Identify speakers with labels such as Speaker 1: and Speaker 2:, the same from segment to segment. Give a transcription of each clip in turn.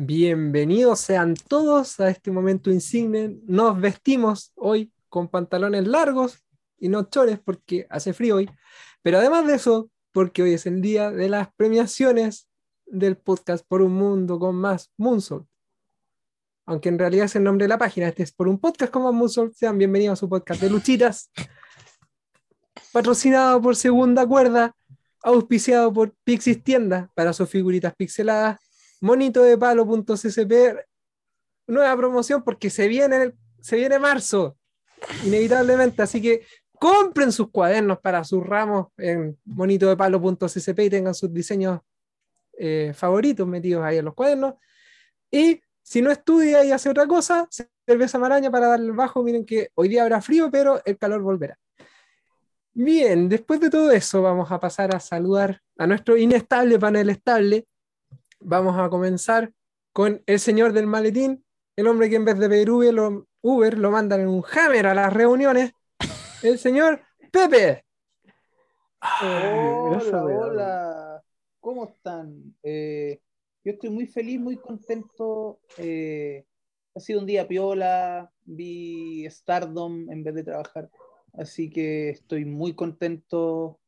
Speaker 1: Bienvenidos sean todos a este momento insigne. Nos vestimos hoy con pantalones largos y no chores porque hace frío hoy. Pero además de eso, porque hoy es el día de las premiaciones del podcast Por un Mundo con Más Moonsault. Aunque en realidad es el nombre de la página, este es Por un Podcast con Más Moonsault. Sean bienvenidos a su podcast de luchitas. Patrocinado por Segunda Cuerda, auspiciado por Pixis Tienda para sus figuritas pixeladas monito de palo.ccp, nueva promoción porque se viene, se viene marzo, inevitablemente, así que compren sus cuadernos para sus ramos en monito de palo.ccp y tengan sus diseños eh, favoritos metidos ahí en los cuadernos. Y si no estudia y hace otra cosa, cerveza maraña para darle el bajo. Miren que hoy día habrá frío, pero el calor volverá. Bien, después de todo eso, vamos a pasar a saludar a nuestro inestable panel estable, vamos a comenzar con el señor del maletín, el hombre que en vez de pedir Uber lo, Uber, lo mandan en un hammer a las reuniones, el señor Pepe.
Speaker 2: Hola, hola, ¿cómo están? Eh, yo estoy muy feliz, muy contento. Eh, ha sido un día piola, vi Stardom en vez de trabajar, así que estoy muy contento,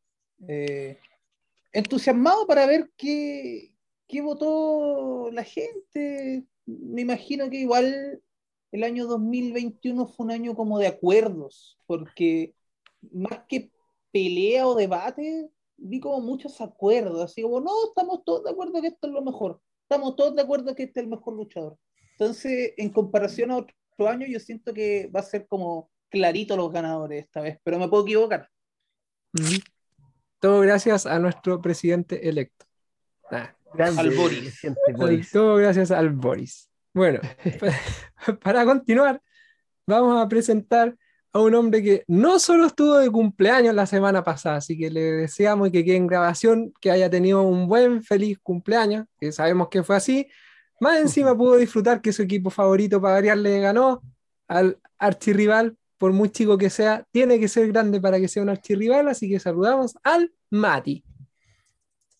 Speaker 2: eh, entusiasmado para ver qué, ¿Qué votó la gente? Me imagino que igual el año 2021 fue un año como de acuerdos, porque más que pelea o debate, vi como muchos acuerdos, así como, no, estamos todos de acuerdo que esto es lo mejor, estamos todos de acuerdo que este es el mejor luchador. Entonces, en comparación a otro año, yo siento que va a ser como clarito los ganadores esta vez, pero me puedo equivocar.
Speaker 1: Todo gracias a nuestro presidente electo.
Speaker 2: Ah al Boris.
Speaker 1: Todo gracias al Boris. Bueno, para continuar, vamos a presentar a un hombre que no solo estuvo de cumpleaños la semana pasada, así que le deseamos que quede en grabación, que haya tenido un buen, feliz cumpleaños, que sabemos que fue así. Más encima pudo disfrutar que su equipo favorito para variar le ganó al archirrival, por muy chico que sea, tiene que ser grande para que sea un archirrival, así que saludamos al Mati.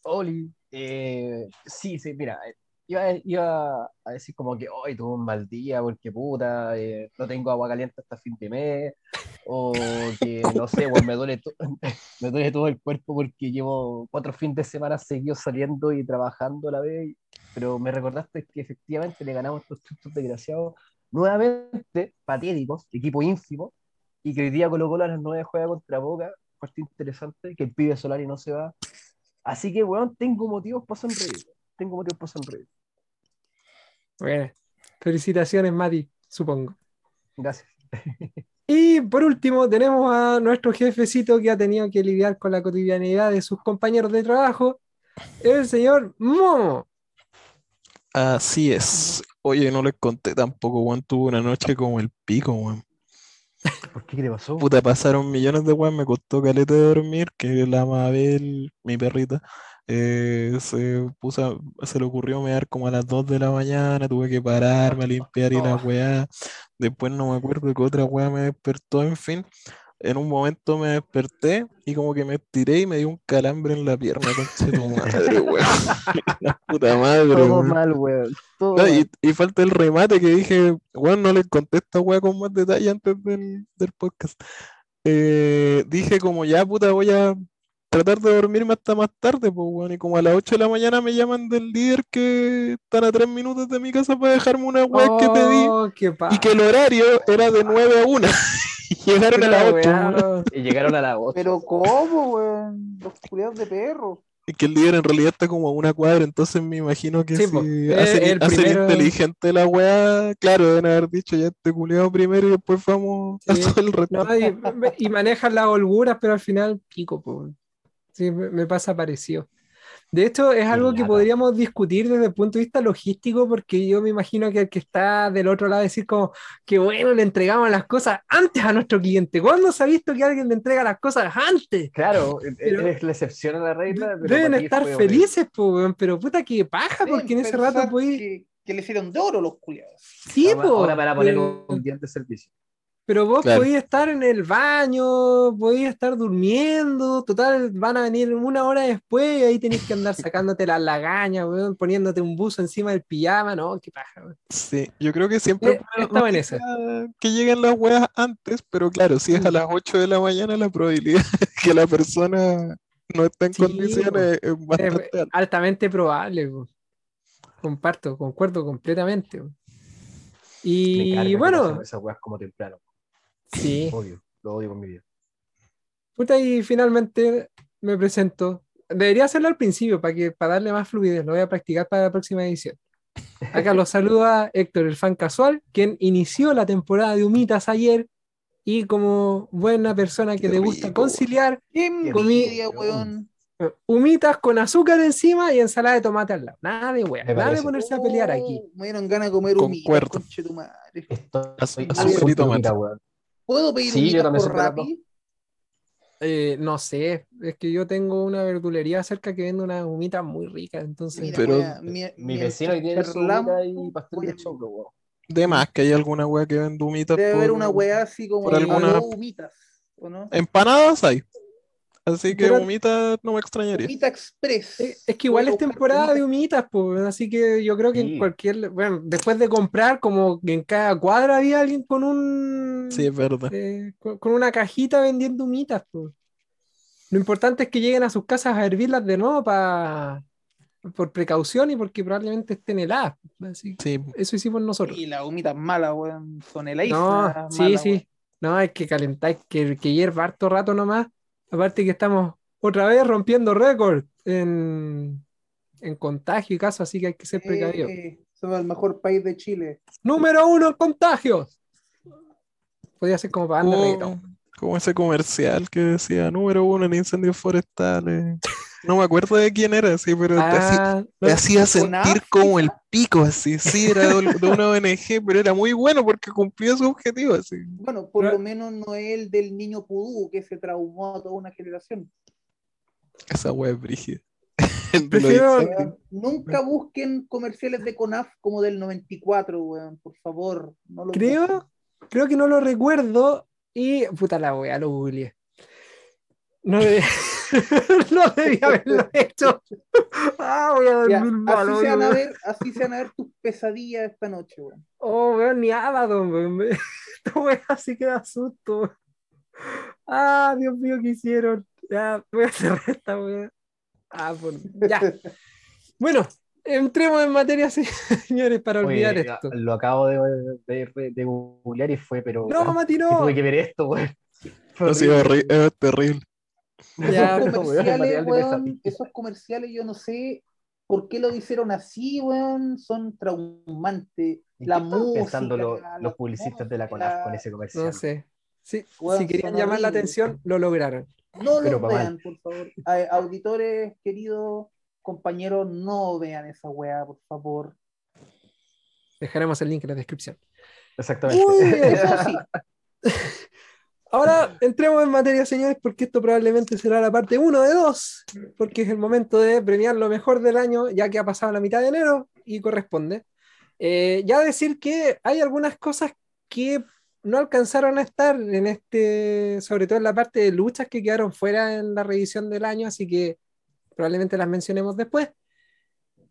Speaker 3: Oli. Eh, sí, sí, mira, eh, iba, iba, a decir como que hoy tuve un mal día porque puta, eh, no tengo agua caliente hasta fin de mes, o que no sé, pues me duele, todo el cuerpo porque llevo cuatro fines de semana seguidos saliendo y trabajando a la vez, pero me recordaste que efectivamente le ganamos estos chuchos desgraciados nuevamente, patéticos, equipo ínfimo, y que hoy día Colo Colo a las 9 juega contra Boca, parte interesante, que el pibe Solari no se va, Así que, weón, tengo motivos para sonreír. Tengo motivos para sonreír.
Speaker 1: Bueno, felicitaciones, Mati, supongo.
Speaker 3: Gracias.
Speaker 1: Y por último, tenemos a nuestro jefecito que ha tenido que lidiar con la cotidianidad de sus compañeros de trabajo, el señor Momo.
Speaker 4: Así es. Oye, no les conté tampoco, weón. Tuvo una noche como el pico, weón.
Speaker 3: ¿Por qué? ¿Qué le pasó?
Speaker 4: Puta, pasaron millones de weas, me costó caleta de dormir, que la Mabel, mi perrita, eh, se puso, se le ocurrió mear como a las 2 de la mañana, tuve que pararme a limpiar y la weá. Después no me acuerdo que otra weá me despertó, en fin en un momento me desperté y como que me estiré y me dio un calambre en la pierna, con tu madre, weón. La puta madre,
Speaker 3: Todo mal, weón.
Speaker 4: y, falta el remate que dije, weón, no le contesto weón con más detalle antes del, podcast. Eh, dije como ya, puta, voy a tratar de dormirme hasta más tarde, pues, weón. Y como a las 8 de la mañana me llaman del líder que están a 3 minutos de mi casa para dejarme una weón que pedí.
Speaker 1: Oh,
Speaker 4: y que el horario era de 9 a 1. llegaron a la 8.
Speaker 3: Y llegaron a la 8.
Speaker 2: Pero ¿cómo, weón? Los culiados de perro.
Speaker 4: Es que el líder en realidad está como a una cuadra, entonces me imagino que si hace, inteligente la weá, claro, deben haber dicho ya este culiado primero y después vamos a todo el resto.
Speaker 1: y, manejan las holguras, pero al final pico, pues. Sí, me pasa parecido. De hecho, es algo que podríamos discutir desde el punto de vista logístico, porque yo me imagino que el que está del otro lado decir como que bueno, le entregamos las cosas antes a nuestro cliente. ¿Cuándo se ha visto que alguien le entrega las cosas antes?
Speaker 3: Claro, e-, es la excepción a la regla.
Speaker 1: deben estar felices, pero puta que paja, porque en ese rato
Speaker 2: pues... Que, le hicieron de oro los culiados.
Speaker 1: Sí,
Speaker 3: ahora, ahora para poner un, un de servicio.
Speaker 1: Pero vos
Speaker 4: Claro.
Speaker 1: podías estar en el baño, podías estar durmiendo, total, van a venir una hora después y ahí tenés que andar sacándote las lagañas, weón, poniéndote un buzo encima del pijama, no, qué paja, weón.
Speaker 4: Sí, yo creo que siempre
Speaker 1: Eh, estaba en
Speaker 4: noticia que lleguen las weas antes, pero claro, si es a las 8 de la mañana, la probabilidad de que la persona no esté en
Speaker 1: Sí,
Speaker 4: condiciones es bastante alta.
Speaker 1: altamente probable, weón. Comparto, concuerdo completamente. weón. Y bueno,
Speaker 3: esas weas como temprano.
Speaker 1: Sí.
Speaker 3: Odio, lo odio con mi vida.
Speaker 1: Puta, y finalmente me presento. Debería hacerlo al principio para que para darle más fluidez. Lo voy a practicar para la próxima edición. Acá los saluda Héctor, el fan casual, quien inició la temporada de Humitas ayer y como buena persona que
Speaker 4: Qué
Speaker 1: le gusta
Speaker 4: rico.
Speaker 1: conciliar,
Speaker 2: ¡Qué
Speaker 1: Comí- eh, humitas con azúcar encima y ensalada de tomate al lado. Nada de wea,
Speaker 3: Me
Speaker 1: nada de ponerse a pelear aquí.
Speaker 2: Oh, Me dieron ganas de comer humitas,
Speaker 4: Concuerdo.
Speaker 2: madre.
Speaker 3: Estoy
Speaker 4: Azúcar y tomate.
Speaker 3: humita.
Speaker 2: ¿Puedo pedir
Speaker 3: Sí, también
Speaker 2: por. Rappi?
Speaker 1: Eh, no sé, es que yo tengo una verdulería cerca que vende unas humitas muy ricas, entonces...
Speaker 2: Mira,
Speaker 4: Pero-
Speaker 2: mi,
Speaker 3: vecino tiene humita y pastel de choclo, weón.
Speaker 4: De más que hay alguna wea que vende humitas
Speaker 2: Debe haber
Speaker 4: por-
Speaker 2: una weá así como
Speaker 4: por alguna-
Speaker 2: humitas, ¿o no?
Speaker 4: Empanadas hay. Así que
Speaker 1: Pero-
Speaker 4: humitas no me extrañaría.
Speaker 2: Humita Express.
Speaker 1: Eh, Es que igual es temporada de
Speaker 2: humitas.
Speaker 1: pues, así que yo creo que en
Speaker 3: Sí.
Speaker 1: cualquier, bueno, después de comprar, como que en cada cuadra había alguien con un,
Speaker 4: Sí, es verdad.
Speaker 1: eh, con, con una cajita vendiendo humitas, pues. Lo importante es que lleguen a sus casas a hervirlas de nuevo para, por precaución y porque probablemente estén heladas. Así que
Speaker 4: Sí,
Speaker 1: eso hicimos nosotros.
Speaker 2: Y las humitas malas, weón. Son
Speaker 1: No,
Speaker 2: heladísimas.
Speaker 1: sí,
Speaker 2: malas,
Speaker 1: sí.
Speaker 2: weón.
Speaker 1: No, hay que calentar, que, que hierva harto rato nomás. Aparte que estamos otra vez rompiendo récord en, en contagio y casos, así que hay que ser precavido.
Speaker 2: Eh, somos el mejor país de Chile.
Speaker 1: Número uno en contagios. Podría ser como para reggaetón.
Speaker 4: como ese comercial que decía número uno en incendios forestales. No me acuerdo de quién era, sí, pero te hacía,
Speaker 1: Ah,
Speaker 4: te hacía sentir
Speaker 2: ¿Conaf,
Speaker 4: como el pico, así. Sí, era de, una ONG, pero era muy bueno porque cumplía su objetivo, así.
Speaker 2: Bueno, por lo menos no es el del niño pudú que se traumó a toda una generación.
Speaker 4: Esa wea es brígida.
Speaker 1: Prefiero-
Speaker 2: Nunca busquen comerciales de CONAF como del 94, weón. Por favor, no lo busquen.
Speaker 1: creo, creo que no lo recuerdo. Y puta la wea, lo googleé. No no debía haberlo hecho. Ah, voy a
Speaker 2: Ya,
Speaker 1: dormir
Speaker 2: así,
Speaker 1: mal hoy,
Speaker 2: se van a
Speaker 1: weón.
Speaker 2: ver, así se van a ver tus pesadillas esta noche, weón.
Speaker 1: Oh, weón, ni Abaddon, weón. Esta wea sí que da susto. weón. Ah, Dios mío, ¿qué hicieron? Ya, voy a cerrar esta wea. Ah, por... ya. Bueno, entremos en materia, sí, señores, para olvidar
Speaker 3: Oye,
Speaker 1: esto.
Speaker 3: Lo acabo de, de, de googlear y fue, pero.
Speaker 1: No,
Speaker 3: weón,
Speaker 1: Mati, no.
Speaker 3: tuve que ver esto, weón. Fue
Speaker 4: Ha sido
Speaker 3: horrible.
Speaker 4: horri- es terrible.
Speaker 1: Ya,
Speaker 2: esos comerciales, weón, esos comerciales, yo no sé por qué lo hicieron así, weón. Son traumantes.
Speaker 3: ¿Y
Speaker 2: La música.
Speaker 3: pensando los,
Speaker 2: la
Speaker 3: los publicistas de la CONAF con ese comercial?
Speaker 1: No sé. Sí,
Speaker 2: Weón,
Speaker 1: si querían llamar la atención, lo lograron.
Speaker 2: No lo
Speaker 3: pa' mal.
Speaker 2: vean, por favor. A- auditores, queridos compañeros, no vean esa weá, por favor.
Speaker 1: Dejaremos el link en la descripción.
Speaker 3: Exactamente.
Speaker 2: Eso sí,
Speaker 1: Ahora entremos en materia, señores, porque esto probablemente será la parte 1 de 2, porque es el momento de premiar lo mejor del año, ya que ha pasado la mitad de enero y corresponde. Eh, ya decir que hay algunas cosas que no alcanzaron a estar en este, sobre todo en la parte de luchas que quedaron fuera en la revisión del año, así que probablemente las mencionemos después.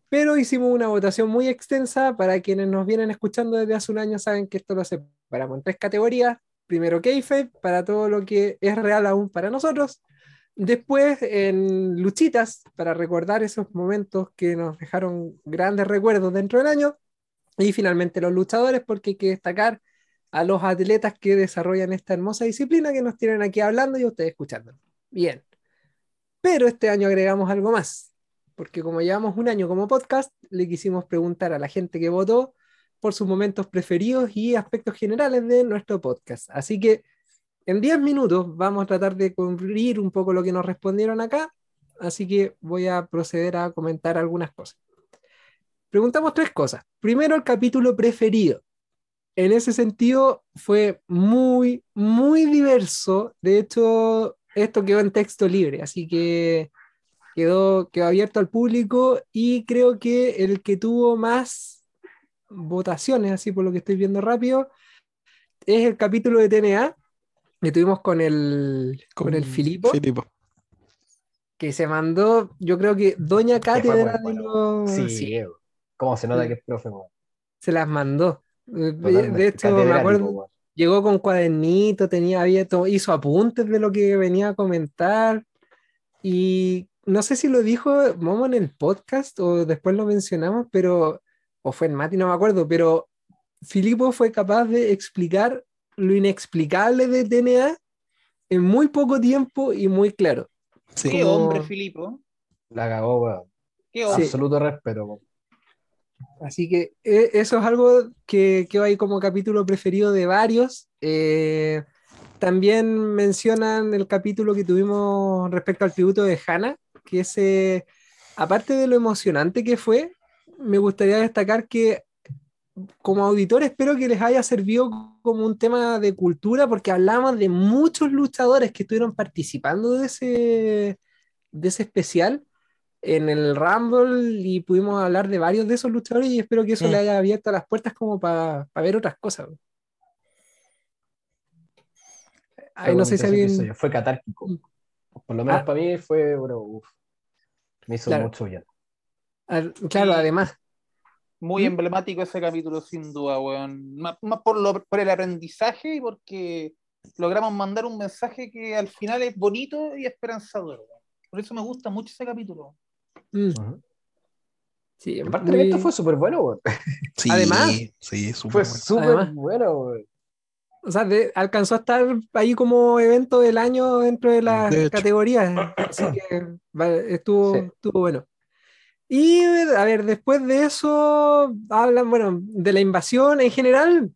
Speaker 1: Pero hicimos una votación muy extensa para quienes nos vienen escuchando desde hace un año, saben que esto lo separamos en tres categorías primero Keife, para todo lo que es real aún para nosotros. Después en Luchitas, para recordar esos momentos que nos dejaron grandes recuerdos dentro del año. Y finalmente los luchadores, porque hay que destacar a los atletas que desarrollan esta hermosa disciplina que nos tienen aquí hablando y ustedes escuchando. Bien. Pero este año agregamos algo más, porque como llevamos un año como podcast, le quisimos preguntar a la gente que votó por sus momentos preferidos y aspectos generales de nuestro podcast. Así que en 10 minutos vamos a tratar de cubrir un poco lo que nos respondieron acá, así que voy a proceder a comentar algunas cosas. Preguntamos tres cosas. Primero, el capítulo preferido. En ese sentido, fue muy, muy diverso. De hecho, esto quedó en texto libre, así que quedó, quedó abierto al público y creo que el que tuvo más votaciones, así por lo que estoy viendo rápido, es el capítulo de TNA que tuvimos con el, con, el Filipo,
Speaker 4: Filipo.
Speaker 1: que se mandó, yo creo que Doña Cátedra de los...
Speaker 3: Sí,
Speaker 1: sí,
Speaker 3: cómo se nota que es profe, weón.
Speaker 1: se las mandó. De-
Speaker 3: Totalmente,
Speaker 1: De hecho, me acuerdo, llegó con cuadernito, tenía, había to- hizo apuntes de lo que venía a comentar. Y no sé si lo dijo Momo en el podcast o después lo mencionamos, pero, o fue en Mati, no me acuerdo, pero Filipo fue capaz de explicar lo inexplicable de TNA en muy poco tiempo y muy claro.
Speaker 4: Sí.
Speaker 2: Qué
Speaker 1: como-
Speaker 2: hombre, Filipo.
Speaker 3: La cagó, weón.
Speaker 2: Qué hombre.
Speaker 3: Absoluto respeto, weón.
Speaker 1: Así que eh, eso es algo que quedó ahí como capítulo preferido de varios. Eh, también mencionan el capítulo que tuvimos respecto al tributo de Hannah, que ese, aparte de lo emocionante que fue, me gustaría destacar que como auditor espero que les haya servido como un tema de cultura, porque hablamos de muchos luchadores que estuvieron participando de ese, de ese especial en el Rumble y pudimos hablar de varios de esos luchadores y espero que eso
Speaker 4: Mm.
Speaker 1: le haya abierto las puertas como para ver otras cosas. Ay, no sé si alguien...
Speaker 3: Fue catárquico. Por lo menos
Speaker 1: Ah.
Speaker 3: para mí fue, bueno, uf. Me hizo
Speaker 1: Claro.
Speaker 3: mucho bien.
Speaker 1: Claro,
Speaker 2: Sí.
Speaker 1: además.
Speaker 2: Muy
Speaker 1: ¿Mm?
Speaker 2: emblemático ese capítulo, sin duda, weón. Más, más por, lo, por el aprendizaje y porque logramos mandar un mensaje que al final es bonito y esperanzador. weón. Por eso me gusta mucho ese capítulo.
Speaker 1: mm, sí,
Speaker 3: Aparte,
Speaker 1: muy-
Speaker 3: el evento fue súper bueno, weón.
Speaker 4: Sí,
Speaker 1: Además-
Speaker 4: sí, súper
Speaker 3: Fue
Speaker 4: bueno.
Speaker 3: súper bueno, weón.
Speaker 1: O sea, de- alcanzó a estar ahí como evento del año dentro de las
Speaker 4: De
Speaker 1: categorías. Así que vale, estuvo,
Speaker 3: Sí.
Speaker 1: estuvo bueno. Y a ver, después de eso, hablan, bueno, de la invasión en general.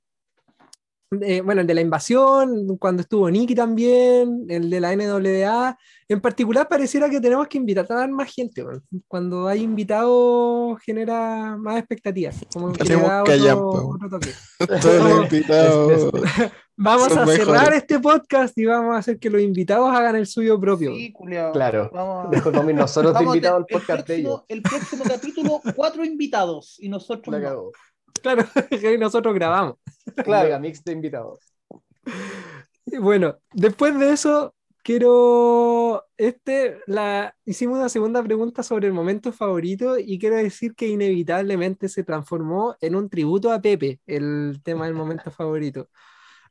Speaker 1: eh, bueno, el de la invasión, cuando estuvo Nicky también, el de la NWA. En particular, pareciera que tenemos que invitar a más gente. weón. Cuando hay invitados, genera más expectativas. Como que
Speaker 4: callampa,
Speaker 1: otro,
Speaker 4: weón.
Speaker 1: otro toque.
Speaker 4: Todos los invitados.
Speaker 1: Vamos
Speaker 4: Son
Speaker 1: a cerrar
Speaker 4: mejores.
Speaker 1: este podcast y vamos a hacer que los invitados hagan el suyo propio.
Speaker 2: Sí, culiao.
Speaker 3: Claro.
Speaker 2: Vamos a
Speaker 3: ir nosotros de
Speaker 2: vamos
Speaker 3: invitados al podcast de
Speaker 2: el,
Speaker 3: ellos.
Speaker 2: próximo, el próximo capítulo, cuatro invitados y nosotros no.
Speaker 1: Claro, que nosotros grabamos.
Speaker 2: Claro.
Speaker 3: mix de invitados.
Speaker 1: Bueno, después de eso, quiero. Este, la, hicimos una segunda pregunta sobre el momento favorito y quiero decir que inevitablemente se transformó en un tributo a Pepe, el tema del momento favorito.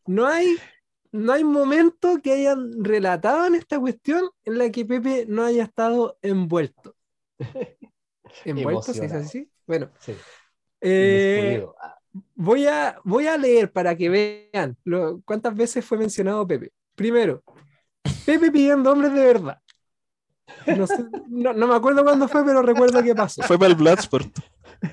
Speaker 1: No hay, no hay momento que hayan relatado en esta cuestión en la que Pepe no haya estado envuelto. ¿Envuelto? ¿Se dice así? Bueno.
Speaker 3: Sí.
Speaker 1: eh.
Speaker 3: Ah,
Speaker 1: Voy a, voy a leer para que vean lo- cuántas veces fue mencionado Pepe. Primero, Pepe pidiendo hombres de verdad. No, sé- no- no me acuerdo cuándo fue, pero recuerdo qué pasó.
Speaker 4: Fue para el Bloodsport.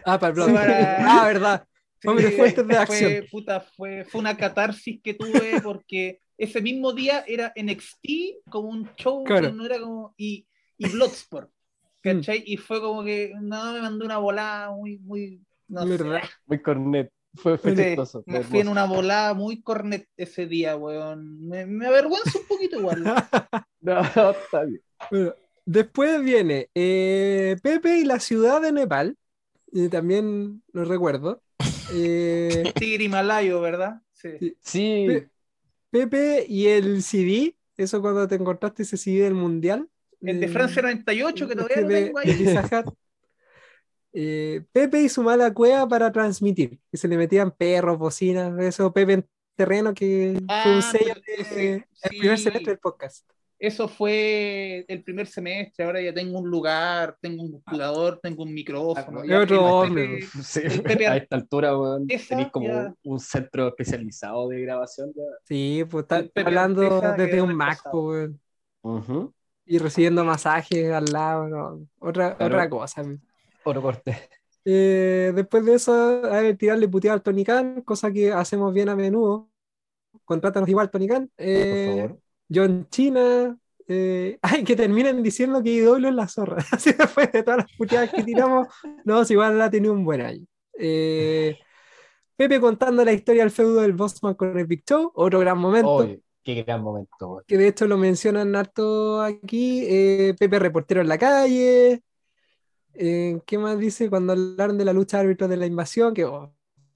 Speaker 1: Ah, para el.
Speaker 2: Sí, para-
Speaker 1: Ah, verdad. Hombres
Speaker 2: Sí,
Speaker 1: fuertes de
Speaker 2: fue,
Speaker 1: acción.
Speaker 2: puta, fue, fue una catarsis que tuve porque ese mismo día era NXT como un show
Speaker 1: Claro.
Speaker 2: no era como y, y Bloodsport ¿cachai? y fue como que no me mandó una volada muy muy no sé.
Speaker 1: ¿Verdad?
Speaker 3: Muy cornet. Fue, fue
Speaker 2: Sí,
Speaker 3: chistoso.
Speaker 2: me
Speaker 3: fue
Speaker 2: fui en una volada muy cornet ese día weón me, me avergüenza un poquito igual
Speaker 3: No, está bien.
Speaker 1: Bueno, después viene eh, Pepe y la ciudad de Nepal. Y también lo recuerdo. Eh,
Speaker 2: Tigre Himalayo ¿verdad? Sí.
Speaker 3: Sí,
Speaker 1: Pe- Pepe y el CD. Eso cuando te encontraste ese CD del Mundial.
Speaker 2: el de
Speaker 1: Eh,
Speaker 2: Francia 98 que todavía
Speaker 1: de,
Speaker 2: lo tengo ahí.
Speaker 1: Eh, Pepe y su mala cueva para transmitir, que se le metían perros, bocinas, eso, Pepe en terreno, que fue
Speaker 2: Ah,
Speaker 1: un sello
Speaker 2: pero
Speaker 1: de-
Speaker 2: sí.
Speaker 1: primer semestre del podcast.
Speaker 2: Eso fue el primer semestre, ahora ya tengo un lugar, tengo un jugador, tengo un micrófono.
Speaker 3: Ah,
Speaker 2: ya
Speaker 1: otro hombre,
Speaker 3: sí, a esta altura, weón, tenéis como
Speaker 2: ya-
Speaker 3: un centro especializado de grabación. Ya.
Speaker 1: Sí, pues está hablando desde un Mac, pues, y recibiendo masajes al lado, no, otra, otra cosa.
Speaker 3: Oro corte.
Speaker 1: Eh, después de eso, a ver, tirarle putear al Tony Khan, cosa que hacemos bien a menudo. Contrátanos igual, Tony Khan.
Speaker 3: Por
Speaker 1: Eh,
Speaker 3: favor.
Speaker 1: John China. eh, ay, que terminen diciendo que IW es la zorra. Así después de todas las puteadas que tiramos, no, si igual ha tenido un buen año. Eh, Pepe contando la historia del feudo del Bossman con el Big Show, otro gran momento,
Speaker 3: qué gran momento,
Speaker 1: que de hecho lo mencionan harto aquí. eh, Pepe reportero en la calle. ¿qué más dice? Cuando hablaron de la lucha de árbitros de la invasión, que oh,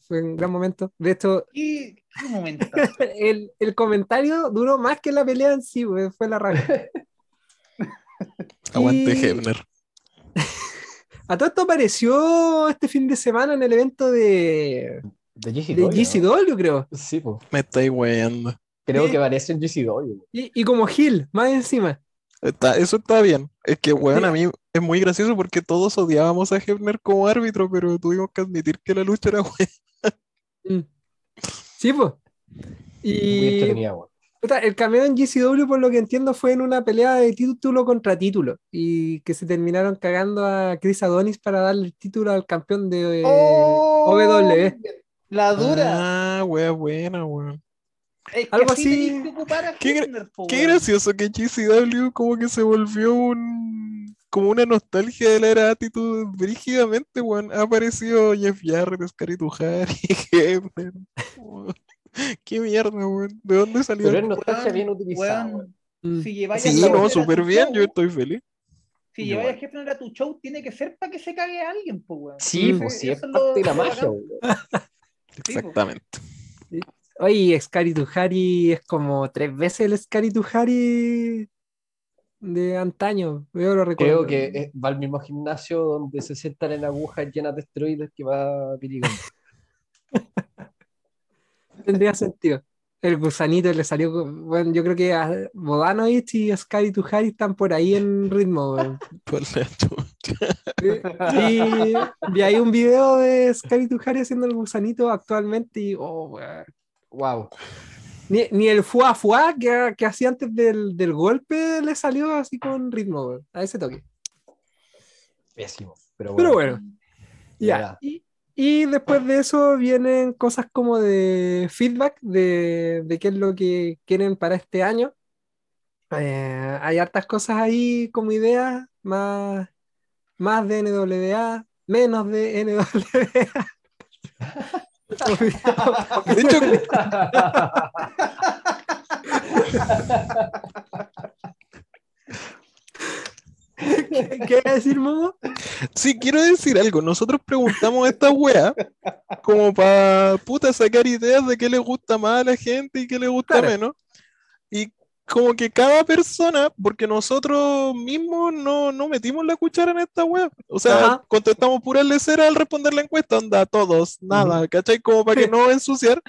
Speaker 1: fue un gran momento. De hecho,
Speaker 2: ¿Qué, qué momento?
Speaker 1: el, el comentario duró más que la pelea en sí, güey, fue la rabia.
Speaker 4: Aguante
Speaker 1: Y-
Speaker 4: Hebner.
Speaker 1: A todo esto apareció este fin de semana en el evento de,
Speaker 3: De ¿no?
Speaker 1: GCW, creo.
Speaker 3: Sí, pues.
Speaker 4: Me estáis weyando.
Speaker 3: Creo
Speaker 1: Sí.
Speaker 3: que aparece en GCW.
Speaker 1: Y, y como Gil, más encima.
Speaker 4: Está, eso está bien. Es que, weón, a mí es muy gracioso porque todos odiábamos a Hebner como árbitro, pero tuvimos que admitir que la lucha era buena.
Speaker 1: Mm. Sí, pues.
Speaker 3: Muy
Speaker 1: Y el cameo en GCW, por lo que entiendo, fue en una pelea de título contra título. Y que se terminaron cagando a Chris Adonis para darle el título al campeón de eh,
Speaker 2: ¡Oh!
Speaker 1: OW.
Speaker 2: La dura.
Speaker 4: Ah, wea buena.
Speaker 2: Es que
Speaker 1: algo
Speaker 2: así
Speaker 1: así-
Speaker 2: que
Speaker 4: Qué
Speaker 2: po,
Speaker 4: Qué gracioso que GCW como que se volvió un... como una nostalgia de la era Attitude brígidamente, weón. Ha aparecido Jeff Jarrett, Scary Tuhari, Hebner. Qué mierda, weón. ¿De dónde salió?
Speaker 3: Pero es nostalgia bien utilizada.
Speaker 2: weón,
Speaker 3: weón.
Speaker 1: Mm.
Speaker 2: Si lleváis
Speaker 4: Sí,
Speaker 2: a
Speaker 4: no, súper
Speaker 2: tu
Speaker 4: bien,
Speaker 2: show,
Speaker 4: yo estoy feliz.
Speaker 2: Si lleváis a. Hebner a tu show, tiene que ser para que se cague a alguien, pues, weón.
Speaker 3: Sí, pues sí, es parte
Speaker 2: lo-
Speaker 3: de la magia, weón.
Speaker 4: Exactamente.
Speaker 1: Oye, Scary Tuhari es como tres veces el Scary Tuhari de antaño. Yo lo recuerdo.
Speaker 3: Creo que eh, va al mismo gimnasio donde se sientan en agujas llenas de esteroides que va Pirigón.
Speaker 1: Tendría sentido. El gusanito le salió. Bueno, yo creo que a Bodanovich y Scary Tuhari están por ahí en ritmo. weón.
Speaker 4: Por la.
Speaker 1: Y vi ahí un video de Scary Tuhari haciendo el gusanito actualmente y. Oh, weón.
Speaker 3: Wow.
Speaker 1: Ni, ni el fuá fuá que, que hacía antes del, del golpe le salió así con ritmo, a ese toque.
Speaker 3: Pésimo. Pero bueno.
Speaker 1: Pero bueno, ya.
Speaker 3: Ya.
Speaker 1: Y, y después de eso vienen cosas como de feedback de, de qué es lo que quieren para este año. Eh, hay hartas cosas ahí como ideas, más, más de NWA, menos de NWA.
Speaker 4: De hecho,
Speaker 1: ¿Qué, qué iba a decir, Momo?
Speaker 4: sí, quiero decir algo. Nosotros preguntamos a esta wea como para puta sacar ideas de qué le gusta más a la gente y qué le gusta
Speaker 1: Claro.
Speaker 4: menos. Y como que cada persona, porque nosotros mismos no, no metimos la cuchara en esta wea. O sea,
Speaker 1: Ajá.
Speaker 4: contestamos pura lecera al responder la encuesta, onda, todos, nada, ¿cachai? Como para que no ensuciar.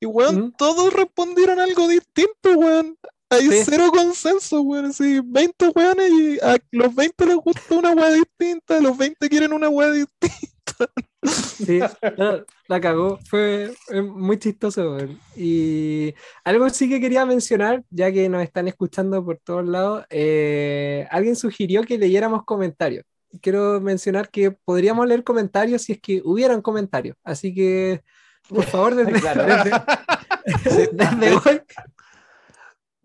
Speaker 4: Y weón,
Speaker 1: Ujú.
Speaker 4: todos respondieron algo distinto, weón. Hay
Speaker 1: Sí.
Speaker 4: cero consenso, weón. Así, 20 weones y a los 20 les gusta una wea distinta, los 20 quieren una wea distinta.
Speaker 1: Sí, la, la cagó, fue muy chistoso. Y algo sí que quería mencionar, ya que nos están escuchando por todos lados, eh, alguien sugirió que leyéramos comentarios. Quiero mencionar que podríamos leer comentarios si es que hubieran comentarios. Así que, por favor, desde,
Speaker 3: Claro.
Speaker 1: desde- desde hoy,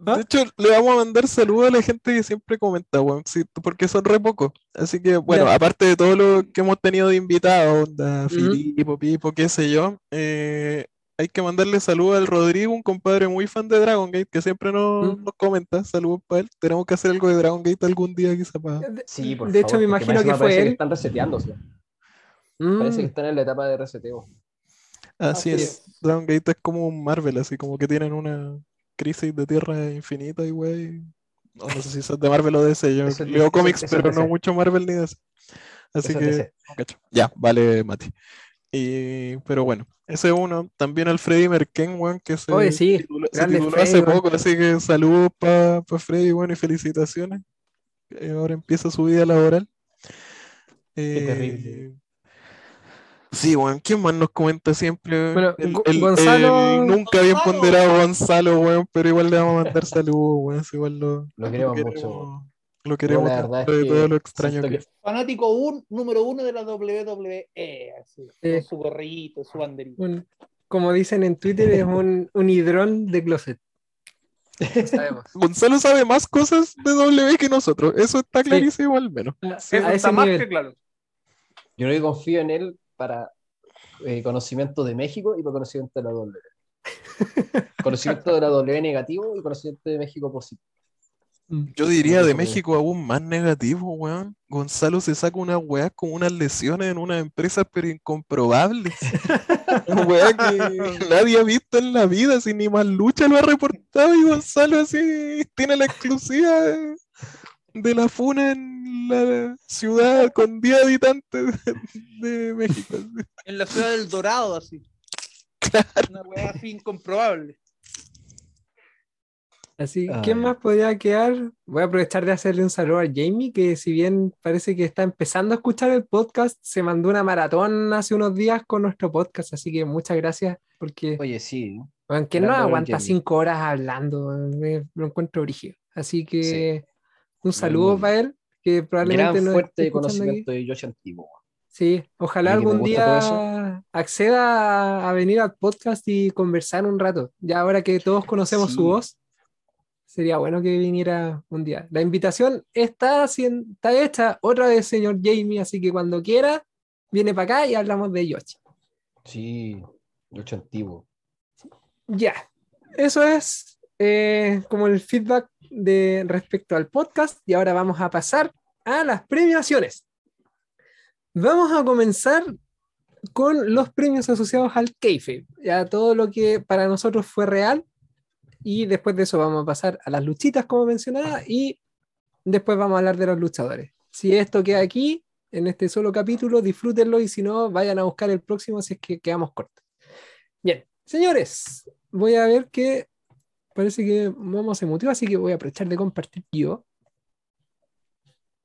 Speaker 1: ¿Ah?
Speaker 4: De hecho, le vamos a mandar saludos a la gente que siempre comenta, weón, sí, porque son re pocos. Así que, bueno, aparte de todo lo que hemos tenido de invitados, onda. Filipo, Pipo, qué sé yo, eh, hay que mandarle saludos al Rodrigo, un compadre muy fan de Dragon Gate, que siempre nos,
Speaker 1: Mm.
Speaker 4: nos comenta. Saludos para él. Tenemos que hacer algo de Dragon Gate algún día, quizá para.
Speaker 1: de,
Speaker 3: Sí, por
Speaker 1: de hecho me imagino que fue
Speaker 3: que
Speaker 1: él.
Speaker 3: están reseteándose.
Speaker 1: Mm,
Speaker 3: Parece que están en la etapa de reseteo.
Speaker 4: Así
Speaker 2: Así
Speaker 4: es. Dragon Gate es como un Marvel, así como que tienen una crisis de tierra infinita y wey. No, no sé si son de Marvel o DC. Yo
Speaker 3: Eso es
Speaker 4: leo cómics,
Speaker 3: eso es
Speaker 4: pero no mucho Marvel ni DC. Así
Speaker 3: es
Speaker 4: que. Ya, vale, Mati. Y, pero bueno, ese es uno. También al Freddy Merken, weón, que se,
Speaker 1: Oye, sí,
Speaker 4: tituló, se
Speaker 1: grande
Speaker 4: tituló
Speaker 1: Freddy,
Speaker 4: hace poco, así que saludos para Freddy, bueno, y felicitaciones. Eh, ahora empieza su vida laboral. Eh,
Speaker 3: terrible.
Speaker 4: Sí, weón, ¿quién más nos comenta siempre?
Speaker 1: Bueno,
Speaker 4: el,
Speaker 1: Go-
Speaker 4: el-
Speaker 1: Gonzalo-
Speaker 4: el nunca bien
Speaker 2: Gonzalo.
Speaker 4: ponderado Gonzalo, weón, pero igual le vamos a mandar saludos, weón, si igual lo,
Speaker 3: Lo queremos
Speaker 4: lo
Speaker 3: mucho.
Speaker 4: Lo queremos
Speaker 3: la verdad es
Speaker 4: de
Speaker 3: que
Speaker 4: todo lo extraño que
Speaker 3: que-
Speaker 4: es.
Speaker 2: Fanático un, número uno de la WWE, así,
Speaker 1: Sí.
Speaker 2: con su gorrito, su banderita.
Speaker 1: un- como dicen en Twitter, es un, un hidrón de closet. Lo sabemos.
Speaker 4: Gonzalo sabe más cosas de W que nosotros, eso está
Speaker 1: Sí.
Speaker 4: clarísimo al menos.
Speaker 1: A,
Speaker 2: Eso
Speaker 1: a ese
Speaker 2: está más
Speaker 1: nivel.
Speaker 2: que claro.
Speaker 3: Yo que confío en él para eh, conocimiento de México y para conocimiento de la W. conocimiento de la W negativo y conocimiento de México positivo.
Speaker 4: Yo diría de México aún más negativo, weón. Gonzalo se saca unas weas con unas lesiones en unas empresas pero incomprobables. Una wea que nadie ha visto en la vida, sin ni más lucha lo ha reportado y Gonzalo así tiene la exclusiva de, de la funa en la ciudad con 10 habitantes de, México.
Speaker 2: En la ciudad del Dorado, así. Una weá así incomprobable.
Speaker 1: Así,
Speaker 3: Ay.
Speaker 1: ¿quién más podría quedar? Voy a aprovechar de hacerle un saludo a Jamie, que si bien parece que está empezando a escuchar el podcast, se mandó una maratón hace unos días con nuestro podcast, así que muchas gracias, porque
Speaker 3: Oye, sí.
Speaker 1: bueno, ¿quién no aguanta cinco horas hablando? Me- lo encuentro origen. Así que un saludo para él, que probablemente
Speaker 3: Gran fuerte
Speaker 1: aquí.
Speaker 3: conocimiento de Yoshi antiguo.
Speaker 1: Sí, ojalá algún día acceda a, a venir al podcast y conversar un rato. Ya ahora que todos conocemos su voz, sería bueno que viniera un día. La invitación está, está hecha otra vez, señor Jamie, así que cuando quiera, viene para acá y hablamos de Yoshi.
Speaker 3: Sí, Yoshi antiguo.
Speaker 1: Ya, eso es eh, como el feedback de respecto al podcast y ahora vamos a pasar a las premiaciones. Vamos a comenzar con los premios asociados al kayfabe, ya todo lo que para nosotros fue real y después de eso vamos a pasar a las luchitas como mencionaba y después vamos a hablar de los luchadores. Si esto queda aquí en este solo capítulo, disfrútenlo y si no, vayan a buscar el próximo si es que quedamos cortos. Bien, señores, voy a ver que parece que vamos a emotivo, así que voy a aprovechar de compartir yo.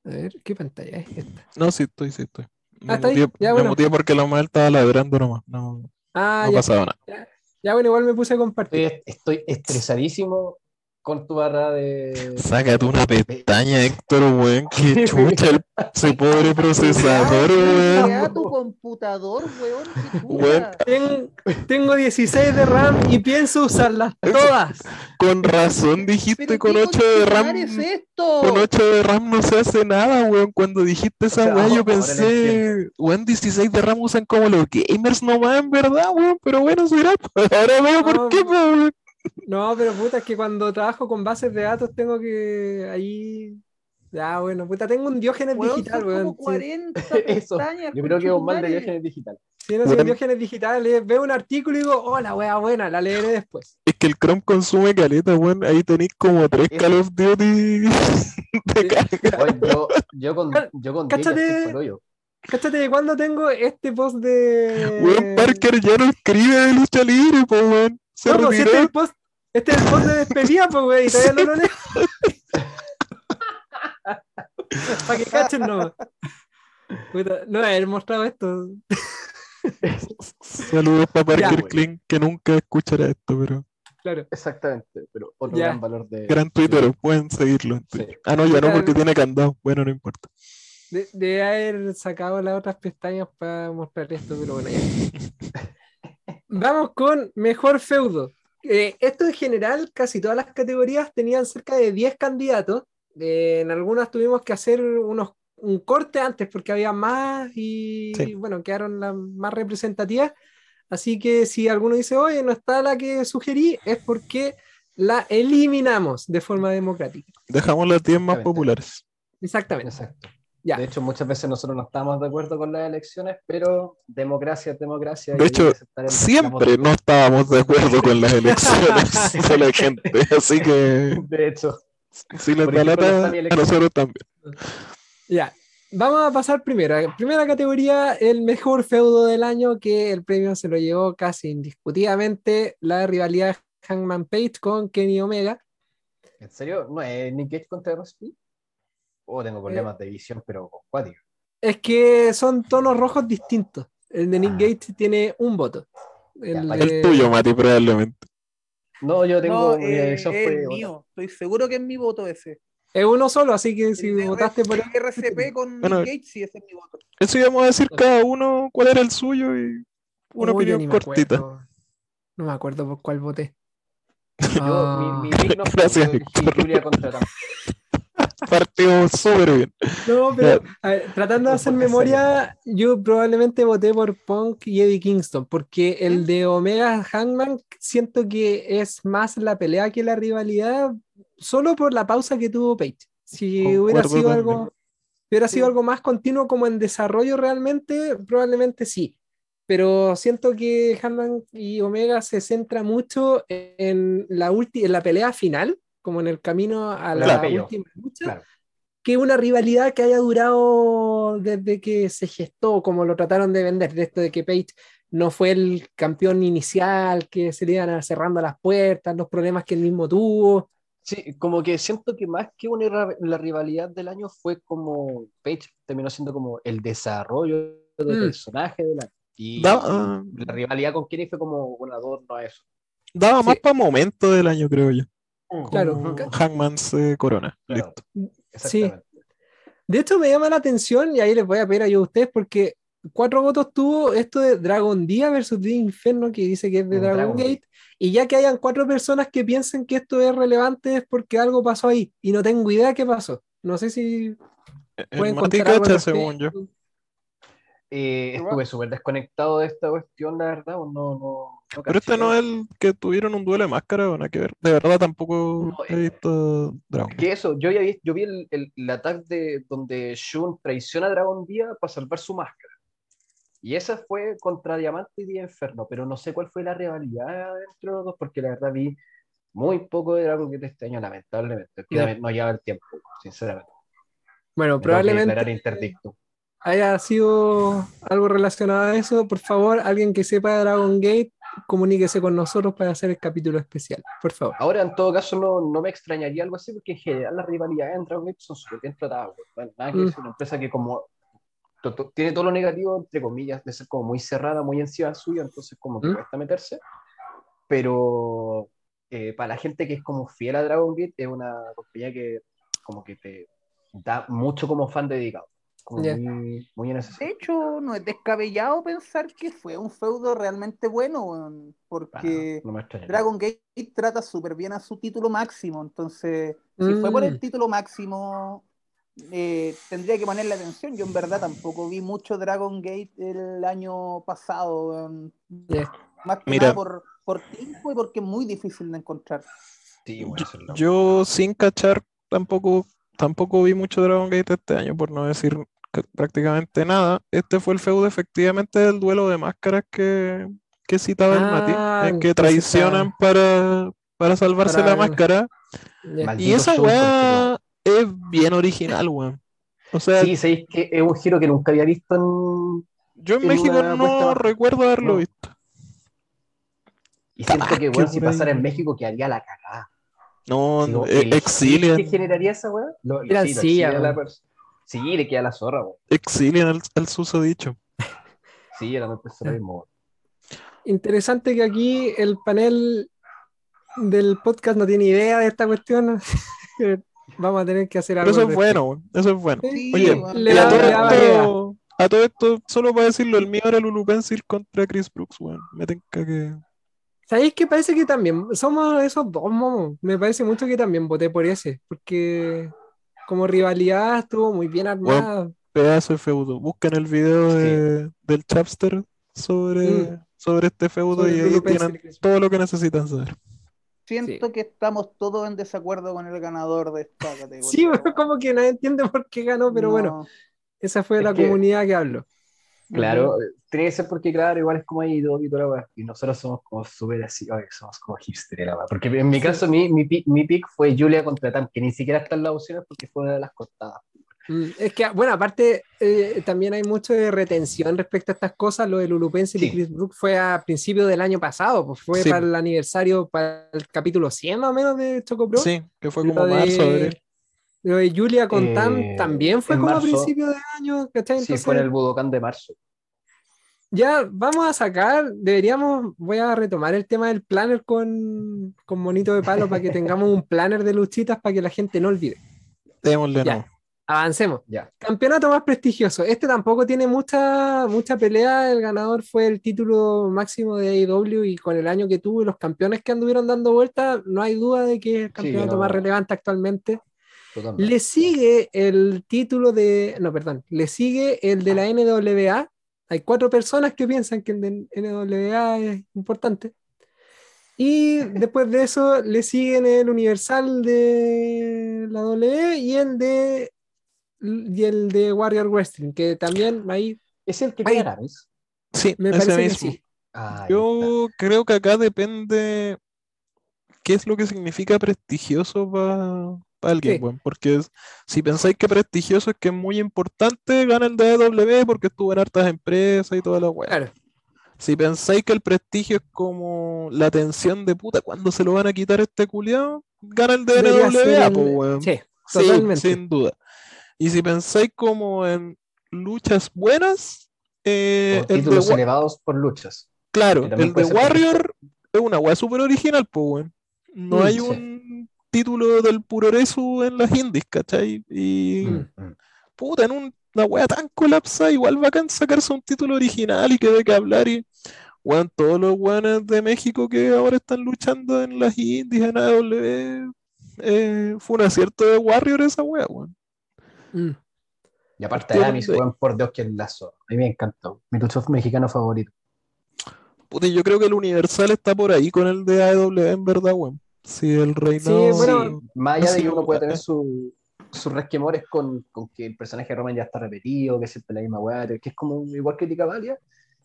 Speaker 1: A ver, ¿qué pantalla es esta?
Speaker 4: No, sí estoy, sí estoy. Me
Speaker 1: Ah,
Speaker 4: muteé,
Speaker 1: Ya,
Speaker 4: me
Speaker 1: bueno.
Speaker 4: muteé porque la madre estaba ladrando nomás. No,
Speaker 1: Ah,
Speaker 4: no
Speaker 1: ya,
Speaker 4: pasaba nada.
Speaker 1: ya, bueno, igual me puse a compartir.
Speaker 3: Estoy, estoy estresadísimo con tu barra de.
Speaker 4: Sácate una pestaña, Héctor, weón. Que chucha el, ese pobre procesador, weón.
Speaker 2: Ya tu computador, weón.
Speaker 4: Weón.
Speaker 1: Ten- tengo 16 de RAM y pienso usarlas todas.
Speaker 4: Con razón dijiste
Speaker 2: Pero
Speaker 4: con
Speaker 2: ¿qué
Speaker 4: 8 de RAM.
Speaker 2: es esto?
Speaker 4: Con 8 de RAM no se hace nada, weón. Cuando dijiste esa weá, yo pensé, weón, 16 de RAM usan como los gamers nomás, en verdad, weón. Pero bueno, será. Ahora veo por
Speaker 1: No,
Speaker 4: qué, weón.
Speaker 1: No, pero puta, es que cuando trabajo con bases de datos tengo que ahí. Ya, bueno, puta, tengo un Diógenes
Speaker 2: Weón,
Speaker 1: digital,
Speaker 2: son
Speaker 1: weón.
Speaker 2: como
Speaker 1: sí.
Speaker 2: 40
Speaker 3: Eso,
Speaker 2: pestañas.
Speaker 3: Yo creo que es un mal de. Diógenes digital.
Speaker 1: Sí, no
Speaker 4: Bueno.
Speaker 1: un Diógenes digital, eh, veo un artículo y digo, oh, la wea buena, la leeré después.
Speaker 4: Es que el Chrome consume caleta, weón. Ahí tenéis como 3
Speaker 3: Eso.
Speaker 4: Call of Duty de
Speaker 1: Sí.
Speaker 4: carga.
Speaker 3: Oye, yo, yo con, yo con
Speaker 1: Cáchate. de cuándo tengo este post de.
Speaker 4: Weón, Parker ya no escribe de lucha libre, po, weón. Se
Speaker 1: No, pues, si este es el post, este es el post de despedida, pues, weón, y todavía no lo leo. Para que cachen, no. Puta, no haber mostrado esto.
Speaker 4: Saludos para Parker. Kling, que nunca escuchará esto, pero
Speaker 1: Claro.
Speaker 3: Exactamente, pero otro
Speaker 1: Ya.
Speaker 3: gran valor de.
Speaker 4: gran Twitter, pueden seguirlo en Twitter.
Speaker 3: Sí.
Speaker 4: Ah, no, ya no, porque tiene candado. Bueno, no importa.
Speaker 1: De, de haber sacado las otras pestañas para mostrar esto, pero bueno, ya. Vamos con mejor feudo. Eh, esto en general, casi todas las categorías tenían cerca de 10 candidatos. Eh, en algunas tuvimos que hacer unos, un corte antes porque había más y
Speaker 4: Sí.
Speaker 1: bueno, quedaron las más representativas. Así que si alguno dice, oye, no está la que sugerí, es porque la eliminamos de forma democrática.
Speaker 4: Dejamos las 10 más populares.
Speaker 1: Exactamente.
Speaker 3: Exacto.
Speaker 1: Ya.
Speaker 3: De hecho, muchas veces nosotros no estamos de acuerdo con las elecciones, pero democracia es democracia.
Speaker 4: De hecho,
Speaker 3: el-
Speaker 4: Siempre no estábamos de acuerdo con las elecciones de la gente. Así que
Speaker 3: De hecho,
Speaker 4: si les da lata, a nosotros también.
Speaker 1: Ya, vamos a pasar primero. Primera categoría, el mejor feudo del año, que el premio se lo llevó casi indiscutidamente la rivalidad Hangman Page con Kenny Omega.
Speaker 3: ¿en serio? ¿No es Nick Cage contra Rosby? O tengo problemas de visión, pero con cuático.
Speaker 1: Es que son tonos rojos distintos. El de Nick
Speaker 3: Ah.
Speaker 1: Gage tiene un voto. El,
Speaker 3: Ya,
Speaker 1: de-
Speaker 4: El tuyo, Mati, probablemente.
Speaker 3: No, yo tengo.
Speaker 2: No, eh, es
Speaker 3: fue
Speaker 2: el mío. Estoy seguro que es mi voto ese.
Speaker 1: Es uno solo, así que si
Speaker 2: El
Speaker 1: votaste por él.
Speaker 2: RCP con
Speaker 4: Bueno,
Speaker 2: Nick Gage, sí, ese es mi voto.
Speaker 4: Eso íbamos a decir cada uno cuál era el suyo y una
Speaker 1: Oh,
Speaker 4: opinión
Speaker 1: me
Speaker 4: cortita.
Speaker 1: acuerdo. No me acuerdo por cuál voté.
Speaker 3: Yo,
Speaker 1: Ah.
Speaker 3: mi, mi pick no fue
Speaker 4: Gracias, Héctor.
Speaker 3: Julia contra Trump.
Speaker 4: Partimos súper bien.
Speaker 1: No, pero a ver, tratando de hacer memoria, yo probablemente voté por Punk y Eddie Kingston, porque el de Omega Hangman siento que es más la pelea que la rivalidad. solo por la pausa que tuvo Page. Si hubiera sido
Speaker 4: también.
Speaker 1: algo, hubiera sido
Speaker 2: Sí.
Speaker 1: algo más continuo como en desarrollo realmente, probablemente sí. Pero siento que Hanman y Omega se centra mucho en la, ulti- en la pelea final, como en el camino a la
Speaker 3: Claro.
Speaker 1: última lucha,
Speaker 3: Claro.
Speaker 1: que una rivalidad que haya durado desde que se gestó, como lo trataron de vender, de esto de que Page no fue el campeón inicial, que se le iban a- cerrando las puertas, los problemas que él mismo tuvo.
Speaker 3: Sí, como que siento que más que una la rivalidad del año fue como Page terminó siendo como el desarrollo del
Speaker 1: Mm.
Speaker 3: personaje del año. Y
Speaker 4: Da- ah,
Speaker 3: la rivalidad con Kenny fue como un adorno a eso.
Speaker 4: daba más para momento del año, creo yo.
Speaker 1: Claro.
Speaker 4: Hangman's eh, Corona.
Speaker 3: Claro.
Speaker 4: Listo.
Speaker 3: Exactamente.
Speaker 1: De hecho, me llama la atención, y ahí les voy a pedir ayuda a ustedes, porque cuatro votos tuvo esto de Dragon Día versus The Inferno, que dice que es de Dragon
Speaker 3: Dragon
Speaker 1: Gate, y ya que hayan cuatro personas que piensen que esto es relevante es porque algo pasó ahí, y no tengo idea qué pasó. No sé si
Speaker 4: El
Speaker 1: pueden
Speaker 4: Mati cacha, según yo.
Speaker 3: Eh, estuve súper desconectado de esta cuestión, la verdad. No, no, no
Speaker 4: Pero este no es el que tuvieron un duelo de máscara, o nada que ver. De verdad tampoco
Speaker 3: No,
Speaker 4: he
Speaker 3: eh,
Speaker 4: visto Dragon.
Speaker 3: Que eso, yo ya vi, yo vi el, el, el ataque de donde Shun traiciona a Dragon Día para salvar su máscara. Y esa fue contra Diamante y Día Inferno, pero no sé cuál fue la rivalidad entre los dos, porque la verdad vi muy poco de Dragon Gate este año, lamentablemente. Es que
Speaker 1: Ya.
Speaker 3: no lleva el tiempo, sinceramente.
Speaker 1: Bueno, probablemente
Speaker 3: interdicto.
Speaker 1: Haya sido algo relacionado a eso. Por favor, alguien que sepa de Dragon Gate, comuníquese con nosotros para hacer el capítulo especial, por favor.
Speaker 3: Ahora, en todo caso, no, no me extrañaría algo así, porque en general las rivalidades en Dragon Gate son súper bien tratadas. Bueno, nada que
Speaker 1: Mm.
Speaker 3: decir, una empresa que como to- to- tiene todo lo negativo, entre comillas, de ser como muy cerrada, muy encima suyo, entonces como que
Speaker 1: Mm.
Speaker 3: cuesta meterse. Pero eh, para la gente que es como fiel a Dragon Gate, es una compañía que como que te da mucho como fan dedicado. Como muy, muy en ese
Speaker 2: De hecho, no es descabellado pensar que fue un feudo realmente bueno, porque
Speaker 3: no me extraña.
Speaker 2: Dragon Gate trata súper bien a su título máximo. Entonces, si fue por el
Speaker 1: Mm.
Speaker 2: título máximo, eh, tendría que ponerle atención. Yo en verdad tampoco vi mucho Dragon Gate el año pasado, más que
Speaker 4: Mira.
Speaker 2: nada por, por tiempo y porque es muy difícil de encontrar.
Speaker 3: Sí, bueno, lo-
Speaker 4: Yo sin cachar tampoco, tampoco vi mucho Dragon Gate este año, por no decir prácticamente nada. Este fue el feudo efectivamente del duelo de máscaras que, que citaba el Mati,
Speaker 1: Ah,
Speaker 4: en que
Speaker 1: entonces
Speaker 4: traicionan para, para salvarse
Speaker 1: para-
Speaker 4: la máscara. Y esa weá es bien original, weón. O sea,
Speaker 3: Sí, sabéis que es un giro que nunca había visto en,
Speaker 4: yo en
Speaker 3: en
Speaker 4: México no recuerdo haberlo
Speaker 3: No.
Speaker 4: visto.
Speaker 3: Y siento que, bueno, si pasara en México, quedaría la cagada.
Speaker 4: No,
Speaker 3: Digo,
Speaker 4: no, e-
Speaker 3: hit ¿Qué generaría esa weá? Lo,
Speaker 1: Era
Speaker 3: sí, lo exilia la
Speaker 1: weón.
Speaker 3: Sí, le queda la zorra, weón.
Speaker 4: Exilian al, al susodicho.
Speaker 3: Sí, era lo mismo, weón.
Speaker 1: Interesante que aquí el panel del podcast no tiene idea de esta cuestión. Vamos a tener que hacer
Speaker 4: Pero
Speaker 1: algo.
Speaker 4: eso
Speaker 1: al
Speaker 4: es bueno, weón, eso es bueno.
Speaker 2: Sí,
Speaker 4: Oye,
Speaker 1: le
Speaker 4: a todo
Speaker 1: le da
Speaker 4: esto-
Speaker 1: variedad.
Speaker 4: a todo esto, solo para decirlo, el mío era Lulu Pencil contra Chris Brooks, weón. Me tenga que.
Speaker 1: ¿Sabéis que parece que también somos esos dos momos? Me parece mucho que también voté por ese, porque como rivalidad estuvo muy bien armada.
Speaker 4: Pedazo de feudo. Busquen el video
Speaker 3: Sí.
Speaker 4: de- del Chapster sobre,
Speaker 1: Mm.
Speaker 4: sobre este feudo
Speaker 1: Sobre
Speaker 4: y ahí tienen todo lo que necesitan saber.
Speaker 2: Siento que estamos todos en desacuerdo con el ganador de esta categoría.
Speaker 1: Sí,
Speaker 2: weón.
Speaker 1: como que nadie entiende por qué ganó, pero
Speaker 2: No.
Speaker 1: bueno, esa fue
Speaker 3: Es
Speaker 1: la
Speaker 3: que-
Speaker 1: comunidad que habló.
Speaker 3: Claro, eh, tiene que ser porque, claro, igual es como ahí todo y toda la. Y nosotros somos como súper así, oye, somos como hipster la weá. Porque en mi
Speaker 1: Sí.
Speaker 3: caso, mi, mi, mi pick fue Julia contra Tam, que ni siquiera está en las opciones porque fue una de las cortadas.
Speaker 1: Mm, Es que, bueno, aparte, eh, también hay mucho de retención respecto a estas cosas. Lo de Lulu Pencil y
Speaker 3: Sí.
Speaker 1: Chris Brook fue a principios del año pasado, pues fue
Speaker 4: Sí.
Speaker 1: para el aniversario, para el capítulo 100 más o menos de Choco Pro.
Speaker 4: Sí, que fue como
Speaker 1: de-
Speaker 4: marzo, abril.
Speaker 1: Lo de Julia con Tam
Speaker 3: Eh,
Speaker 1: también fue
Speaker 3: en
Speaker 1: como
Speaker 3: marzo.
Speaker 1: a principios de año, ¿cachai?
Speaker 3: Sí,
Speaker 1: Entonces,
Speaker 3: fue en el Budokan de marzo.
Speaker 1: ya vamos a sacar, deberíamos, voy a retomar el tema del planner con, con Monito de Palo para que tengamos un planner de luchitas para que la gente no olvide.
Speaker 4: Démosle
Speaker 1: Ya.
Speaker 4: no.
Speaker 1: Avancemos.
Speaker 3: Ya.
Speaker 1: Campeonato más prestigioso. Este tampoco tiene mucha, mucha pelea. El ganador fue el título máximo de AEW y con el año que tuvo y los campeones que anduvieron dando vueltas, no hay duda de que es el campeonato
Speaker 3: no.
Speaker 1: más relevante actualmente.
Speaker 3: Totalmente.
Speaker 1: Le sigue el título de. No, perdón. Le sigue el de la NWA. Hay cuatro personas que piensan que el de NWA es importante. Y después de eso le siguen el Universal de la W y el de y el de Warrior Wrestling, que también ahí
Speaker 3: ¿Es el que
Speaker 1: Ay.
Speaker 3: tiene Aramis?
Speaker 4: Sí,
Speaker 1: me parece que
Speaker 4: mismo.
Speaker 1: sí.
Speaker 3: Ah, ahí está.
Speaker 4: Yo creo que acá depende qué es lo que significa prestigioso para alguien,
Speaker 1: Sí.
Speaker 4: weón. Porque es- si pensáis que prestigioso es que es muy importante, gana el DW porque estuvo en hartas empresas y toda la weá.
Speaker 1: Claro.
Speaker 4: Si pensáis que el prestigio es como la tensión de puta, ¿cuándo se lo van a quitar este culiao? Gana el
Speaker 1: Debería ser
Speaker 4: DNWA,
Speaker 1: el-
Speaker 4: po, weón.
Speaker 1: Sí,
Speaker 4: Sí,
Speaker 1: totalmente.
Speaker 4: sin duda. Y si pensáis como en luchas buenas, eh, el
Speaker 3: títulos elevados por luchas.
Speaker 4: claro, el de Warrior es una weá súper original, pues, weón. No
Speaker 1: Mm,
Speaker 4: hay
Speaker 3: sí.
Speaker 4: un título del Puroresu en las indies, ¿cachai? Y
Speaker 3: Mm, mm.
Speaker 4: puta, en un- una weá tan colapsada, igual bacán sacarse un título original y que de qué hablar. Y, weón, todos los weones de México que ahora están luchando en las indies, en AW, eh, fue un acierto de Warrior esa weá, weón.
Speaker 1: Mm.
Speaker 3: Y aparte
Speaker 4: de-
Speaker 3: weón, por Dios que el lazo. A mí me encantó. Mi luchador mexicano favorito.
Speaker 4: Puta, y yo creo que el Universal está por ahí con el de AEW, en verdad, weón. Sí, el reinado.
Speaker 1: bueno,
Speaker 3: Sí, más allá de
Speaker 4: sí,
Speaker 3: que uno puede tener su- sus resquemores con, con que el personaje de Roman ya está repetido, que es siempre la misma weá, que es como igual crítica válida,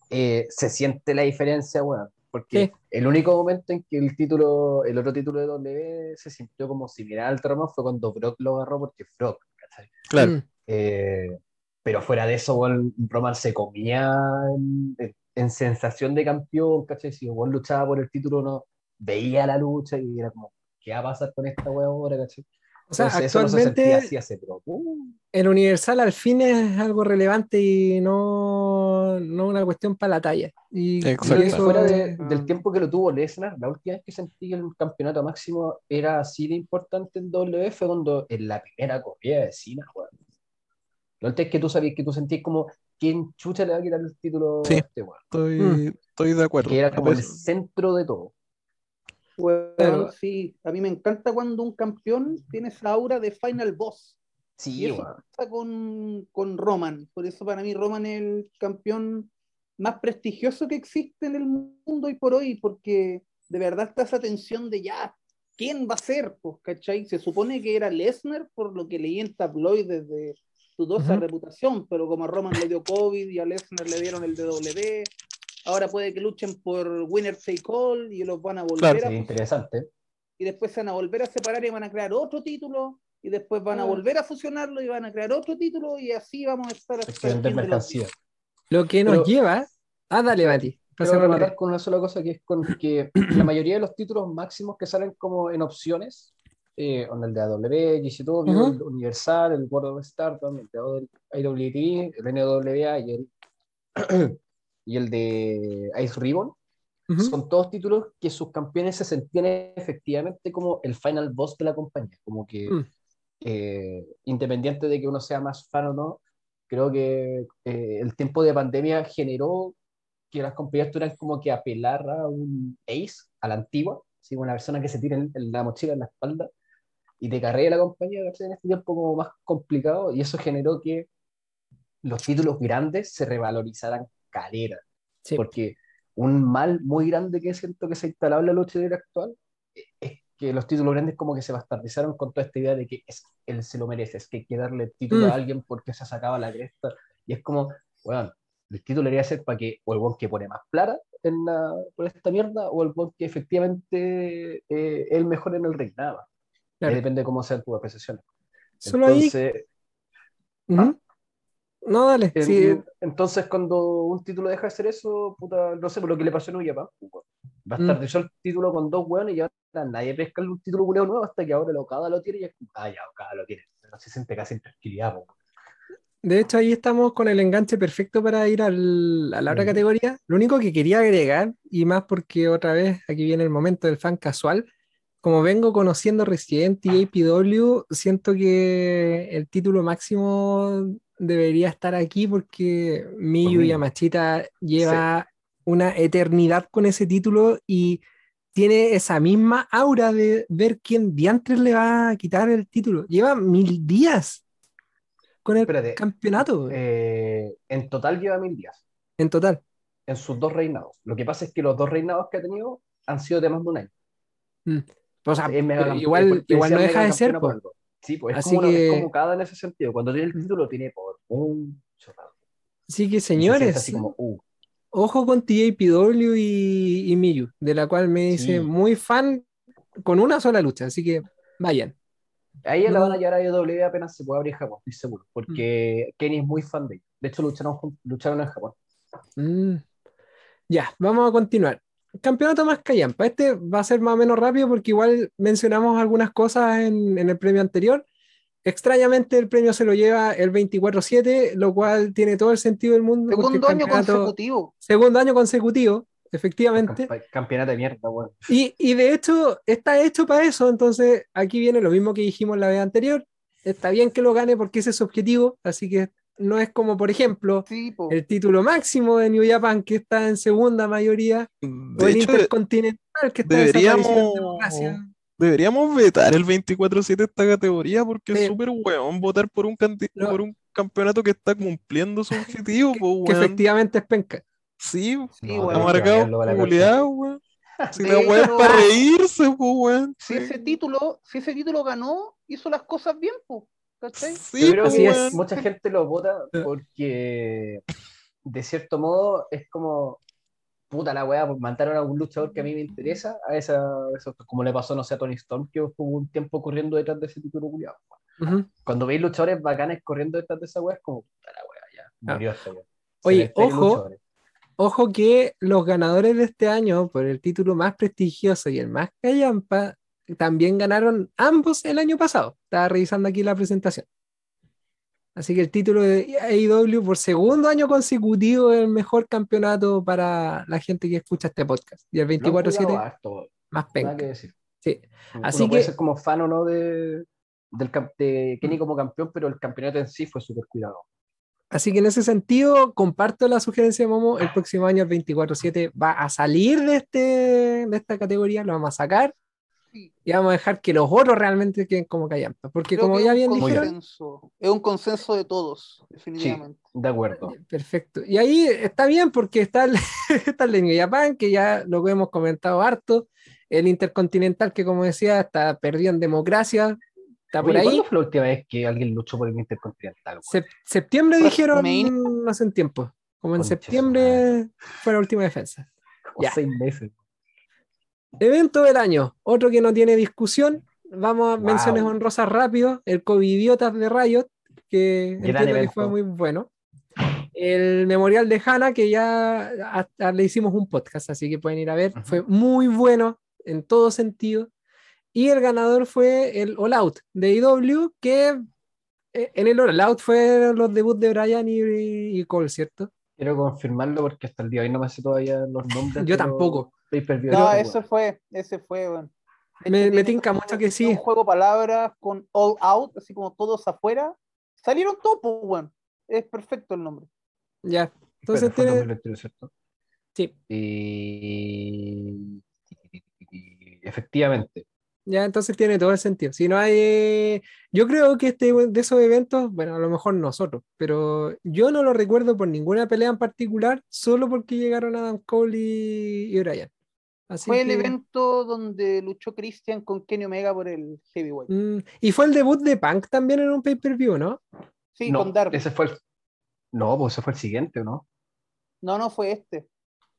Speaker 3: eh, se siente la diferencia, weón. Porque
Speaker 1: Sí.
Speaker 3: el único momento en que el título, el otro título de W se sintió como similar al Roman fue cuando Brock lo agarró porque Brock, ¿cachai?
Speaker 4: Claro.
Speaker 1: Mm.
Speaker 3: Eh, pero fuera de eso, weón, Roman se comía en, en- en sensación de campeón, ¿cachai? Si Juan luchaba por el título, no veía la lucha y era como, ¿qué va a pasar con esta weá ahora, ¿cachai?
Speaker 1: O sea,
Speaker 3: Entonces, eso no se
Speaker 1: actualmente
Speaker 3: así hace poco. Uh,
Speaker 1: el Universal al fin es algo relevante y no, no una cuestión para la talla. Y, eso
Speaker 3: fuera de- del tiempo que lo tuvo Lesnar, la última vez que sentí que el campeonato máximo era así de importante en W fue cuando en la primera corrida de Cena, weón. Lo antes que tú sabías que tú sentías como, ¿quién chucha le va a quitar el título
Speaker 4: Sí.
Speaker 3: a este weón?
Speaker 4: Estoy,
Speaker 1: Mm.
Speaker 4: estoy de acuerdo.
Speaker 3: Que era como el centro de todo.
Speaker 1: Claro.
Speaker 2: sí, a mí me encanta cuando un campeón tiene esa aura de final boss. Y
Speaker 3: Sí,
Speaker 2: eso pasa con, con Roman. Por eso para mí Roman es el campeón más prestigioso que existe en el mundo hoy por hoy, porque de verdad está esa tensión de ya, ¿quién va a ser? Pues, ¿cachai? Se supone que era Lesnar, por lo que leí en tabloides de dudosa
Speaker 1: Ujú.
Speaker 2: reputación, pero como a Roman le dio COVID y a Lesnar le dieron el DW, ahora puede que luchen por Winner Take All y los van a volver
Speaker 4: Claro,
Speaker 2: a
Speaker 3: Sí, interesante.
Speaker 2: y después se van a volver a separar y van a crear otro título, y después van a
Speaker 3: Ah.
Speaker 2: volver a fusionarlo y van a crear otro título, y así vamos a estar
Speaker 3: Es
Speaker 2: hasta el fin de
Speaker 1: lo que nos
Speaker 3: Pero-
Speaker 1: lleva. Ah, dale, Mati. La
Speaker 3: rematar con una sola cosa que es con que la mayoría de los títulos máximos que salen como en opciones, eh, con el de AW, GCW,
Speaker 1: Ujú.
Speaker 3: el Universal, el World of Stardom, el de IWTV, el NWA y el, y el de Ice Ribbon,
Speaker 1: Ujú.
Speaker 3: son todos títulos que sus campeones se sentían efectivamente como el final boss de la compañía, como que
Speaker 1: Mm.
Speaker 3: eh, independiente de que uno sea más fan o no, creo que eh, el tiempo de pandemia generó que las compañías tuvieran como que apelar a un ace, a la antigua, ¿sí? una persona que se tire en, en la mochila en la espalda y te carree la compañía en este tiempo como más complicado, y eso generó que los títulos grandes se revalorizaran calera,
Speaker 1: Sí.
Speaker 3: porque un mal muy grande que siento que se ha instalado en la lucha libre actual eh, es que los títulos grandes como que se bastardizaron con toda esta idea de que es, él se lo merece, es que hay que darle el título
Speaker 1: Mm.
Speaker 3: a alguien porque se sacaba la cresta, y es como, bueno, el título debería ser para que o el buen que pone más plata en la, por esta mierda, o el buen que efectivamente eh, el mejor en el ring, nada más. Ahí
Speaker 1: Claro.
Speaker 3: depende de cómo sean tus apreciaciones.
Speaker 1: Solo ahí.
Speaker 3: Entonces.
Speaker 1: No, dale. Sí,
Speaker 3: entonces, cuando un título deja de ser eso, puta, no sé por lo que le pasó a New Japan, pues, weón. bastardizó el título con dos weones y ahora nadie pesca un título culeo nuevo hasta que ahora el Okada lo tiene y es como, ah, ya, Okada lo tiene. No se siente casi en tranquilidad.
Speaker 1: De hecho, ahí estamos con el enganche perfecto para ir al- a la otra
Speaker 3: Ujú.
Speaker 1: categoría. Lo único que quería agregar, y más porque otra vez aquí viene el momento del fan casual, como vengo conociendo Resident y APW, siento que el título máximo debería estar aquí porque Miyu
Speaker 3: mí.
Speaker 1: Yamashita lleva una eternidad con ese título y tiene esa misma aura de ver quién diantres le va a quitar el título. Lleva mil días con el
Speaker 3: Espérate,
Speaker 1: campeonato
Speaker 3: eh, en total lleva mil días
Speaker 1: en total.
Speaker 3: en sus dos reinados. Lo que pasa es que los dos reinados que ha tenido han sido temas de un año.
Speaker 1: Mm. O sea,
Speaker 3: Es mega
Speaker 1: pero
Speaker 3: campe-
Speaker 1: igual, igual no deja de ser,
Speaker 3: por algo. Sí, pues es
Speaker 1: Así
Speaker 3: como,
Speaker 1: que-
Speaker 3: es como cada en ese sentido. Cuando tiene el
Speaker 1: Mm.
Speaker 3: título, tiene por mucho rato.
Speaker 1: Así que
Speaker 3: Y se
Speaker 1: señores,
Speaker 3: así como, uh,
Speaker 1: ojo con TJPW y, y Miyu, de la cual me dice
Speaker 3: Sí.
Speaker 1: muy fan con una sola lucha, así que vayan.
Speaker 3: A ella la
Speaker 1: No.
Speaker 3: van a llevar a IW apenas se pueda abrir Japón, estoy seguro. Porque Kenny es muy fan de ella. De hecho, lucharon, lucharon en Japón.
Speaker 1: Mm. Ya, vamos a continuar. Campeonato más callampa. Este va a ser más o menos rápido porque igual mencionamos algunas cosas en, en el premio anterior. Extrañamente el premio se lo lleva el 24-7, lo cual tiene todo el sentido del mundo.
Speaker 2: Segundo año consecutivo.
Speaker 1: Segundo año consecutivo, efectivamente.
Speaker 3: Campeonato de mierda, weón.
Speaker 1: Y, y de hecho está hecho para eso, entonces aquí viene lo mismo que dijimos la vez anterior. Está bien que lo gane porque ese es su objetivo, así que no es como, por ejemplo,
Speaker 2: Sí, po.
Speaker 1: el título máximo de New Japan que está en segunda mayoría, o
Speaker 4: De
Speaker 1: el
Speaker 4: hecho,
Speaker 1: Intercontinental que está
Speaker 4: deberíamos-
Speaker 1: en democracia.
Speaker 4: deberíamos vetar el 24-7 esta categoría porque
Speaker 1: Sí.
Speaker 4: es súper weón votar por un, canti-
Speaker 1: No.
Speaker 4: por un campeonato que está cumpliendo su objetivo, po,
Speaker 1: que
Speaker 4: weón.
Speaker 1: efectivamente es penca.
Speaker 4: Sí,
Speaker 2: Sí,
Speaker 3: No,
Speaker 2: bueno.
Speaker 4: amargado,
Speaker 3: Lo van a
Speaker 4: culiao, weón. Si la weá es para reírse, po, weón.
Speaker 2: Si ese título, si ese título ganó, hizo las cosas bien, po. ¿Cachai?
Speaker 4: Sí,
Speaker 3: Yo creo
Speaker 1: es.
Speaker 3: mucha gente lo vota porque, de cierto modo, es como, puta la weá, pues mandaron a un luchador que a mí me interesa, a esa, eso, como le pasó, no sé, a Tony Storm, que estuvo un tiempo corriendo detrás de ese título culiao.
Speaker 1: Ujú.
Speaker 3: Cuando veis luchadores bacanes corriendo detrás de esa weá, es como, puta la weá, ya,
Speaker 1: Ah.
Speaker 3: murió esta weá.
Speaker 1: Oye, ojo. Ojo que los ganadores de este año por el título más prestigioso y el más callampa también ganaron ambos el año pasado. Estaba revisando aquí la presentación. Así que el título de AEW por segundo año consecutivo es el mejor campeonato para la gente que escucha este podcast. Y el
Speaker 3: Lo han cuidado
Speaker 1: 24-7
Speaker 3: harto,
Speaker 1: más penca.
Speaker 3: que decir.
Speaker 1: Sí.
Speaker 3: Uno
Speaker 1: Así
Speaker 3: puede
Speaker 1: que-
Speaker 3: ser como fan o no de, del, de Kenny como campeón, pero el campeonato en sí fue súper cuidado.
Speaker 1: Así que en ese sentido, comparto la sugerencia de Momo. El próximo año, el 24-7, va a salir de, este, de esta categoría, lo vamos a sacar. Y vamos a dejar que los otros realmente queden como callampa. Porque
Speaker 2: Creo
Speaker 1: como ya
Speaker 2: es
Speaker 1: bien
Speaker 2: un
Speaker 1: dijeron,
Speaker 2: consenso. Es un consenso de todos, definitivamente.
Speaker 3: De acuerdo.
Speaker 1: perfecto. Y ahí está bien porque está el, está el de New Japan, que ya lo hemos comentado harto. El Intercontinental, que como decía, está perdido en democracia. Está por ahí.
Speaker 3: ¿cuándo fue la última vez que alguien luchó por el Intercontinental?
Speaker 1: Sep- septiembre dijeron
Speaker 2: WrestleMania.
Speaker 1: hace un tiempo. Como en
Speaker 3: Concha
Speaker 1: septiembre fue la última defensa.
Speaker 3: Como
Speaker 1: ya.
Speaker 3: seis meses.
Speaker 1: Evento del año, otro que no tiene discusión. Vamos a
Speaker 3: Wow.
Speaker 1: menciones honrosas rápido. El Covidiotas de Riot, que entiendo fue muy bueno. El Memorial de Hanna, que ya hasta le hicimos un podcast, así que pueden ir a ver. Fue muy bueno en todo sentido. Y el ganador fue el All Out de IW, que eh, en el All Out fueron los debuts de Brian y, y Cole, ¿cierto?
Speaker 3: Quiero confirmarlo porque hasta el día de hoy no me sé todavía los nombres.
Speaker 1: Yo tampoco.
Speaker 3: Pay-per-view
Speaker 2: No, ese fue, ese fue, weón.
Speaker 1: Me- me tinca mucho que sí.
Speaker 2: Un juego de palabras con all out, así como todos afuera. Salieron todos, pues, weón. Es perfecto el nombre.
Speaker 1: Ya. Entonces tiene.
Speaker 3: 2021, ¿cierto?
Speaker 1: Sí.
Speaker 3: Y... Efectivamente.
Speaker 1: Ya, entonces tiene todo el sentido. Si no hay. Yo creo que este de esos eventos, bueno, a lo mejor nosotros, pero yo no lo recuerdo por ninguna pelea en particular, solo porque llegaron Adam Cole y, y Bryan. Así
Speaker 2: Fue el
Speaker 1: que-
Speaker 2: evento donde luchó Christian con Kenny Omega por el Heavyweight.
Speaker 1: Mm, y fue el debut de Punk también en un pay-per-view, ¿no?
Speaker 2: Sí,
Speaker 3: no,
Speaker 2: con Darby.
Speaker 3: ese fue el... No, pues ese fue el siguiente, ¿o ¿no?
Speaker 2: No, no fue este.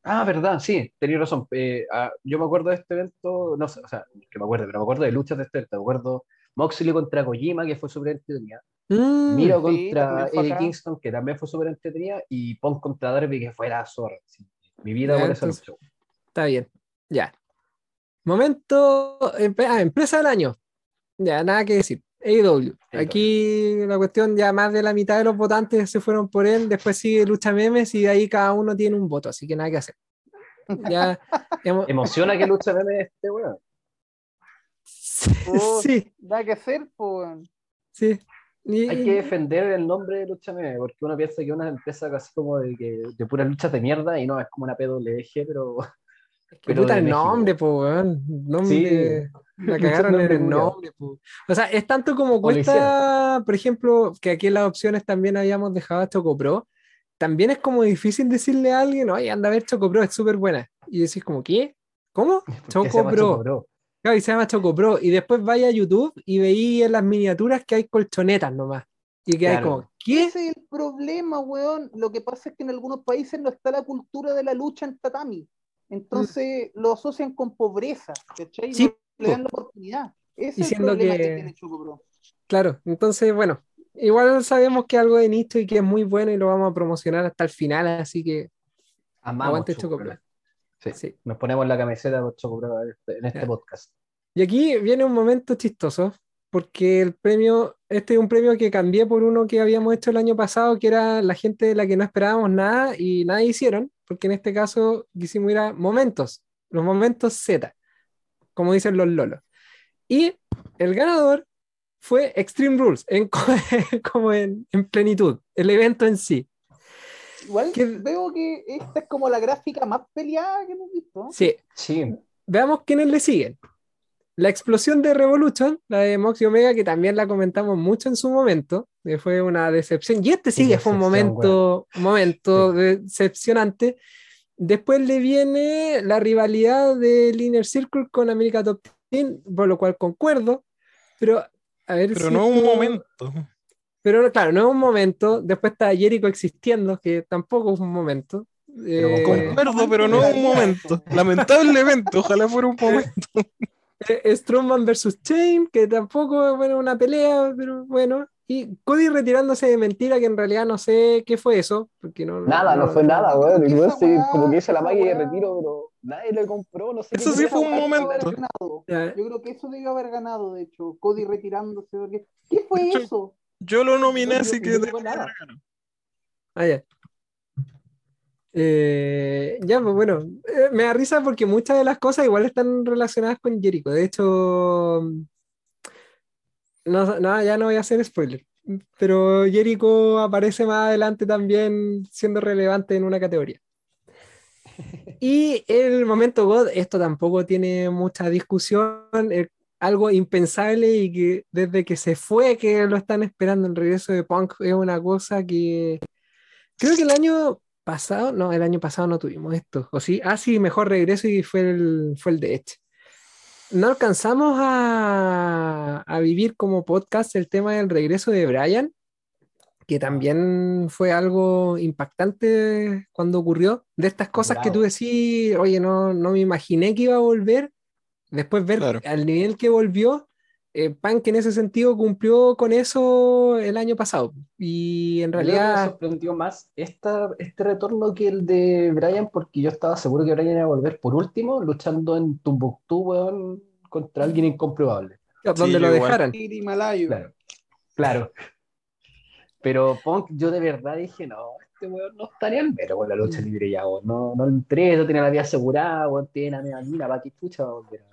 Speaker 3: Ah, verdad, sí, tenía razón. Eh, ah, yo me acuerdo de este evento, no sé, o sea, que me acuerdo, pero me acuerdo de luchas de este evento. Me acuerdo Moxley contra Kojima, que fue súper entretenida.
Speaker 1: Mm,
Speaker 3: Miro
Speaker 2: sí,
Speaker 3: contra Eddie
Speaker 2: acá.
Speaker 3: Kingston, que también fue súper entretenida. Y Punk contra Darby, que fue la zorra. sí. Mi vida por esa lucha.
Speaker 1: Está bien. Ya. Momento. ah, empresa del año. Ya, nada que decir. AEW. Aquí la cuestión, ya más de la mitad de los votantes se fueron por él. Después sigue Lucha Memes y de ahí cada uno tiene un voto. Así que nada que hacer. Ya. hemos-
Speaker 3: Emociona que lucha meme este weón.
Speaker 2: Oh.
Speaker 1: sí,
Speaker 2: Nada que hacer, pues.
Speaker 1: sí. Y-
Speaker 3: Hay que defender el nombre de lucha meme, porque uno piensa que es una empresa casi como de, que, de puras luchas de mierda y no, es como una PWG, pero
Speaker 1: que
Speaker 3: pero
Speaker 1: puta el
Speaker 3: México.
Speaker 1: nombre, po, weón. Nombre. La cagaron en el nombre, po. O sea, es tanto como cuesta, por ejemplo, que aquí en las opciones también habíamos dejado a Chocopro. También es como difícil decirle a alguien, oye, anda a ver Chocopro, es súper buena. Y decís como, ¿qué? ¿Cómo?
Speaker 3: ¿Por qué se
Speaker 1: Choco
Speaker 3: llama
Speaker 1: Bro.
Speaker 3: Choco Bro?
Speaker 1: Claro, y se llama Choco Pro. Y después vaya a YouTube y veí en las miniaturas que hay colchonetas nomás. Y que hay como, ¿qué?
Speaker 2: Ese es el problema, weón. Lo que pasa es que en algunos países no está la cultura de la lucha en tatami. Entonces lo asocian con pobreza, ¿cachai?
Speaker 1: Sí,
Speaker 2: no le dan la oportunidad. Ese es el problema que...
Speaker 1: que-
Speaker 2: tiene Choco Pro.
Speaker 1: Claro, entonces, bueno, igual sabemos que algo de nicho y que es muy bueno y lo vamos a promocionar hasta el final, así que
Speaker 3: Amamos
Speaker 1: aguante
Speaker 3: Choco
Speaker 1: Choco
Speaker 3: Pro.
Speaker 1: Pro.
Speaker 3: Sí.
Speaker 1: Sí.
Speaker 3: Nos ponemos la camiseta por Choco Pro en este, este
Speaker 1: Ya.
Speaker 3: podcast.
Speaker 1: Y aquí viene un momento chistoso, porque el premio, este es un premio que cambié por uno que habíamos hecho el año pasado, que era la gente de la que no esperábamos nada y nada hicieron, porque en este caso quisimos ir a momentos, los momentos Z, como dicen los lolos. Y el ganador fue Extreme Rules, en, co- como en, en plenitud, el evento en sí.
Speaker 2: Igual
Speaker 1: ¿Qué-
Speaker 2: veo que esta es como la gráfica más peleada que hemos visto.
Speaker 1: Sí,
Speaker 3: Sí,
Speaker 1: veamos quiénes le siguen. La explosión de Revolution, la de Mox y Omega, que también la comentamos mucho en su momento, que fue una decepción. Y este sí que fue un momento, momento decepcionante. Después le viene la rivalidad del Inner Circle con América Top Team, por lo cual concuerdo. Pero, a ver
Speaker 4: Pero
Speaker 1: si
Speaker 4: no un
Speaker 1: esto-
Speaker 4: momento.
Speaker 1: Pero claro, no es un momento. Después está Jericho existiendo, que tampoco es un momento.
Speaker 3: Pero
Speaker 1: Eh,
Speaker 4: Concuerdo, pero no un momento. Lamentablemente, ojalá fuera un momento.
Speaker 1: Eh, Strowman versus Chain, que tampoco es bueno, una pelea, pero bueno. Y Cody retirándose de mentira, que en realidad no sé qué fue eso. Porque no,
Speaker 3: nada, no fue nada, weón. sí, como que hice la magia de retiro, pero nadie le compró, no sé.
Speaker 4: Eso sí fue un momento.
Speaker 1: Ya,
Speaker 2: Yo creo que eso debió haber ganado, de hecho. Cody retirándose. porque- ¿Qué fue
Speaker 4: hecho,
Speaker 2: eso?
Speaker 4: Yo lo nominé, así que
Speaker 3: digo nada.
Speaker 1: ah, ya. Eh, ya, pues bueno, eh, me da risa porque muchas de las cosas igual están relacionadas con Jericho. De hecho, no, no, ya no voy a hacer spoiler. Pero Jericho aparece más adelante también siendo relevante en una categoría. Y el momento God, esto tampoco tiene mucha discusión, es algo impensable y que desde que se fue, que lo están esperando el regreso de Punk, es una cosa que creo que el año pasado, no, el año pasado no tuvimos esto, o sí, ah, sí, mejor regreso y fue el, fue el de Edge. No alcanzamos a, a vivir como podcast el tema del regreso de Brian, que también fue algo impactante cuando ocurrió, de estas cosas que tú decís, oye, no, no me imaginé que iba a volver, después ver
Speaker 4: Claro.
Speaker 1: al nivel que volvió, eh, Punk en ese sentido cumplió con eso el año pasado, y en
Speaker 3: que me
Speaker 1: realidad...
Speaker 3: sorprendió más esta, este retorno que el de Brian, porque yo estaba seguro que Brian iba a volver por último, luchando en Tumbuktu, weón, contra alguien incomprobable.
Speaker 1: donde lo dejaran.
Speaker 3: Claro, claro. Pero Punk, yo de verdad dije, no, este weón no estaría en vero con la lucha libre ya, weón. No, no le interesa, tiene la vida asegurada, weón, tiene a mi mina, para que chucha va a volver.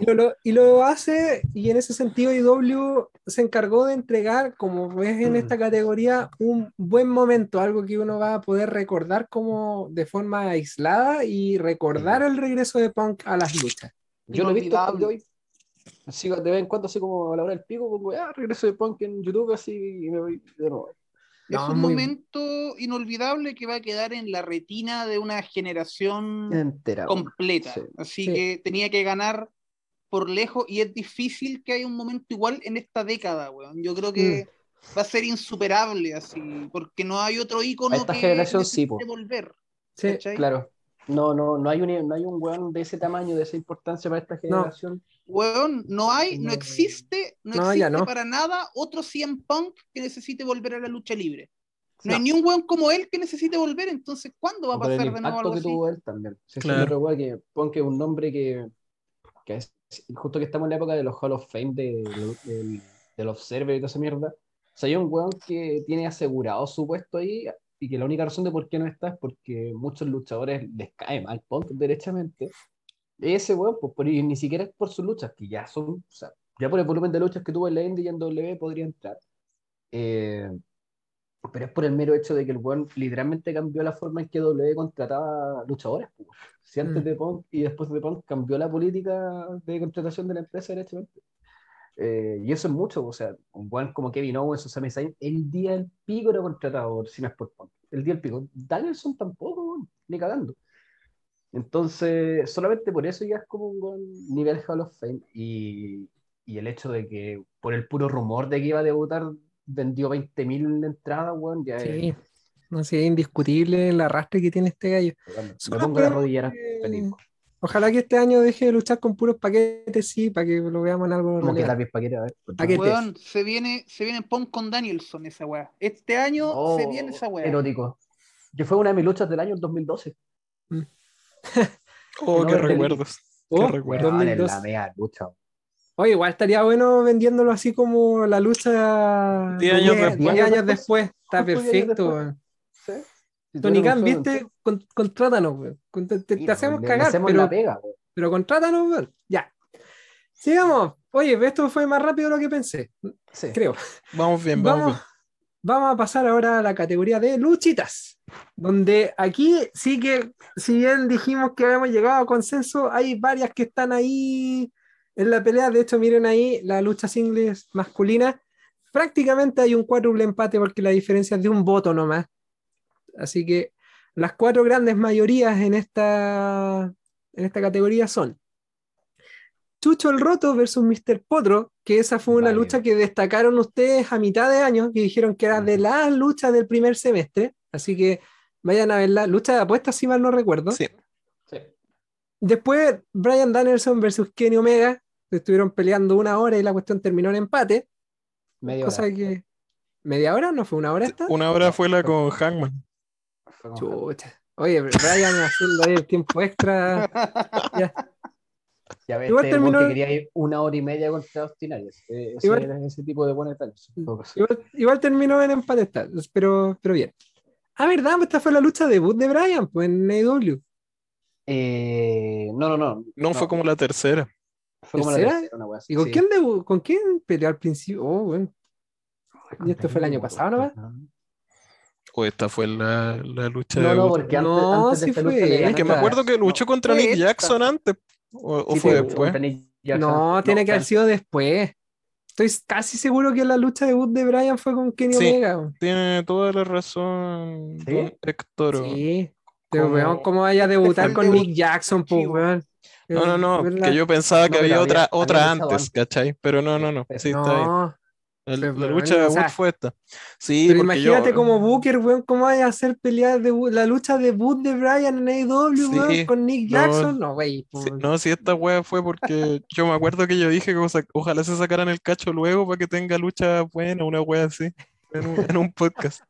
Speaker 1: Y lo, y lo hace, y en ese sentido IW se encargó de entregar, como ves en esta categoría, un buen momento, algo que uno va a poder recordar como de forma aislada y recordar el regreso de Punk a las luchas.
Speaker 3: Yo lo he visto hoy. Sigo de vez en cuando, así como a la hora del pico, pongo, ah, regreso de Punk en YouTube, así, y me voy de nuevo.
Speaker 2: Es
Speaker 1: No,
Speaker 2: un
Speaker 1: muy-
Speaker 2: momento inolvidable que va a quedar en la retina de una generación
Speaker 3: Entera.
Speaker 2: completa.
Speaker 3: Sí.
Speaker 2: Así
Speaker 1: Sí.
Speaker 2: que tenía que ganar por lejos y es difícil que haya un momento igual en esta década, weón. Yo creo que
Speaker 1: Mm.
Speaker 2: va a ser insuperable así, porque no hay otro ícono
Speaker 3: esta
Speaker 2: que
Speaker 3: generación sí,
Speaker 2: volver.
Speaker 1: Sí,
Speaker 2: ¿cachai?
Speaker 3: Claro. No, no, no hay un, no hay un weón de ese tamaño, de esa importancia para esta generación.
Speaker 2: Weón, no hay, no existe, no,
Speaker 1: No,
Speaker 2: existe
Speaker 1: no.
Speaker 2: para nada otro CM Punk que necesite volver a la lucha libre. No,
Speaker 1: No.
Speaker 2: hay ni un weón como él que necesite volver, entonces ¿cuándo va a pasar de nuevo algo
Speaker 3: que
Speaker 2: así?
Speaker 3: tuvo él también. Sí,
Speaker 4: Claro.
Speaker 3: weá que Punk es un nombre que, que es, justo que estamos en la época de los Hall of Fame de, del, del Observer y toda esa mierda. O sea, hay un weón que tiene asegurado su puesto ahí y que la única razón de por qué no está es porque muchos luchadores les cae mal Punk derechamente. Ese weón, pues por, y ni siquiera es por sus luchas, que ya son, o sea, ya por el volumen de luchas que tuvo en la Indy y en W podría entrar. Eh, pero es por el mero hecho de que el weón literalmente cambió la forma en que W contrataba luchadores. pues. Si antes
Speaker 1: Mm.
Speaker 3: de Punk y después de Punk cambió la política de contratación de la empresa derechamente. Eh, y eso es mucho, o sea, un weón como Kevin Owens o Sami Zayn, el día del pico era contratado, si no es por Punk. El día del pico. Danielson tampoco, weón, ni cagando. Entonces, solamente por eso ya es como un buen nivel Hall of Fame. Y, y el hecho de que por el puro rumor de que iba a debutar vendió 20.000 entradas, weón, ya es-
Speaker 1: Sí, no sé, es indiscutible el arrastre que tiene este gallo.
Speaker 3: me pongo
Speaker 1: que-
Speaker 3: feliz.
Speaker 1: Ojalá que este año deje de luchar con puros paquetes, sí, para que lo veamos en algo
Speaker 3: Como que lápiz paquete, a ver.
Speaker 1: Paquete.
Speaker 2: Weón, se viene, se viene Punk con Danielson esa weá. Este año
Speaker 3: Oh,
Speaker 2: se viene esa weá.
Speaker 3: Erótico. Que fue una de mis luchas del año el 2012.
Speaker 4: Oh,
Speaker 3: No
Speaker 4: qué recuerdos.
Speaker 1: Oh,
Speaker 4: Qué recuerdos.
Speaker 3: Weón, en
Speaker 1: 2002.
Speaker 3: la mega lucha.
Speaker 1: Oye, igual estaría bueno vendiéndolo así como la lucha
Speaker 4: Diez años
Speaker 1: diez-
Speaker 4: después.
Speaker 1: diez años después. Está perfecto.
Speaker 3: ¿Sí? Si
Speaker 1: Tony Khan, ¿viste? Con- contrátanos, Te, hacemos
Speaker 3: le- le
Speaker 1: cagar,
Speaker 3: hacemos
Speaker 1: pero,
Speaker 3: la pega, weón.
Speaker 1: pero contrátanos, weón. Ya. Sigamos. Oye, esto fue más rápido de lo que pensé,
Speaker 3: Sí.
Speaker 1: creo.
Speaker 4: Vamos bien, vamos,
Speaker 1: Vamos,
Speaker 4: bien.
Speaker 1: Vamos a pasar ahora a la categoría de luchitas, donde aquí sí que, si bien dijimos que habíamos llegado a consenso, hay varias que están ahí en la pelea. De hecho, miren ahí la lucha singles masculina. Prácticamente hay un cuádruple empate porque la diferencia es de un voto nomás. Así que las cuatro grandes mayorías en esta, en esta categoría son Chucho el Roto versus Mr. Potro, que esa fue una
Speaker 3: Válido.
Speaker 1: lucha que destacaron ustedes a mitad de año, que dijeron que era de las luchas del primer semestre. Así que vayan a verla. Lucha de apuestas, si mal no recuerdo.
Speaker 4: Sí.
Speaker 3: Sí.
Speaker 1: Después, Brian Danielson versus Kenny Omega. Estuvieron peleando una hora y la cuestión terminó en empate.
Speaker 3: Media
Speaker 1: cosa
Speaker 3: hora.
Speaker 1: que. ¿Media hora? ¿No fue una hora esta?
Speaker 4: Una hora fue la con Hangman.
Speaker 1: Chucha. Oye, Brian haciendo ahí el tiempo extra. Ya.
Speaker 3: Ya ves,
Speaker 1: Igual
Speaker 3: este
Speaker 1: terminó-
Speaker 3: que quería ir una hora y media contra Austin Aries. Eh, ese,
Speaker 1: Igual-
Speaker 3: era ese tipo de todo caso.
Speaker 1: Igual, igual terminó en empate esta, pero, pero bien. Ah, ¿verdad? Pues Esta fue la lucha debut de Brian, pues en AEW.
Speaker 3: Eh, no, no, no.
Speaker 4: No, fue como la tercera.
Speaker 3: Fue como la
Speaker 1: ¿Tercera?
Speaker 3: tercera, una wea así,
Speaker 1: ¿Y con
Speaker 3: sí.
Speaker 1: quién debu- con quién peleó al principio? Oh, bueno. ¿Y esto fue el año pasado nomás?
Speaker 4: O esta fue la, la lucha
Speaker 3: No,
Speaker 4: de
Speaker 3: no, porque antes,
Speaker 1: No,
Speaker 3: antes de
Speaker 1: sí
Speaker 3: esta
Speaker 1: fue
Speaker 3: lucha.
Speaker 4: Es que me acuerdo que luchó
Speaker 3: no,
Speaker 4: contra Nick
Speaker 1: esta.
Speaker 4: Jackson antes. O, o
Speaker 3: sí,
Speaker 4: fue
Speaker 3: pues,
Speaker 4: después.
Speaker 1: No, tiene que haber sido después. Estoy casi seguro que la lucha debut de Brian fue con Kenny
Speaker 4: Sí.
Speaker 1: Omega.
Speaker 4: Tiene toda la razón,
Speaker 3: ¿Sí?
Speaker 4: don Héctor.
Speaker 1: Sí. Pero
Speaker 4: ¿Cómo?
Speaker 1: weón, ¿cómo vaya a debutar con Nick Jackson, pues, weón?
Speaker 4: No, no, no,
Speaker 1: ¿Verdad?
Speaker 4: que yo pensaba que
Speaker 3: No,
Speaker 4: había otra, otra antes,
Speaker 3: antes.
Speaker 4: ¿cachai? Pero no, no, no, sí, está bien. La, la
Speaker 1: pero,
Speaker 4: lucha de
Speaker 1: sea,
Speaker 4: Wood fue esta. Sí,
Speaker 1: pero
Speaker 4: yo-
Speaker 1: imagínate como Booker, weón, ¿cómo vaya a hacer pelear debut- la lucha debut de Brian en AEW,
Speaker 4: Sí,
Speaker 1: weón, con Nick Jackson? No, güey.
Speaker 4: Sí,
Speaker 1: pues,
Speaker 4: no, si esta wea fue porque yo me acuerdo que yo dije que ojalá se sacaran el cacho luego para que tenga lucha buena, una wea así, en un, en un podcast.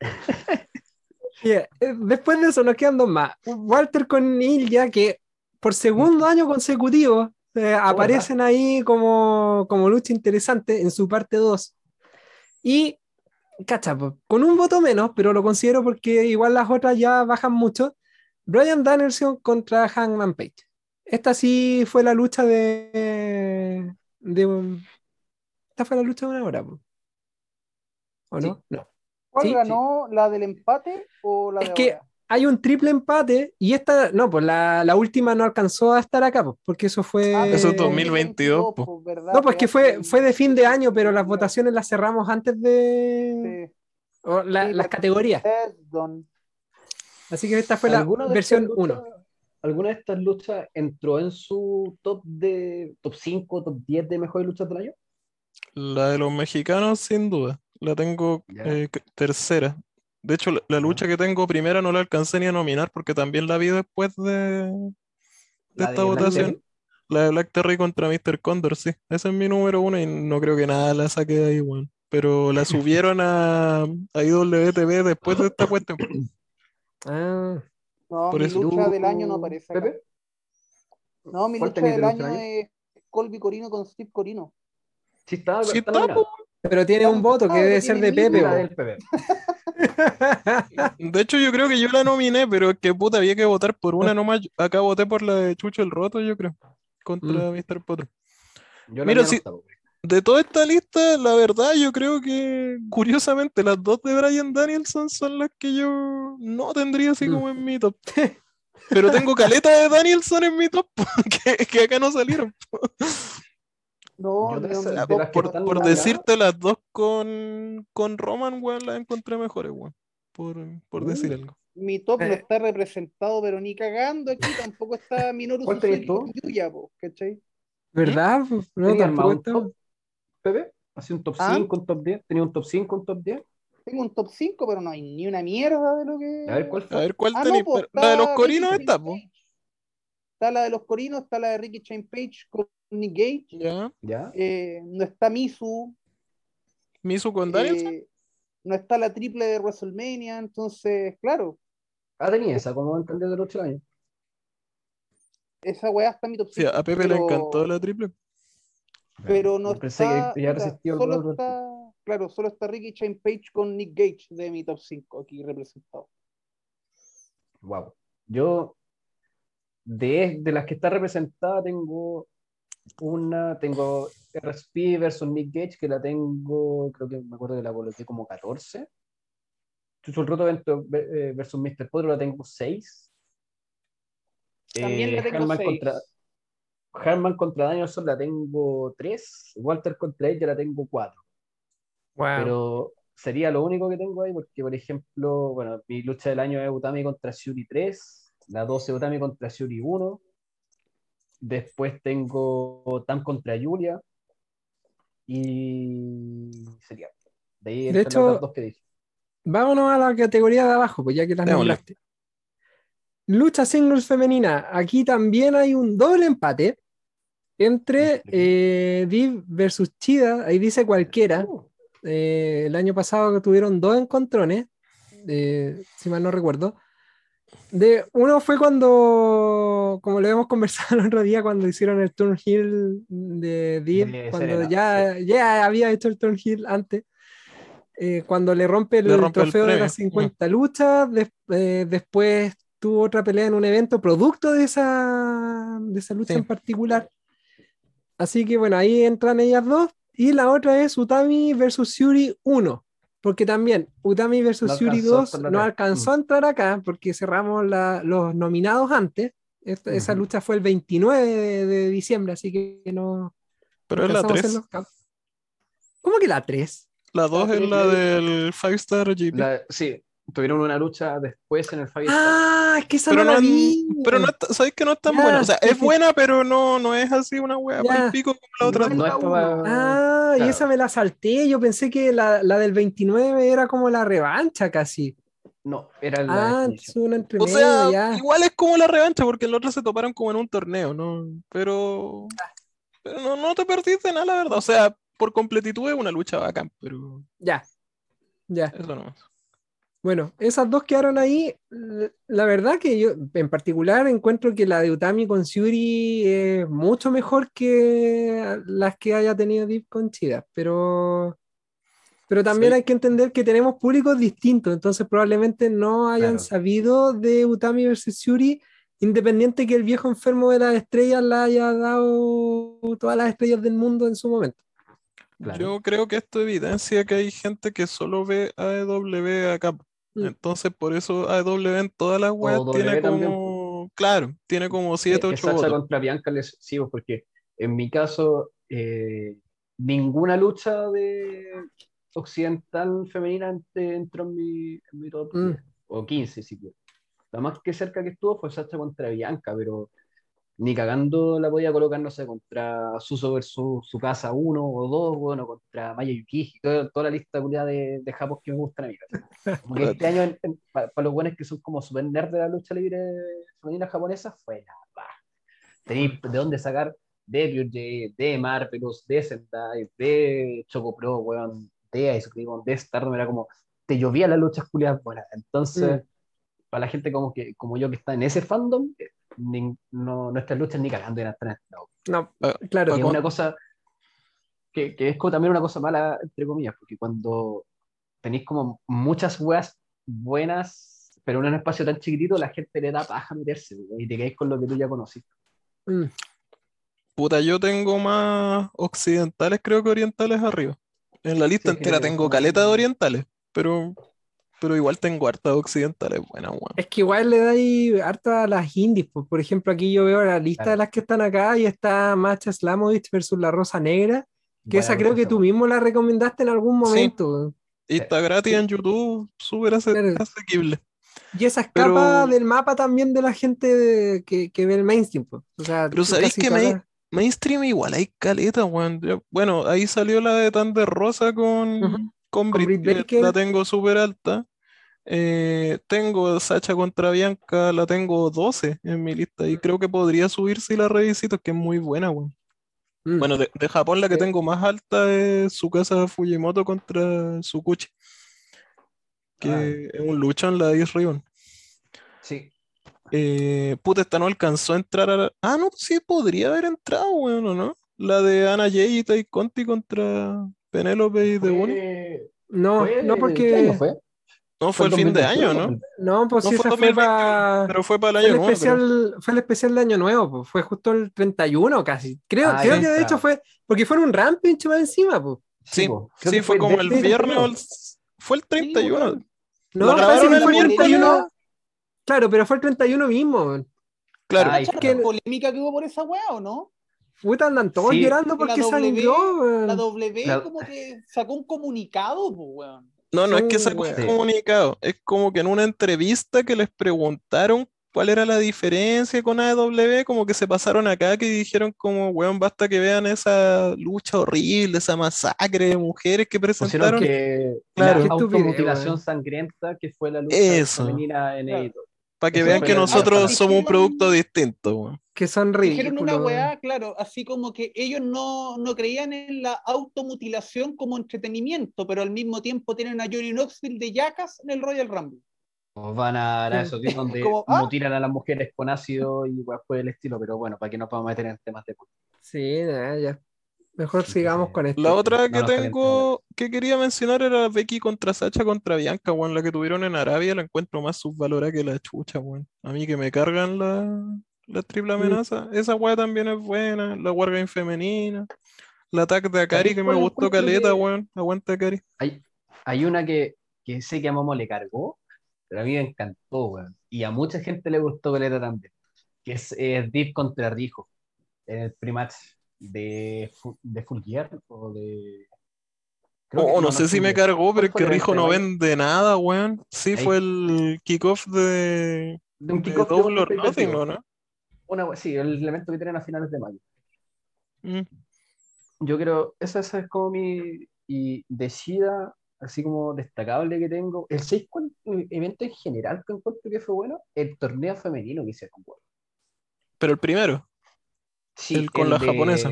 Speaker 1: Yeah, eh, Después de eso nos quedan dos más. Walter con Ilya, que por segundo año consecutivo eh, aparecen ahí como, como lucha interesante en su parte 2. Y, cacha, con un voto menos, pero lo considero porque igual las otras ya bajan mucho. Brian Danielson contra Hangman Page. Esta sí fue la lucha de. de un- esta fue la lucha de una hora, po. ¿o
Speaker 3: Sí.
Speaker 1: no? No.
Speaker 2: ¿Cuál
Speaker 1: Sí,
Speaker 2: ganó? ¿La del empate o la
Speaker 1: Es
Speaker 2: de
Speaker 1: que
Speaker 2: ahora?
Speaker 1: Hay un triple empate y esta, no, pues la, la última no alcanzó a estar acá, pues, porque eso fue...
Speaker 2: Ah,
Speaker 4: Eso es
Speaker 2: pero
Speaker 4: 2022, po.
Speaker 2: pues, ¿verdad?
Speaker 1: No, pues que fue, fue de fin de año, pero las
Speaker 2: Sí.
Speaker 1: votaciones las cerramos antes de
Speaker 2: Sí.
Speaker 1: o la-
Speaker 2: Sí,
Speaker 1: las
Speaker 2: la-
Speaker 1: categorías.
Speaker 2: Perdón.
Speaker 1: Así que esta fue la
Speaker 3: ¿Alguna de
Speaker 1: versión
Speaker 3: estas
Speaker 1: 1.
Speaker 3: luchas- ¿Alguna de estas luchas entró en su top de top 5, top 10 de mejores luchas del año?
Speaker 4: La de los mexicanos, sin duda, la tengo eh, tercera. De hecho, la, la lucha que tengo primera no la alcancé ni a nominar porque también la vi después de, esta
Speaker 3: de
Speaker 4: votación. La de Black Terry contra Mr. Condor, sí. Esa es mi número uno y no creo que nada la saque de ahí, weón. Pero la subieron a, a IWTV después de esta cuestión.
Speaker 1: Ah,
Speaker 2: No,
Speaker 4: Por
Speaker 2: mi
Speaker 4: eso-
Speaker 2: lucha
Speaker 3: ¿Tú,
Speaker 2: del año no aparece. acá.
Speaker 3: Pepe?
Speaker 2: No, mi
Speaker 3: ¿Cuál
Speaker 2: lucha del
Speaker 3: lucha
Speaker 2: año es Colby Corino con Steve Corino.
Speaker 3: Sí, está,
Speaker 4: Sí
Speaker 3: está
Speaker 1: pero tiene un voto que debe ser de Pepe.
Speaker 4: De hecho, yo creo que yo la nominé, pero es que puta, había que votar por una nomás. Acá voté por la de Chucho el Roto, yo creo, contra Mr. Potro.
Speaker 3: Yo
Speaker 4: Mira,
Speaker 3: no güey.
Speaker 4: De toda esta lista, la verdad, yo creo que, curiosamente, las dos de Brian Danielson son las que yo no tendría así
Speaker 1: Mm.
Speaker 4: como en mi top. Pero tengo caleta de Danielson en mi top, que, que acá no salieron.
Speaker 2: No,
Speaker 3: Yo de
Speaker 2: no,
Speaker 3: esa-
Speaker 2: mi
Speaker 3: de
Speaker 4: Por, por
Speaker 3: nominadas,
Speaker 4: decirte las dos con, con Roman, weón, las encontré mejores, weón. Por, por decir
Speaker 3: Uh.
Speaker 4: algo.
Speaker 2: mi top no
Speaker 1: Eh.
Speaker 2: está representado, pero ni cagando aquí tampoco está Minoru
Speaker 3: ¿Cuál
Speaker 2: Suzuki
Speaker 3: tenés
Speaker 2: Yuya, po, ¿cachai?
Speaker 1: ¿Verdad? No,
Speaker 3: ¿Tenías
Speaker 1: tampoco
Speaker 3: Pepe? ¿Así un top
Speaker 2: ¿Ah?
Speaker 3: 5, un top 10? ¿Tenía un top 5, un top 10?
Speaker 2: Tengo un top 5, pero no hay ni una mierda de lo que.
Speaker 3: A ver, ¿cuál
Speaker 4: A ver, ¿cuál
Speaker 2: Ah,
Speaker 4: tenéis?
Speaker 2: no, pues,
Speaker 4: Pero- La de los corinos está, po.
Speaker 2: Está la de los corinos, está la de Ricky Chain Page con Nick Gage.
Speaker 4: Ya.
Speaker 3: ¿Ya?
Speaker 2: eh, no está Misu.
Speaker 4: Misu con Danielson.
Speaker 2: eh, no está la triple de WrestleMania. Entonces, claro,
Speaker 3: Ah, tenía esa, como entender de los 8 años.
Speaker 2: esa weá está en mi top
Speaker 4: Sí,
Speaker 2: 5.
Speaker 4: a Pepe le encantó la triple.
Speaker 2: Pero no
Speaker 3: Pensé
Speaker 2: está.
Speaker 3: que ya
Speaker 2: o sea,
Speaker 3: resistía el
Speaker 2: solo está. Claro, solo está Ricky Chain Page con Nick Gage de mi top 5 aquí representado.
Speaker 3: Wow. Yo, de, de las que está representada, tengo una, tengo RSP versus Nick Gage, que la tengo, creo que me acuerdo que la coloqué como 14. Chucho el Roto Vento- eh, versus Mr. Potro la tengo 6.
Speaker 2: También la tengo
Speaker 3: Harman
Speaker 2: 6.
Speaker 3: contra, Harman contra Danielson la tengo 3. Walter contra ella la tengo 4.
Speaker 1: Wow.
Speaker 3: Pero sería lo único que tengo ahí, porque, por ejemplo, bueno, mi lucha del año es Utami contra Shuri 3, la 12 Utami contra Shuri 1, después tengo Tam contra Julia, y sería. De ahí
Speaker 1: De hecho,
Speaker 3: las dos que dije.
Speaker 1: Vámonos a la categoría de abajo, pues ya que las nombraste. Lucha singles femenina. Aquí también hay un doble empate entre eh, Div versus Chida. Ahí dice cualquiera.
Speaker 3: Uh,
Speaker 1: Eh, el año pasado tuvieron dos encontrones, eh, si mal no recuerdo. De, uno fue cuando, como lo hemos conversado el otro día, cuando hicieron el turn heel de Div,
Speaker 3: De
Speaker 1: cuando ya, ya había hecho el turn heel antes, eh, cuando le rompe el,
Speaker 4: Le rompe el
Speaker 1: trofeo de
Speaker 4: premio.
Speaker 1: las 50 luchas, des- eh, después tuvo otra pelea en un evento producto de esa, de esa lucha
Speaker 4: Sí.
Speaker 1: en particular. Así que bueno, ahí entran ellas dos. Y la otra es Utami versus Yuri 1. Porque también Utami versus
Speaker 3: No
Speaker 1: Yuri
Speaker 3: alcanzó a
Speaker 1: 2
Speaker 3: entrar
Speaker 1: no alcanzó
Speaker 3: Mm.
Speaker 1: a entrar acá porque cerramos la- los nominados antes. Esta- Esa
Speaker 3: Ujú.
Speaker 1: lucha fue el 29 de, de diciembre, así que no.
Speaker 4: Pero es la
Speaker 1: alcanzamos a
Speaker 4: 3.
Speaker 1: hacer los cap- ¿Cómo que la 3?
Speaker 4: La 2 es
Speaker 2: tres
Speaker 4: la del 5 Star GP.
Speaker 3: la- sí, tuvieron una lucha después en el Five Star.
Speaker 1: Ah, es que esa
Speaker 4: Pero
Speaker 1: no la vi.
Speaker 4: pero no está- sabes que no es tan
Speaker 1: Ya,
Speaker 4: buena. O sea,
Speaker 1: sí,
Speaker 4: es
Speaker 1: sí.
Speaker 4: buena, pero no, no es así una wea
Speaker 1: Ya.
Speaker 4: para el pico como la otra.
Speaker 2: No
Speaker 3: No es para-.
Speaker 1: Ah, y
Speaker 3: Claro.
Speaker 1: esa me la salté. Yo pensé que la, la del 29 era como la revancha casi.
Speaker 3: No, era la
Speaker 1: Ah, una entre
Speaker 4: O sea,
Speaker 1: ya.
Speaker 4: igual es como la revancha, porque el otro se toparon como en un torneo, ¿no? Pero, pero no, no te perdiste nada, la verdad. O sea, por completitud es una lucha bacán, pero
Speaker 1: Ya. Ya.
Speaker 4: eso no.
Speaker 1: Bueno, esas dos quedaron ahí. La verdad que yo en particular encuentro que la de Utami con Shuri es mucho mejor que las que haya tenido Deep con Chida, pero, pero también
Speaker 4: Sí.
Speaker 1: hay que entender que tenemos públicos distintos, entonces probablemente no hayan
Speaker 3: Claro.
Speaker 1: sabido de Utami versus Shuri, independiente que el viejo enfermo de las estrellas la haya dado todas las estrellas del mundo en su momento.
Speaker 3: Claro.
Speaker 4: Yo creo que esto evidencia que hay gente que solo ve AEW acá.
Speaker 1: Mm.
Speaker 4: Entonces, por eso AEW en todas las weas
Speaker 3: W
Speaker 4: tiene
Speaker 3: también,
Speaker 4: como. Claro, tiene como 7,
Speaker 3: que
Speaker 4: 8
Speaker 3: Sacha
Speaker 4: votos.
Speaker 3: contra Bianca les sigo porque en mi caso eh, ninguna lucha de occidental femenina ent- entró en mi, en mi top
Speaker 1: Mm.
Speaker 3: 10, o 15 si quieres. La más que cerca que estuvo fue Sacha contra Bianca, pero ni cagando la podía colocar, no sé, contra Suso versus su casa 1 o 2, bueno, contra Maya Yukiji, toda, toda la lista de, de japos que me gustan a mí. Como que este año, para los buenos que son como super nerds de la lucha libre femenina japonesa, fue la. Tenéis de dónde sacar de Pure de Marvelous, de Sentai, de Choco Pro, weón, de Ice Cream, de Stardom, era como, te llovía las luchas culiadas buenas. Entonces, para la gente como, que, como yo que está en ese fandom, eh, no, nuestras luchas ni cagando eran tan no,
Speaker 1: No,
Speaker 4: Ah,
Speaker 1: claro.
Speaker 3: que es una cosa que, que es como también una cosa mala, entre comillas, porque cuando tenéis como muchas weas buenas, pero en un espacio tan chiquitito, la gente le da paja meterse y te quedáis con lo que tú ya conociste.
Speaker 1: Mm.
Speaker 4: Puta, yo tengo más occidentales, creo que orientales arriba. En la lista
Speaker 3: Sí,
Speaker 4: entera tengo caleta de orientales, pero, pero igual tengo hartas occidentales buenas, weón.
Speaker 1: Es que igual le dais harto a las indies. pues, Por ejemplo, aquí yo veo la lista
Speaker 3: Claro.
Speaker 1: de las que están acá y está Macha Slamovich versus la Rosa Negra, que
Speaker 3: Buena
Speaker 1: esa creo que tú mismo la recomendaste en algún
Speaker 4: Sí.
Speaker 1: momento.
Speaker 4: Y está gratis en YouTube, súper asequible.
Speaker 1: Y esa
Speaker 4: Pero-
Speaker 1: escapa del mapa también de la gente de- que, que ve el mainstream. po. O sea,
Speaker 4: Pero ¿sabéis que me- Mainstream igual hay caleta, weón. Bueno, ahí salió la de Thunder Rosa con,
Speaker 1: Ujú.
Speaker 4: con
Speaker 1: Con
Speaker 4: que
Speaker 1: Baker.
Speaker 4: la tengo súper alta. Eh, tengo Sacha contra Bianca, la tengo 12 en mi lista y creo que podría subir si la revisito, que es muy buena, weón.
Speaker 1: Mm.
Speaker 4: Bueno, de, de Japón la que tengo más alta es su casa Fujimoto contra Tsukuchi, que
Speaker 3: Ah.
Speaker 4: es un luchón, la de Ribbon.
Speaker 3: Sí.
Speaker 4: Eh, puta, esta no alcanzó a entrar a la- Ah, no, sí podría haber entrado, weón, ¿o no? La de Ana Jay y Tai Conti contra Penélope y Deboni.
Speaker 3: Fue-
Speaker 1: no,
Speaker 3: fue-
Speaker 1: no
Speaker 3: ¿qué
Speaker 1: porque.
Speaker 3: año fue?
Speaker 4: No, fue el fin de año,
Speaker 3: 2021,
Speaker 4: ¿no?
Speaker 1: No, pues
Speaker 4: No
Speaker 1: sí,
Speaker 4: fue
Speaker 1: esa fue
Speaker 4: 2021,
Speaker 1: para.
Speaker 4: Pero fue para el
Speaker 1: Fue
Speaker 4: año
Speaker 1: el,
Speaker 4: nuevo. pero-
Speaker 1: especial, fue el especial de Año Nuevo, pues, fue justo el 31 casi. Creo,
Speaker 3: Ah,
Speaker 1: creo que de hecho fue, porque fue en un rampage más encima, pues.
Speaker 4: Sí, sí,
Speaker 3: que
Speaker 4: fue como el viernes o el... Fue el 31.
Speaker 2: weón.
Speaker 1: No,
Speaker 4: Lo grabaron el
Speaker 1: el
Speaker 4: miércoles.
Speaker 1: 31. Claro, pero fue el 31 mismo. weón.
Speaker 4: Claro.
Speaker 3: Ay,
Speaker 2: ¿Cachai
Speaker 1: que-
Speaker 2: la polémica que hubo por esa weá o no?
Speaker 1: Puta, andan todos
Speaker 3: Sí,
Speaker 1: llorando
Speaker 2: la
Speaker 1: porque weón.
Speaker 2: La W
Speaker 3: La-
Speaker 2: como que sacó un comunicado, pues, weón.
Speaker 4: No, no es que sacó un comunicado, es como que en una entrevista que les preguntaron cuál era la diferencia con AEW, como que se pasaron acá que dijeron como, weón, basta que vean esa lucha horrible, esa masacre de mujeres que
Speaker 3: Pusieron
Speaker 4: presentaron.
Speaker 3: que
Speaker 4: Claro.
Speaker 3: la automutilación sangrienta que fue la lucha
Speaker 4: Eso.
Speaker 3: femenina en
Speaker 2: Claro.
Speaker 4: Para que
Speaker 3: Eso
Speaker 4: vean
Speaker 3: fue
Speaker 4: que nosotros
Speaker 3: Ah,
Speaker 4: somos un
Speaker 2: dijeron-
Speaker 4: producto distinto, weón.
Speaker 1: Que son
Speaker 2: Dijeron
Speaker 1: ridículos.
Speaker 2: una weá, claro, así como que ellos no, no creían en la automutilación como entretenimiento, pero al mismo tiempo tienen a Johnny Knoxville de Yacas en el Royal Rumble.
Speaker 3: Pues van a dar a esos días donde
Speaker 2: Como, ah.
Speaker 3: mutilan a las mujeres con ácido y weas por el estilo, pero bueno, para que no podamos meter en temas de
Speaker 1: Sí, ya. Mejor sigamos con esto.
Speaker 4: La otra que tengo que quería mencionar era Becky contra Sacha contra Bianca, weón. La que tuvieron en Arabia la encuentro más subvalorada que la chucha, weón. A mí que me cargan la, la triple amenaza. Esa weá también es buena. La Wargame femenina. La tag de Akari que me
Speaker 3: cuál
Speaker 4: gustó caleta,
Speaker 3: que-
Speaker 4: weón. Aguanta Akari.
Speaker 3: Hay, hay una que, que sé que a Momo le cargó, pero a mí me encantó, weón. Y a mucha gente le gustó Caleta también. Que es eh, Deep contra Rijo. En el primatch de, de Full Gear o de. creo que-
Speaker 4: Oh, no, sé si me cargó, pero es que Rijo no
Speaker 3: evento de
Speaker 4: vende nada, weón. Sí,
Speaker 3: Ahí.
Speaker 4: fue el kickoff de,
Speaker 3: De un kickoff de
Speaker 4: Double or. Nothing, ¿no?
Speaker 3: sí, el elemento que tienen a finales de mayo.
Speaker 4: Mm.
Speaker 3: Yo creo, esa, esa es como mi. Y de Shida, así como destacable que tengo. El 6 evento en general que encuentro que fue bueno, el torneo femenino que hicieron, weón.
Speaker 4: Pero el primero.
Speaker 3: Sí,
Speaker 4: El con
Speaker 3: el
Speaker 4: la
Speaker 3: de-
Speaker 4: japonesa.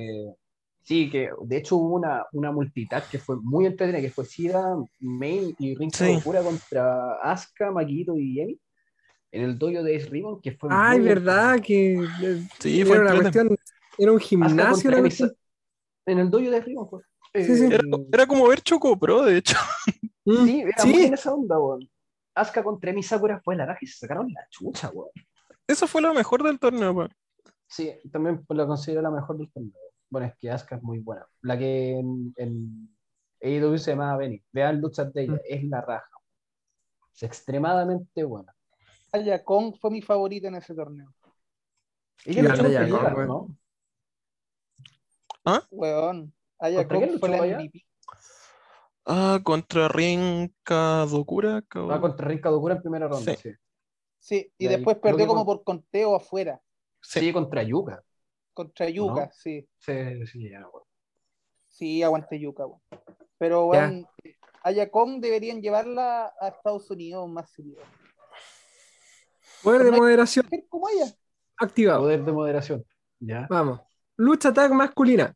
Speaker 3: Sí, que de hecho hubo una, una multitag que fue muy entretenida, que fue Shida, Main y Rinka
Speaker 4: Sí.
Speaker 3: Locura contra Asuka, Maquito y Jenny en el dojo de Ace Ribbon, que fue
Speaker 1: Ay,
Speaker 3: muy
Speaker 1: verdad que eh,
Speaker 4: Sí, fue
Speaker 1: era una cuestión, era un gimnasio.
Speaker 3: Emi-
Speaker 1: cuestión.
Speaker 3: En el dojo de Ace Ribbon fue.
Speaker 1: Sí, sí.
Speaker 3: Eh,
Speaker 4: Era, era como ver Choco Pro, de hecho.
Speaker 1: Mm,
Speaker 3: Sí, era
Speaker 1: sí.
Speaker 3: muy en esa onda, weón. Asuka contra Emi Sakura fue la raja y se sacaron la chucha, weón.
Speaker 4: Esa fue la mejor del torneo, weón.
Speaker 3: Sí, también la considero la mejor del torneo. Bueno, es que Asuka es muy buena. La que en, en AEW se llamaba Benny. Vean luchas de ella,
Speaker 1: Mm.
Speaker 3: es la raja. Es extremadamente buena.
Speaker 2: Aya Kong fue mi favorita en ese torneo.
Speaker 3: Ella luchó
Speaker 1: Kong,
Speaker 3: Yuka,
Speaker 1: weón.
Speaker 2: Aya
Speaker 3: ¿Contra quién
Speaker 2: Kong fue la? MVP.
Speaker 4: Ah, contra Rinka Dokura.
Speaker 3: Ah, contra Rinka Dokura en primera ronda,
Speaker 4: Sí.
Speaker 3: sí.
Speaker 2: Sí, y
Speaker 3: De
Speaker 2: después perdió como
Speaker 3: con-
Speaker 2: por conteo afuera,
Speaker 3: Sí, contra Yuka.
Speaker 2: contra Yuka,
Speaker 3: no?
Speaker 2: sí.
Speaker 3: Sí, sí, ya, weón.
Speaker 2: Sí, aguante Yuka, weón. Pero,
Speaker 1: Ya.
Speaker 2: weón, Aya Kong deberían llevarla a Estados Unidos más seguido.
Speaker 1: Poder de moderación
Speaker 2: como ella.
Speaker 1: activado.
Speaker 3: Poder de moderación. Ya.
Speaker 1: Vamos. Lucha tag masculina.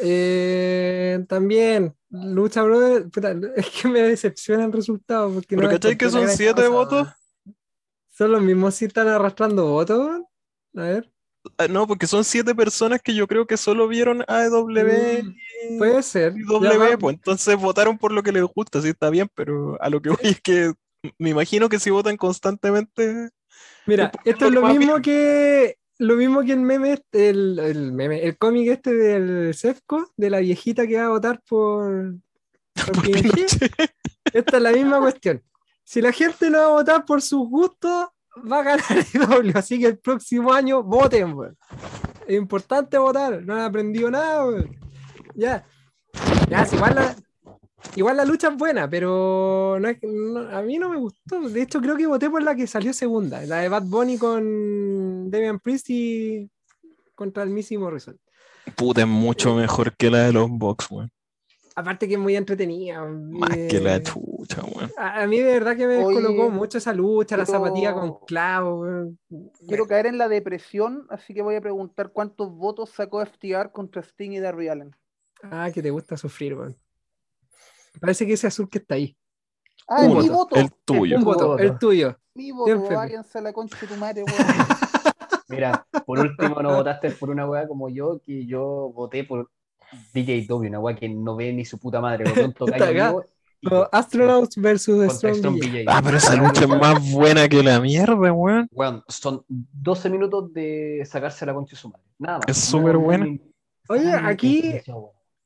Speaker 1: Eh, también, lucha brother. es que me decepciona el resultado. Porque
Speaker 4: Pero
Speaker 1: no
Speaker 4: ¿cachai que son siete
Speaker 1: cosa,
Speaker 4: votos?
Speaker 1: Son los mismos si están arrastrando votos. A ver.
Speaker 4: Ah, no, porque son siete personas que yo creo que solo vieron AEW
Speaker 1: Mm, Puede ser.
Speaker 4: y W, pues entonces votaron por lo que les gusta, sí está bien, pero a lo que voy es que me imagino que si votan constantemente,
Speaker 1: Mira, esto es
Speaker 4: lo
Speaker 1: mismo que lo mismo que el meme, este- el, el meme, el cómic este del Sefco, de la viejita que va a votar por, por
Speaker 4: por
Speaker 1: Pinochet.
Speaker 4: Pinochet.
Speaker 1: Esta es la misma cuestión. Si la gente no va a votar por sus gustos, va a ganar el doble. Así que el próximo año voten, weón. Es importante votar. No han aprendido nada, weón. Ya. Ya, igual la, Igual la lucha es buena, pero no es, a mí no me gustó. De hecho, creo que voté por la que salió segunda, la de Bad Bunny con Damian Priest y contra el Missy Morrison.
Speaker 4: Puta, es mucho mejor que la de los Box, weón.
Speaker 1: Aparte que es muy entretenida.
Speaker 4: Más
Speaker 1: eh,
Speaker 4: que la chucha, weón.
Speaker 1: A, a mí de verdad que me
Speaker 2: Oye,
Speaker 1: descolocó mucho esa lucha, la zapatilla con clavo. weón.
Speaker 2: Quiero caer en la depresión, así que voy a preguntar cuántos votos sacó FTR contra Sting y Darby Allen.
Speaker 1: Ah, que te gusta sufrir, weón. Parece que ese azul que está ahí.
Speaker 2: Ah,
Speaker 4: Un
Speaker 2: mi
Speaker 4: voto,
Speaker 2: voto.
Speaker 4: el tuyo.
Speaker 1: Un
Speaker 3: Tu
Speaker 1: voto,
Speaker 3: voto.
Speaker 1: el tuyo.
Speaker 2: Mi voto, váyanse a la concha de tu madre, weón.
Speaker 3: Mira, por último no votaste por una weá como yo, que yo voté por DJW, una weá que no ve ni su puta madre, mío y
Speaker 1: Los Astronauts versus Strong. BJ.
Speaker 4: Ah, pero esa lucha es más buena que la mierda, weón.
Speaker 3: Weón, son 12 minutos de sacarse la concha de su madre. Nada más.
Speaker 4: Es súper
Speaker 3: No,
Speaker 4: buena.
Speaker 1: Oye, aquí-.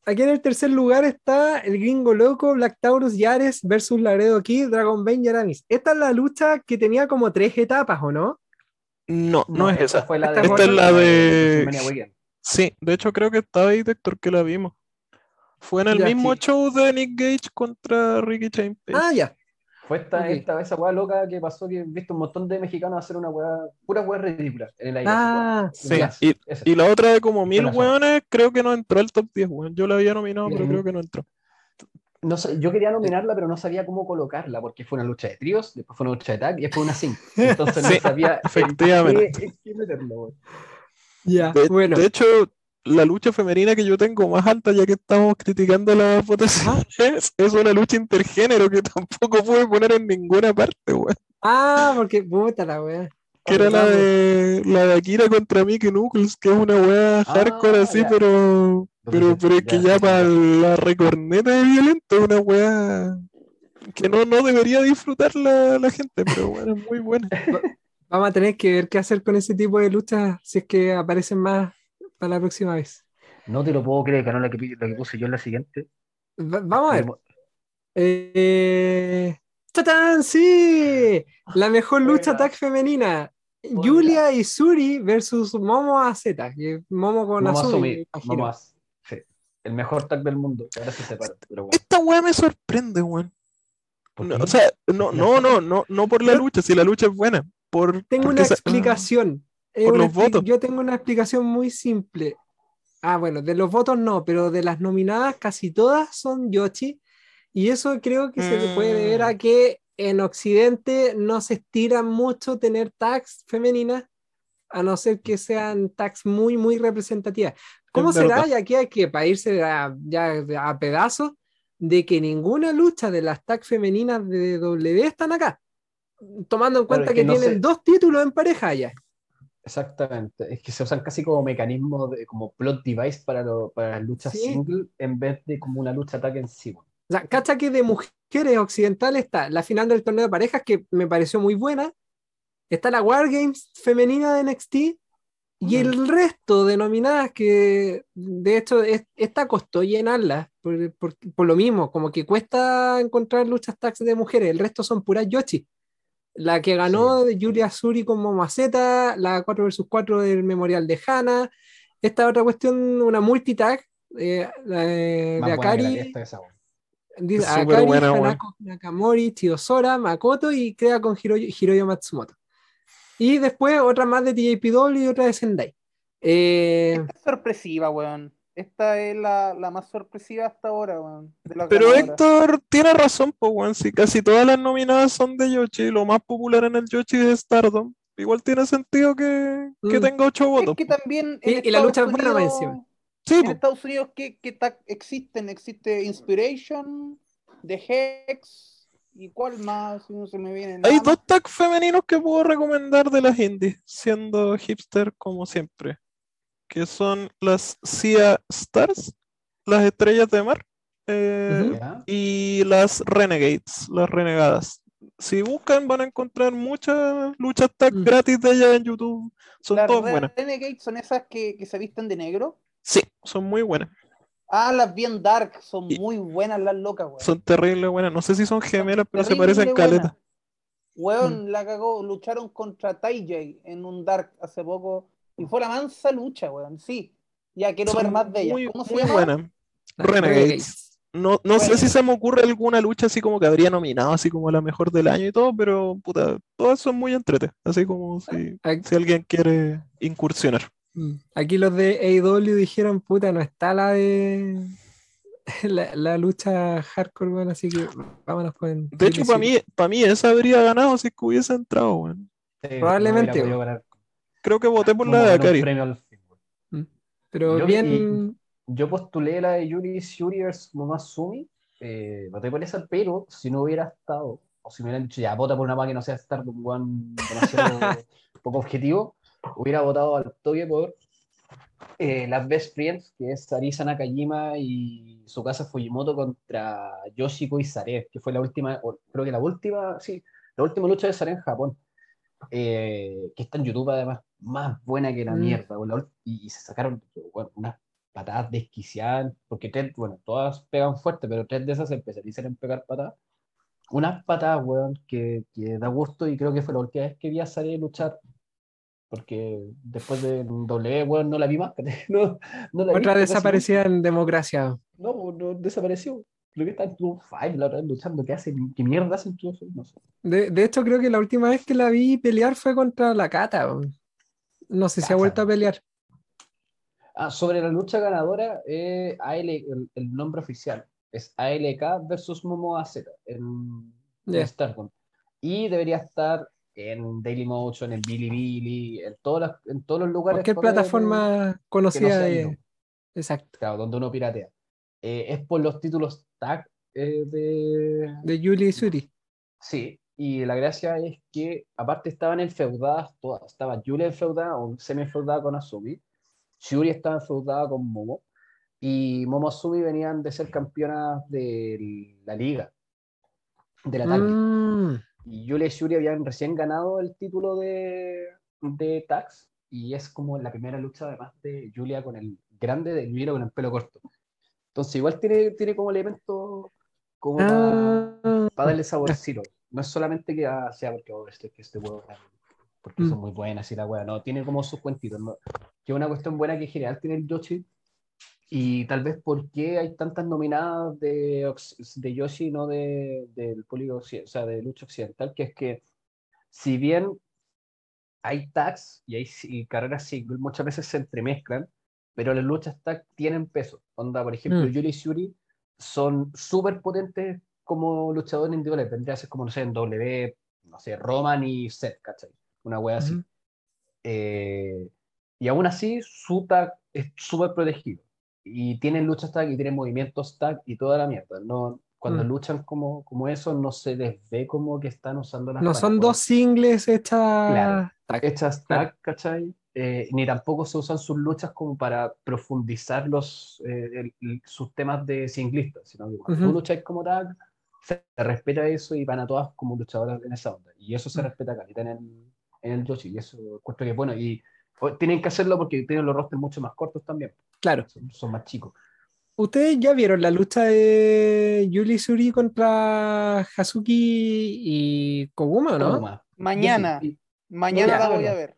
Speaker 1: Aquí en el tercer lugar está el gringo loco, Black Taurus Yares versus Laredo Kid, Dragon Bane y Aramis. Esta es la lucha que tenía como tres etapas, ¿o no?
Speaker 4: No, no, es esa.
Speaker 3: fue la
Speaker 1: Esta
Speaker 3: de,
Speaker 1: es
Speaker 4: la de-. Sí, de hecho creo que estaba ahí, Héctor, que la vimos. Fue en el
Speaker 1: Ya,
Speaker 4: mismo
Speaker 1: sí.
Speaker 4: show de Nick Gage contra Ricky Chain.
Speaker 1: Ah, ya.
Speaker 3: Fue esta,
Speaker 1: Ok.
Speaker 3: esta esa weá loca que pasó que he visto un montón de mexicanos hacer una weá, pura weá ridícula en el aire.
Speaker 1: Ah,
Speaker 4: sí. Y, la otra de como mil weones, creo que no entró al top 10, weón. Yo la había nominado, pero creo que no entró.
Speaker 3: No sé, yo quería nominarla, pero no sabía cómo colocarla, porque fue una lucha de tríos, después fue una lucha de tag y después una sync. Entonces
Speaker 4: Sí,
Speaker 3: no sabía en
Speaker 4: efectivamente.
Speaker 3: qué- en qué meterlo, weón.
Speaker 1: Ya.
Speaker 4: De,
Speaker 1: bueno,
Speaker 4: de hecho, la lucha femenina que yo tengo más alta, ya que estamos criticando las votaciones, es una lucha intergénero que tampoco pude poner en ninguna parte, weón.
Speaker 1: ah, porque puta la wea.
Speaker 4: Que era la de la de Akira contra Mickey Knuckles, que es una weá hardcore
Speaker 3: Ah,
Speaker 4: así,
Speaker 3: ya.
Speaker 4: pero pero, pero es que
Speaker 3: ya,
Speaker 4: para la recorneta de violento es una weá que no, no debería disfrutar la, la gente, pero bueno, es muy buena.
Speaker 1: Vamos a tener que ver qué hacer con ese tipo de luchas si es que aparecen más para la próxima vez.
Speaker 3: No te lo puedo creer, que no la que, la que puse yo en la siguiente.
Speaker 1: Va- vamos a ver. Eh... ¡Tatán! ¡Sí! La mejor lucha tag femenina.
Speaker 3: Buena.
Speaker 1: Julia y Suri versus Momo AZ. Momo con
Speaker 3: a
Speaker 1: Azumi.
Speaker 3: asumir,
Speaker 1: imagino.
Speaker 3: vamos a- sí. El mejor tag del mundo, que ahora se separa. Pero bueno.
Speaker 4: Esta weá me sorprende, weón. O sea, no, no, no, no, no por la lucha, si la lucha es buena. Por,
Speaker 1: Tengo una explicación.
Speaker 4: Por
Speaker 1: una
Speaker 4: los
Speaker 1: expli-
Speaker 4: votos.
Speaker 1: Yo tengo una explicación muy simple. Ah, bueno, de los votos no, pero de las nominadas casi todas son Yoshi. Y eso creo que se le puede deber a
Speaker 4: Mm.
Speaker 1: que en Occidente no se estira mucho tener tags femeninas, a no ser que sean tags muy, muy representativas. ¿Cómo
Speaker 4: Es
Speaker 1: será?
Speaker 4: verdad.
Speaker 1: Y aquí hay que para irse a, ya a pedazos de que ninguna lucha de las tags femeninas de W están acá. Tomando en cuenta
Speaker 3: es
Speaker 1: que,
Speaker 3: que no
Speaker 1: tienen
Speaker 3: sé.
Speaker 1: dos títulos en pareja ya.
Speaker 3: Exactamente. Es que se usan casi como mecanismo, de, como plot device para, lo- para las luchas
Speaker 1: Sí.
Speaker 3: single en vez de como una lucha tag en sí. weón.
Speaker 1: O sea, cacha que de mujeres occidentales está la final del torneo de parejas, que me pareció muy buena. Está la War Games femenina de NXT. Y el resto de nominadas que, de hecho, es- esta costó llenarla por, por- por lo mismo, como que cuesta encontrar luchas tags de mujeres. El resto son puras Yoshi. La que ganó de Julia Suri con Momaceta, la 4 vs 4 del Memorial de Hana. Esta otra cuestión, una multitag eh, de, Akari. Dice Akari,
Speaker 4: buena.
Speaker 1: Hanako Nakamori, Chiyosora, Makoto y crea con Hiroyo, Hiroyo Matsumoto. Y después otra más de TJPW y otra de Sendai. Eh,
Speaker 2: sorpresiva, weón. Esta es la, la más sorpresiva hasta ahora, weón.
Speaker 4: Pero
Speaker 2: ganadoras.
Speaker 4: Héctor tiene razón, pues, weón. Si casi todas las nominadas son de Yoshi, lo más popular en el Yoshi es Stardom. Igual tiene sentido que, que
Speaker 1: Mm.
Speaker 4: tenga ocho
Speaker 2: Es
Speaker 4: votos.
Speaker 2: que también en
Speaker 1: Y- y la lucha es buena encima.
Speaker 4: Sí,
Speaker 2: En
Speaker 4: po.
Speaker 2: Estados Unidos, ¿qué, qué tag existen? Existe Inspiration, The Hex, ¿y cuál más? Si no se me viene
Speaker 4: Hay dos tags femeninos que puedo recomendar de las indies, siendo hipster como siempre. Que son las Sia Stars, las estrellas de mar, eh, y las Renegades, las renegadas. Si buscan van a encontrar muchas luchas tag
Speaker 1: Mm.
Speaker 4: gratis de ellas en YouTube. Son
Speaker 2: Las
Speaker 4: todas buenas.
Speaker 2: Renegades son esas que, que se visten de negro.
Speaker 4: Sí, son muy buenas.
Speaker 2: Ah, las bien dark, son
Speaker 4: Y-
Speaker 2: muy buenas las locas, weón.
Speaker 4: Son terribles buenas. No sé si son gemelas, pero se parecen caleta.
Speaker 2: Weón,
Speaker 1: Mm.
Speaker 2: la cagó, lucharon contra TJ en un dark hace poco y fue la mansa lucha, weón, sí. Ya quiero ver más de ellas.
Speaker 4: muy,
Speaker 2: ¿Cómo se
Speaker 4: muy
Speaker 2: llama?
Speaker 4: buenas.
Speaker 1: las
Speaker 4: Renegades. No, no sé
Speaker 2: Bueno.
Speaker 4: si se me ocurre alguna lucha así como que habría nominado así como la mejor del año y todo, pero puta, todas son muy entrete, así como si,
Speaker 1: Aquí,
Speaker 4: si alguien quiere incursionar.
Speaker 1: mm, aquí los de AEW dijeron, puta, no está la de la, la lucha hardcore, weón, así que vámonos con
Speaker 4: De hecho, para mí, para mí esa habría ganado si es que hubiese entrado, weón.
Speaker 3: Sí,
Speaker 1: Probablemente,
Speaker 3: no
Speaker 4: Creo que voté por la de Akari.
Speaker 3: weón.
Speaker 1: Pero
Speaker 3: Yo-
Speaker 1: bien,
Speaker 3: Yo postulé la de Yuri Shuri vs Momotsumi, eh, voté por esa, pero si no hubiera estado, o si me hubieran dicho, ya, vota por una más que no sea Stardom One demasiado poco objetivo, hubiera votado al toque por eh, las Best Friends, que es Arisa Nakajima y su casa Fujimoto contra Yoshiko y Sare, que fue la última, o creo que la última, sí, la última lucha de Sare en Japón, eh, que está en YouTube además, más buena que la
Speaker 1: Mm.
Speaker 3: mierda, ul- y, y se sacaron bueno, unas patadas desquiciadas, porque tres, bueno, todas pegan fuerte, pero tres de esas se especializan en pegar patadas. Unas patadas, weón, que, que da gusto y creo que fue la última vez que vi a Sare luchar, porque después de W, weón, no la vi más. No, no la vi,
Speaker 1: otra
Speaker 3: casi
Speaker 1: desaparecida en democracia.
Speaker 3: No, no, desapareció. Creo que está en Club 5 la otra vez luchando. ¿Qué hace? ¿Qué mierda hace en Club 5? No sé.
Speaker 1: De, de hecho, creo que la última vez que la vi pelear fue contra la Cata. No sé si ha
Speaker 3: Cata.
Speaker 1: vuelto a pelear.
Speaker 3: Ah, sobre la lucha ganadora, eh, AL, el, el nombre oficial es ALK versus Momo AZ en, en
Speaker 1: Ya.
Speaker 3: Stardom. Y debería estar en Dailymotion, en Bilibili, en, todas las- en todos los lugares.
Speaker 1: Cualquier plataforma
Speaker 3: que no
Speaker 1: conocida. de- Exacto.
Speaker 3: claro, donde uno piratea. Eh, es por los títulos tag eh, de,
Speaker 1: De Yuli y Suri.
Speaker 3: Sí, y la gracia es que aparte estaban enfeudadas todas. Estaba Julia enfeudada o semi-enfeudada con Azumi. Shuri estaba enfeudada con Momo. Y Momo Azumi venían de ser campeonas de la liga, de la tag.
Speaker 1: Mm,
Speaker 3: Y Julia y Shuri habían recién ganado el título de, de tags. Y es como la primera lucha además de Julia con el grande de Julia con el pelo corto. Entonces igual tiene, tiene como elemento como para
Speaker 1: ah,
Speaker 3: para darle saborcito. No es solamente que ah, sea porque oh, este, que este huevo porque
Speaker 1: Mm.
Speaker 3: son muy buenas y la wea, no, tiene como sus cuentitos, ¿no? Que es una cuestión buena que en general tiene el Yoshi. Y tal vez por qué hay tantas nominadas de, de Yoshi no de, del público, o sea, de lucha occidental, que es que si bien hay tags y hay y carreras single, muchas veces se entremezclan, pero las luchas tag tienen peso. Onda, por ejemplo,
Speaker 1: Mm.
Speaker 3: Yuri y Shuri son súper potentes como luchadores individuales. Vendría a ser como, no sé, en W, no sé, Roman y Seth, ¿cachai? Una wea así.
Speaker 1: ujú.
Speaker 3: Eh, y aún así, su tag es súper protegido. Y tienen luchas tag y tienen movimientos tag y toda la mierda. No, cuando
Speaker 1: Mm.
Speaker 3: luchan como, como eso, no se les ve como que están usando las
Speaker 1: No son dos singles hechas.
Speaker 3: Claro.
Speaker 1: tac.
Speaker 3: hechas tag, ¿cachai? Eh, ni tampoco se usan sus luchas como para profundizar los, eh, el- sus temas de singlistas, sino que cuando
Speaker 1: Ujú.
Speaker 3: tú lucháis como tag, se respeta eso y van a todas como luchadoras en esa onda. Y eso se
Speaker 1: Mm.
Speaker 3: respeta acá, en el, en el Yoshi, y eso encuentro que es bueno. Y o- tienen que hacerlo porque tienen los rosters mucho más cortos también,
Speaker 1: Claro.
Speaker 3: son, son más chicos.
Speaker 1: ¿Ustedes ya vieron la lucha de Yuli Suri contra Hazuki y Koguma, o no?
Speaker 3: Toma.
Speaker 2: Mañana,
Speaker 3: sí,
Speaker 2: mañana la voy a ver.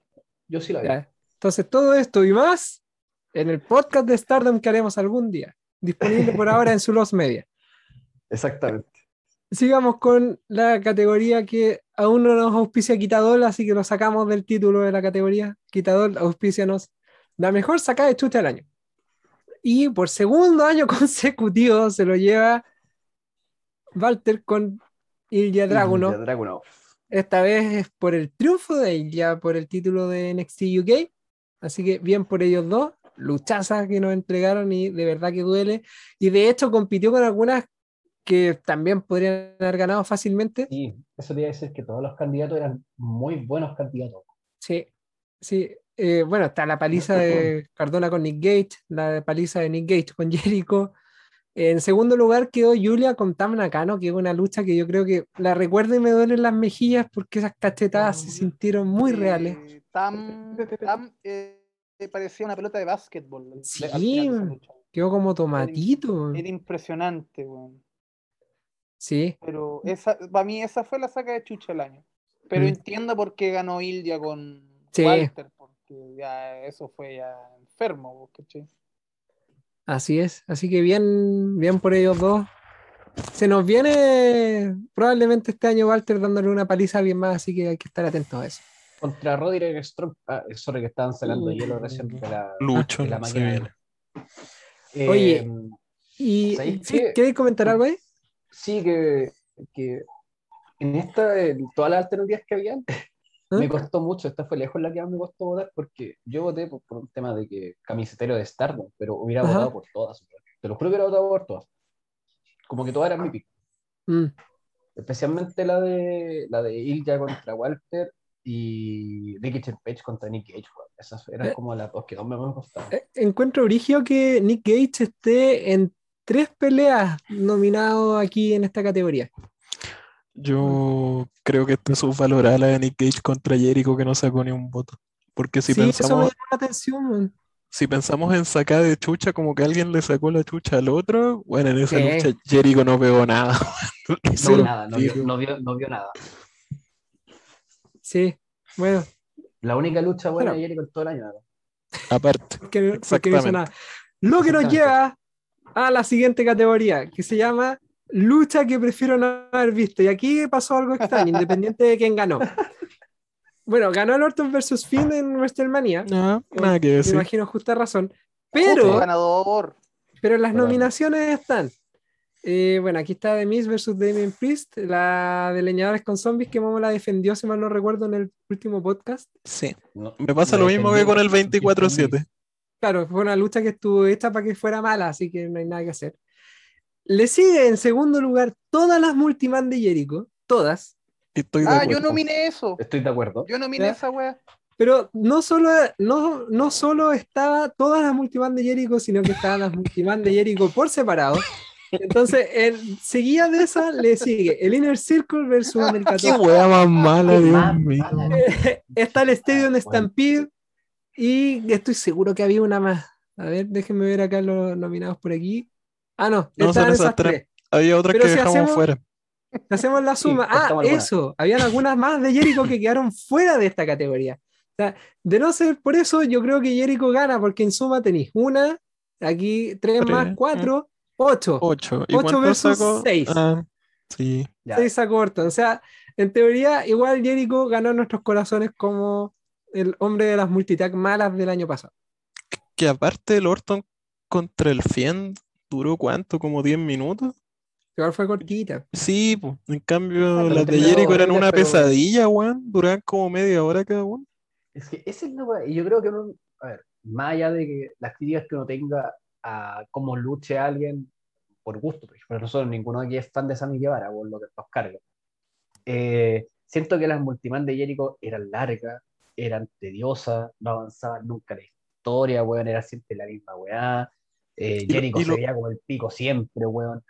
Speaker 3: yo sí la vi.
Speaker 1: Ya. Entonces, todo esto y más en el podcast de Stardom que haremos algún día. Disponible por ahora en su Los Media.
Speaker 3: Exactamente.
Speaker 1: Sigamos con la categoría que aún no nos auspicia Quitador, así que lo sacamos del título de la categoría. Quitador, auspicianos la mejor sacada de chucha del año. Y por segundo año consecutivo se lo lleva Walter con Ilya Dragunov.
Speaker 3: Ilya Dragunov.
Speaker 1: Esta vez es por el triunfo de Ilya por el título de NXT UK. Así que bien por ellos dos. Luchazas que nos entregaron y de verdad que duele. Y de hecho compitió con algunas que también podrían haber ganado fácilmente.
Speaker 3: Sí, eso te iba a decir que todos los candidatos eran muy buenos candidatos.
Speaker 1: Sí, sí. Eh, bueno, está la paliza de Cardona con Nick Gage, la paliza de Nick Gage con Jericho. En segundo lugar quedó Julia con Tam Nakano, que es una lucha que yo creo que la recuerdo y me duelen las mejillas porque esas cachetadas se sintieron muy
Speaker 2: Eh,
Speaker 1: reales.
Speaker 2: Tam, Tam, eh, parecía una pelota de básquetbol.
Speaker 1: Sí. Quedó como tomatito.
Speaker 2: Era impresionante, weón.
Speaker 1: Sí,
Speaker 2: Pero esa, para mí esa fue la saca de chucha del año. Pero
Speaker 1: Mm.
Speaker 2: entiendo por qué ganó Ilya con
Speaker 1: Sí.
Speaker 2: Walter, porque ya eso fue ya enfermo, ¿cachai?
Speaker 1: Así es, así que bien, bien por ellos dos. Se nos viene probablemente este año Walter dándole una paliza bien más, así que hay que estar atentos a eso.
Speaker 3: Contra Roderick Strong, ah, sorry que estaban salando
Speaker 1: Uy,
Speaker 3: hielo recién de la,
Speaker 4: Lucho,
Speaker 3: de la
Speaker 4: viene.
Speaker 3: Eh,
Speaker 1: Oye. Y
Speaker 3: ¿Sabéis
Speaker 1: ¿sí?
Speaker 3: qué?
Speaker 1: ¿queréis comentar algo ahí?
Speaker 3: Sí, que, que en esta, en todas las alternativas que habían,
Speaker 1: ¿Ah?
Speaker 3: me costó mucho. Esta fue lejos la que más me costó votar porque yo voté por, por un tema de que camisetero de Stardom, pero hubiera
Speaker 1: Ajá.
Speaker 3: votado por todas. Te lo juro que hubiera votado por todas. Como que todas eran mi pick.
Speaker 1: Mm,
Speaker 3: Especialmente la de la de Ilja contra Walter y Ricky Page contra Nick weón. Esas eran
Speaker 1: Eh.
Speaker 3: como las dos que dos me costaban.
Speaker 1: eh, Encuentro origio que Nick Gage esté en tres peleas nominado aquí en esta categoría.
Speaker 4: Yo creo que está subvalorada la de Nick Cage contra Jericho que no sacó ni un voto. Porque si
Speaker 1: sí, eso me
Speaker 4: pensamos,
Speaker 1: llamó la atención. man.
Speaker 4: si pensamos en sacar de chucha, como que alguien le sacó la chucha al otro, bueno, en esa
Speaker 1: Sí.
Speaker 4: lucha Jericho no pegó nada.
Speaker 3: No
Speaker 1: Sí.
Speaker 3: vio nada, no vio,
Speaker 4: Digo,
Speaker 3: no vio- no vio nada.
Speaker 1: Sí, bueno,
Speaker 3: La única lucha buena
Speaker 1: Bueno.
Speaker 3: de Jericho en todo el año. ¿no?
Speaker 4: Aparte,
Speaker 1: porque, porque no hizo nada. Lo que nos lleva a la siguiente categoría, que se llama lucha que prefiero no haber visto. Y aquí pasó algo extraño, independiente de quién ganó. Bueno, ganó el Orton versus Finn en WrestleMania.
Speaker 4: no, nada que
Speaker 1: Me
Speaker 4: decir.
Speaker 1: imagino justa razón.
Speaker 2: Justo
Speaker 1: Pero,
Speaker 2: ganador.
Speaker 1: pero las nominaciones están. Eh, bueno, aquí está The Miz versus Damien Priest, la de Leñadores con Zombies, que Momo la defendió, si mal no recuerdo, en el último podcast.
Speaker 4: Sí.
Speaker 3: No-
Speaker 4: Me pasa lo mismo que con el
Speaker 3: defendí.
Speaker 4: 24-7.
Speaker 1: Claro, fue una lucha que estuvo hecha para que fuera mala, así que no hay nada que hacer. Le sigue en segundo lugar todas las multiman de Jericho, todas,
Speaker 4: Estoy de
Speaker 2: Ah,
Speaker 4: acuerdo.
Speaker 2: yo nominé eso.
Speaker 3: Estoy de acuerdo.
Speaker 2: Yo nominé
Speaker 1: Ya.
Speaker 2: esa wea.
Speaker 1: pero no solo, no, no solo estaba todas las multiman de Jericho, sino que estaban las multiman de Jericho por separado. Entonces, en, seguida de esa, le sigue el Inner Circle versus America
Speaker 4: Qué wea más mala, Dios mío.
Speaker 1: está el Stadium
Speaker 3: Bueno.
Speaker 1: Stampede y estoy seguro que había una más. A ver, déjenme ver acá los nominados por aquí. Ah, no,
Speaker 4: No, son esas
Speaker 1: esas
Speaker 4: tres.
Speaker 1: tres.
Speaker 4: Había otras
Speaker 1: Pero
Speaker 4: que
Speaker 1: si
Speaker 4: dejamos
Speaker 1: hacemos-
Speaker 4: fuera.
Speaker 1: Hacemos la suma. ah, eso. Habían algunas más de Jericho que quedaron fuera de esta categoría. O sea, de no ser por eso, yo creo que Jericho gana, porque en suma tenéis una, aquí tres,
Speaker 4: Tres,
Speaker 1: más cuatro, ocho.
Speaker 4: Ocho. ¿Y
Speaker 1: Ocho versus seis.
Speaker 4: Ah, sí.
Speaker 3: Ya.
Speaker 1: Seis a corto. O sea, en teoría, igual Jericho ganó nuestros corazones como el hombre de las multitag malas del año pasado.
Speaker 4: Que aparte el Orton contra el Fiend duró cuánto, como 10 minutos.
Speaker 1: Igual fue cortita.
Speaker 4: Sí, pues. En cambio,
Speaker 3: Ah,
Speaker 4: las de Jericho eran una
Speaker 3: pero-
Speaker 4: pesadilla, weón. Duraban como media hora cada uno.
Speaker 3: Es que esa es Y yo creo que uno, a ver, más allá de que las críticas que uno tenga a cómo luche alguien por gusto, porque para nosotros ninguno aquí es fan de Sammy Guevara, por lo que nos carga. Eh, siento que las multiman de Jericho eran largas, eran tediosas, no avanzaban nunca la historia, weón, era siempre la misma weá. Eh,
Speaker 4: Y lo-
Speaker 3: Jericho
Speaker 4: y
Speaker 3: se
Speaker 4: lo-
Speaker 3: veía como el pico siempre, weón.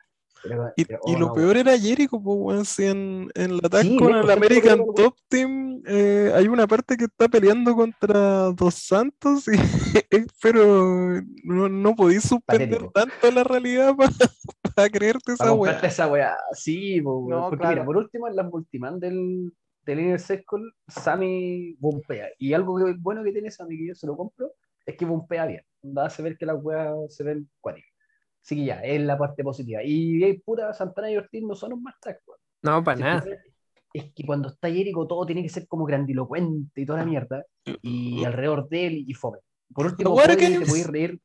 Speaker 3: Pero-
Speaker 4: Y,
Speaker 3: pero,
Speaker 4: y
Speaker 3: oh,
Speaker 4: lo
Speaker 3: no,
Speaker 4: peor era Jericho, pues, weón. Si en, en la tag
Speaker 3: Sí,
Speaker 4: con el American Top Team eh, hay una parte que está peleando contra Dos Santos, y, pero no, no podéis suspender
Speaker 3: Patético.
Speaker 4: tanto la realidad para creerte
Speaker 3: Para
Speaker 4: esa weá.
Speaker 3: comprarte esa weá. Sí, po.
Speaker 2: No,
Speaker 3: porque
Speaker 2: claro.
Speaker 3: mira, por último, en las multiman del, del Inner Circle, Sammy bumpea. Y algo que- bueno que tiene Sammy, que yo se lo compro, es que bumpea bien. Da hace ver que las weas se ven cuáticas. Así que ya, es la parte positiva. Y ahí, puta, Santana y Ortiz no son un más track, weón.
Speaker 1: No, para
Speaker 3: Si
Speaker 1: nada.
Speaker 3: ves, Es que cuando está Jericho todo tiene que ser como grandilocuente y toda la mierda. Y alrededor de él y fome. Por último, Cody,
Speaker 4: que
Speaker 3: te puedes reír,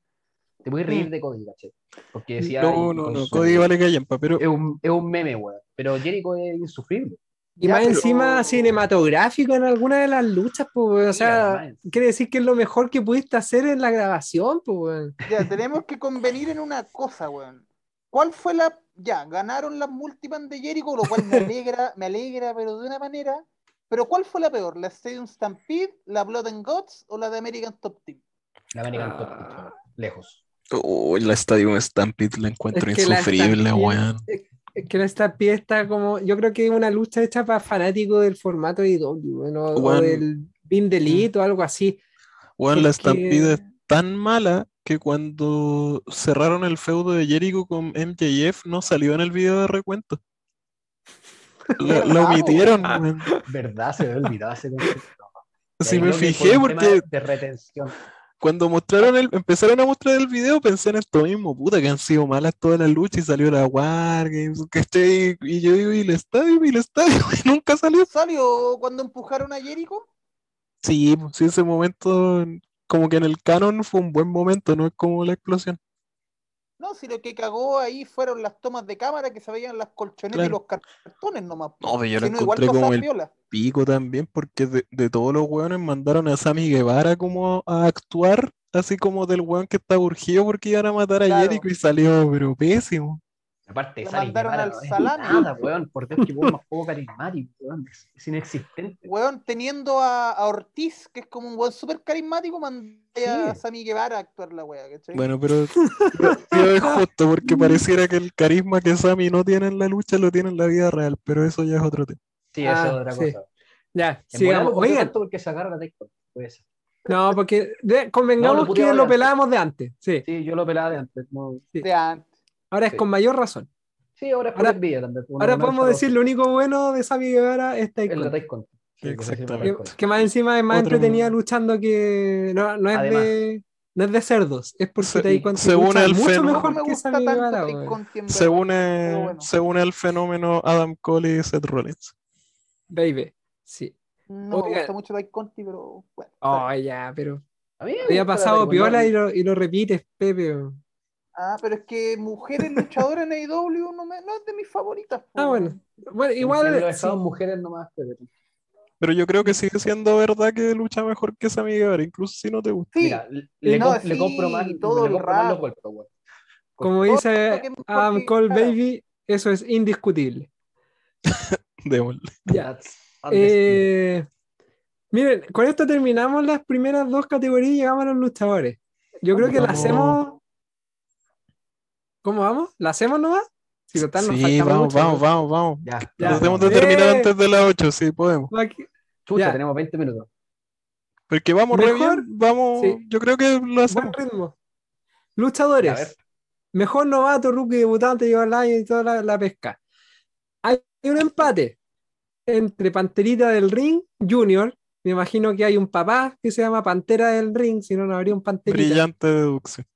Speaker 3: te puedes reír de Cody, ¿cachai? Porque decía.
Speaker 4: No,
Speaker 3: y
Speaker 4: no, no,
Speaker 3: su-
Speaker 4: Cody vale callampa, pero
Speaker 3: es un, es un meme, weón. Pero Jericho es insufrible.
Speaker 1: Y
Speaker 2: Ya,
Speaker 1: más
Speaker 2: pero-
Speaker 1: encima cinematográfico en alguna de las luchas, pues, weón. o sea, quiere decir que es lo mejor que pudiste hacer en la grabación, pues, weón.
Speaker 2: Ya, tenemos que convenir en una cosa, weón. ¿Cuál fue la. Ya, ganaron las multiman de Jericho, lo cual me alegra, me alegra, pero de una manera. Pero ¿cuál fue la peor? ¿La Stadium Stampede, la Blood and Guts o la de American Top Team?
Speaker 3: La American
Speaker 1: Ah.
Speaker 3: Top Team, weón. lejos.
Speaker 4: Uy, la Stadium Stampede la encuentro
Speaker 1: Es que la
Speaker 4: insufrible, weón.
Speaker 1: Es que esta pie está como. Yo creo que es una lucha hecha para fanáticos del formato de IW, o, del Bin Delete o algo así.
Speaker 4: Weón, la Stampede es tan mala que cuando cerraron el feudo de Jericho con MJF no salió en el video de recuento. La
Speaker 2: Bravo.
Speaker 4: omitieron, weón.
Speaker 3: ¿Verdad? Se me. Y
Speaker 4: Sí
Speaker 3: ahí
Speaker 4: me fijé porque
Speaker 3: De retención.
Speaker 4: Cuando mostraron el, empezaron a mostrar el video, pensé en esto mismo, puta, que han sido malas todas las luchas y salió la Wargames, ¿cachai? Y yo digo, ¿y el estadio? ¿Y el estadio? Y nunca salió.
Speaker 2: ¿Salió cuando empujaron a Jericho?
Speaker 4: Sí, pues, sí, ese momento, como que en el canon fue un buen momento, no es como la explosión.
Speaker 2: No, si lo que cagó ahí fueron las tomas de cámara que se veían las colchonetas y los cartones nomás.
Speaker 4: No, pero yo lo
Speaker 2: no, igual
Speaker 4: encontré como el
Speaker 2: piola.
Speaker 4: pico también, porque de, de todos los hueones mandaron a Sammy Guevara como a actuar, así como del hueón que está urgido porque iban a matar a
Speaker 2: Claro.
Speaker 4: Jericho y salió, pero pésimo.
Speaker 3: Aparte,
Speaker 2: Le
Speaker 3: Sammy
Speaker 2: mandaron
Speaker 3: Guevara
Speaker 2: al
Speaker 3: no es
Speaker 2: salami.
Speaker 3: Nada, weón. Por Dios, que weón más poco carismático, weón. Es, inexistente.
Speaker 2: Weón, teniendo a, a Ortiz, que es como un weón súper carismático, mandé a
Speaker 3: Sí.
Speaker 2: Sammy Guevara a actuar la wea, ¿cachai?
Speaker 4: Bueno, pero pero- pero es justo porque pareciera que el carisma que Sammy no tiene en la lucha lo tiene en la vida real, pero eso ya es otro tema.
Speaker 3: Sí, eso
Speaker 1: Ah,
Speaker 3: es otra
Speaker 1: sí.
Speaker 3: cosa.
Speaker 1: Ya, sigamos.
Speaker 3: lo
Speaker 1: Oigan,
Speaker 3: tanto porque se agarra la Taekwondo, puede ser.
Speaker 1: no, porque de- convengamos
Speaker 3: No, lo
Speaker 1: que lo pelábamos de antes. Sí,
Speaker 3: Sí, yo lo pelaba de antes. No.
Speaker 2: De antes.
Speaker 1: Ahora es
Speaker 3: Sí.
Speaker 1: con mayor razón.
Speaker 3: Sí, ahora es por
Speaker 1: Ahora-
Speaker 3: envidia también.
Speaker 1: Ahora podemos decir lo único bueno de Sammy Guevara es
Speaker 3: Es la
Speaker 1: Taekwondo.
Speaker 3: Sí,
Speaker 4: Exactamente.
Speaker 1: Que, que más encima es más
Speaker 4: Otro-
Speaker 1: entretenida luchando que no, no es
Speaker 3: Además.
Speaker 1: de no es de cerdos, es porque
Speaker 4: Se-
Speaker 1: Taekwondo mucho
Speaker 4: fenómeno.
Speaker 1: Mejor
Speaker 2: me
Speaker 1: que Guevara,
Speaker 4: Se
Speaker 2: verdad,
Speaker 4: une,
Speaker 2: pero bueno.
Speaker 4: se une al fenómeno Adam Cole y Seth Rollins.
Speaker 1: Baby. Sí.
Speaker 2: No me gusta mucho Taekwondo, pero bueno.
Speaker 1: Oh, ya, pero
Speaker 3: A mí me
Speaker 1: había pasado piola y lo, y lo repites, Pepe.
Speaker 2: Ah, pero es que mujeres luchadoras en AEW no, me- no es de mis favoritas.
Speaker 1: Ah, bueno. Bueno,
Speaker 3: En-
Speaker 1: igual.
Speaker 3: los
Speaker 1: sí.
Speaker 3: mujeres nomás. pero-
Speaker 4: Pero yo creo que sigue siendo verdad que lucha mejor que Sammy Guevara, incluso si no te gusta.
Speaker 2: Sí,
Speaker 3: Mira, le,
Speaker 2: no,
Speaker 3: comp- le
Speaker 2: sí,
Speaker 3: compro más,
Speaker 2: todo
Speaker 3: le
Speaker 2: el
Speaker 3: compro más los
Speaker 2: rato.
Speaker 3: golpes, weón.
Speaker 1: Como
Speaker 2: todo
Speaker 1: dice
Speaker 2: lo
Speaker 1: Adam Cole. Baby, eso es indiscutible.
Speaker 4: Démosle.
Speaker 1: Ya. Eh, miren, con esto terminamos las primeras dos categorías y llegamos a los luchadores. Yo creo que la hacemos. ¿Cómo vamos? ¿La hacemos nomás? Si total nos
Speaker 4: Sí,
Speaker 1: faltaba
Speaker 4: vamos,
Speaker 1: mucho,
Speaker 4: vamos, vamos, vamos.
Speaker 3: Ya,
Speaker 1: Ya.
Speaker 4: Tratemos de
Speaker 1: Eh.
Speaker 4: terminar antes de las 8, sí, podemos.
Speaker 1: Aquí-
Speaker 3: Chucha,
Speaker 1: Ya.
Speaker 3: tenemos 20 minutos.
Speaker 4: Porque vamos re
Speaker 1: Mejor-
Speaker 4: bien, vamos,
Speaker 1: sí.
Speaker 4: yo creo que lo
Speaker 1: Buen
Speaker 4: hacemos.
Speaker 1: ritmo.
Speaker 3: A ver.
Speaker 1: Luchadores. Mejor novato, rookie, debutante, lleva el año y toda la, la pesca. Hay un empate entre Panterita del Ring Junior. Me imagino que hay un papá que se llama Pantera del Ring, si no, no habría un Panterita.
Speaker 4: Brillante deducción.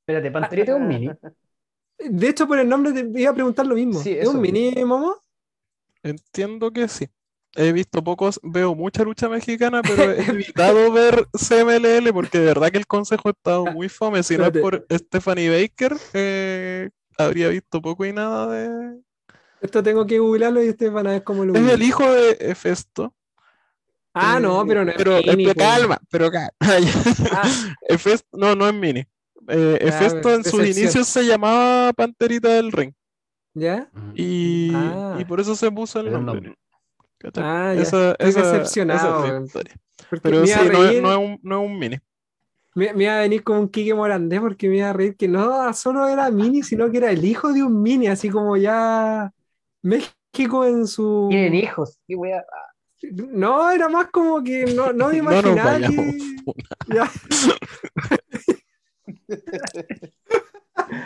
Speaker 3: Espérate, Panterita es un mini.
Speaker 1: De hecho, por el nombre te iba a preguntar lo mismo.
Speaker 3: Sí,
Speaker 1: ¿Es un
Speaker 3: mismo.
Speaker 1: mini Momo?
Speaker 4: Entiendo que sí. He visto pocos, veo mucha lucha mexicana, pero he evitado ver CMLL porque de verdad que el consejo ha estado muy fome. Si no es por Stephanie Baker, eh, habría visto poco y nada de.
Speaker 1: Esto tengo que googlearlo y ustedes van a ver cómo lo
Speaker 4: Es el hijo de Hefesto.
Speaker 1: Ah, no,
Speaker 4: eh,
Speaker 1: pero no es
Speaker 4: pero,
Speaker 1: mini,
Speaker 4: pero
Speaker 1: pues.
Speaker 4: calma, pero calma.
Speaker 1: Ah,
Speaker 4: Hefesto, no, no es mini. Eh, Hefesto en sus inicios se llamaba Panterita del Ring.
Speaker 1: ¿Ya?
Speaker 4: Y,
Speaker 1: Ah.
Speaker 4: y por eso se puso el nombre.
Speaker 3: nombre.
Speaker 1: Ah, ya.
Speaker 4: Esa,
Speaker 1: Estoy
Speaker 4: esa-
Speaker 1: decepcionado,
Speaker 4: esa historia. Pero sí, no es, no es un, no es un mini.
Speaker 1: Me, me iba a venir con un Kike Morandé porque me iba a reír que no solo era mini, sino que era el hijo de un mini, así como ya México en su.
Speaker 3: Tienen hijos. Qué wea.
Speaker 1: No, era más como que no, no me
Speaker 4: No nos
Speaker 1: imaginaba
Speaker 4: vayamos,
Speaker 1: que. Ya.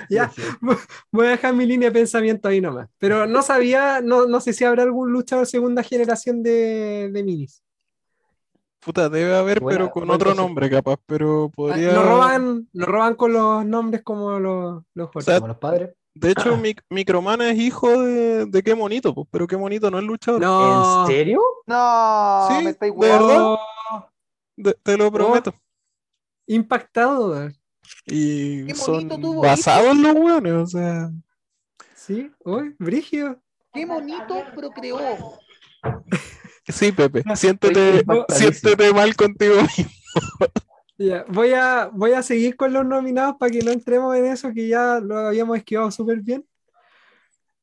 Speaker 1: Ya, voy a dejar mi línea de pensamiento ahí nomás. Pero no sabía, no, no sé si habrá algún luchador segunda generación de, de minis.
Speaker 4: Puta, debe haber,
Speaker 3: Buena-
Speaker 4: pero con otro nombre capaz, pero
Speaker 1: Ah,
Speaker 4: podría...
Speaker 1: Nos roban, nos roban con los nombres como los, los
Speaker 4: O sea,
Speaker 3: Como los padres.
Speaker 4: De hecho, Mic- Microman es hijo de, de qué monito, pues, pero qué monito no es luchador.
Speaker 1: No.
Speaker 3: ¿En serio?
Speaker 2: No,
Speaker 4: Sí,
Speaker 2: me estáis
Speaker 4: de verdad.
Speaker 2: hueando.
Speaker 1: Oh,
Speaker 4: De- te lo prometo.
Speaker 1: impactado.
Speaker 4: Y
Speaker 2: Qué
Speaker 4: son basados en los hueones, o sea...
Speaker 1: Sí, uy, Brigio.
Speaker 2: Qué bonito procreó.
Speaker 4: Sí, Pepe, siéntete, siéntete mal contigo mismo.
Speaker 1: Ya, voy, a, voy a seguir con los nominados para que no entremos en eso que ya lo habíamos esquivado súper bien.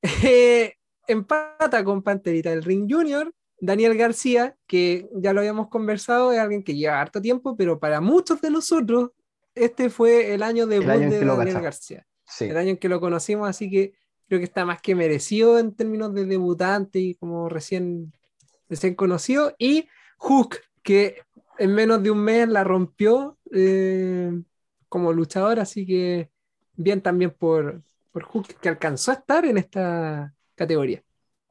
Speaker 1: Eh, empata con Panterita del Ring Junior, Daniel García, que ya lo habíamos conversado, es alguien que lleva harto tiempo, pero para muchos de nosotros, este fue el año de
Speaker 3: que lo
Speaker 1: Daniel. García.
Speaker 3: Sí.
Speaker 1: el año en que lo conocimos, así que creo que está más que merecido en términos de debutante y como recién, recién conocido. Y Hook, que en menos de un mes la rompió eh, como luchador, así que bien también por, por Hook, que alcanzó a estar en esta categoría.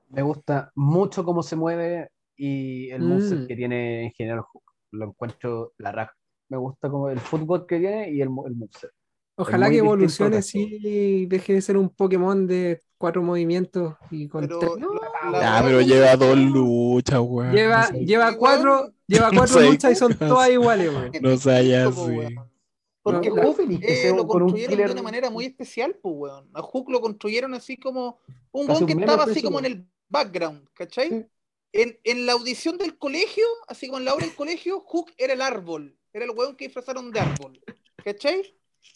Speaker 3: Me gusta mucho cómo se mueve y el
Speaker 1: Mm.
Speaker 3: que tiene en general Hook. Lo encuentro la raja. Me gusta como el fútbol que tiene y el, el moveset.
Speaker 1: Ojalá que evolucione sí y deje de ser un Pokémon de cuatro movimientos y con
Speaker 2: Pero
Speaker 1: tres-
Speaker 2: la- la
Speaker 4: Ya,
Speaker 2: weá
Speaker 4: pero lleva dos luchas, weón.
Speaker 1: Lleva,
Speaker 4: No sé-
Speaker 1: lleva cuatro, lleva
Speaker 4: No
Speaker 1: cuatro
Speaker 4: sé,
Speaker 1: luchas y son todas iguales, weón.
Speaker 4: No sé, ya
Speaker 2: po,
Speaker 4: sí.
Speaker 2: weón. Porque
Speaker 1: No,
Speaker 2: Hook eh, lo
Speaker 3: un
Speaker 2: construyeron de una manera muy especial, pues, weón. A Hook lo construyeron así como un weón que estaba así como en el background, ¿cachai?
Speaker 3: Sí.
Speaker 2: En, en la audición del colegio, así como en la obra del colegio, Hook era el árbol, era el weón que disfrazaron de árbol, ¿cachai?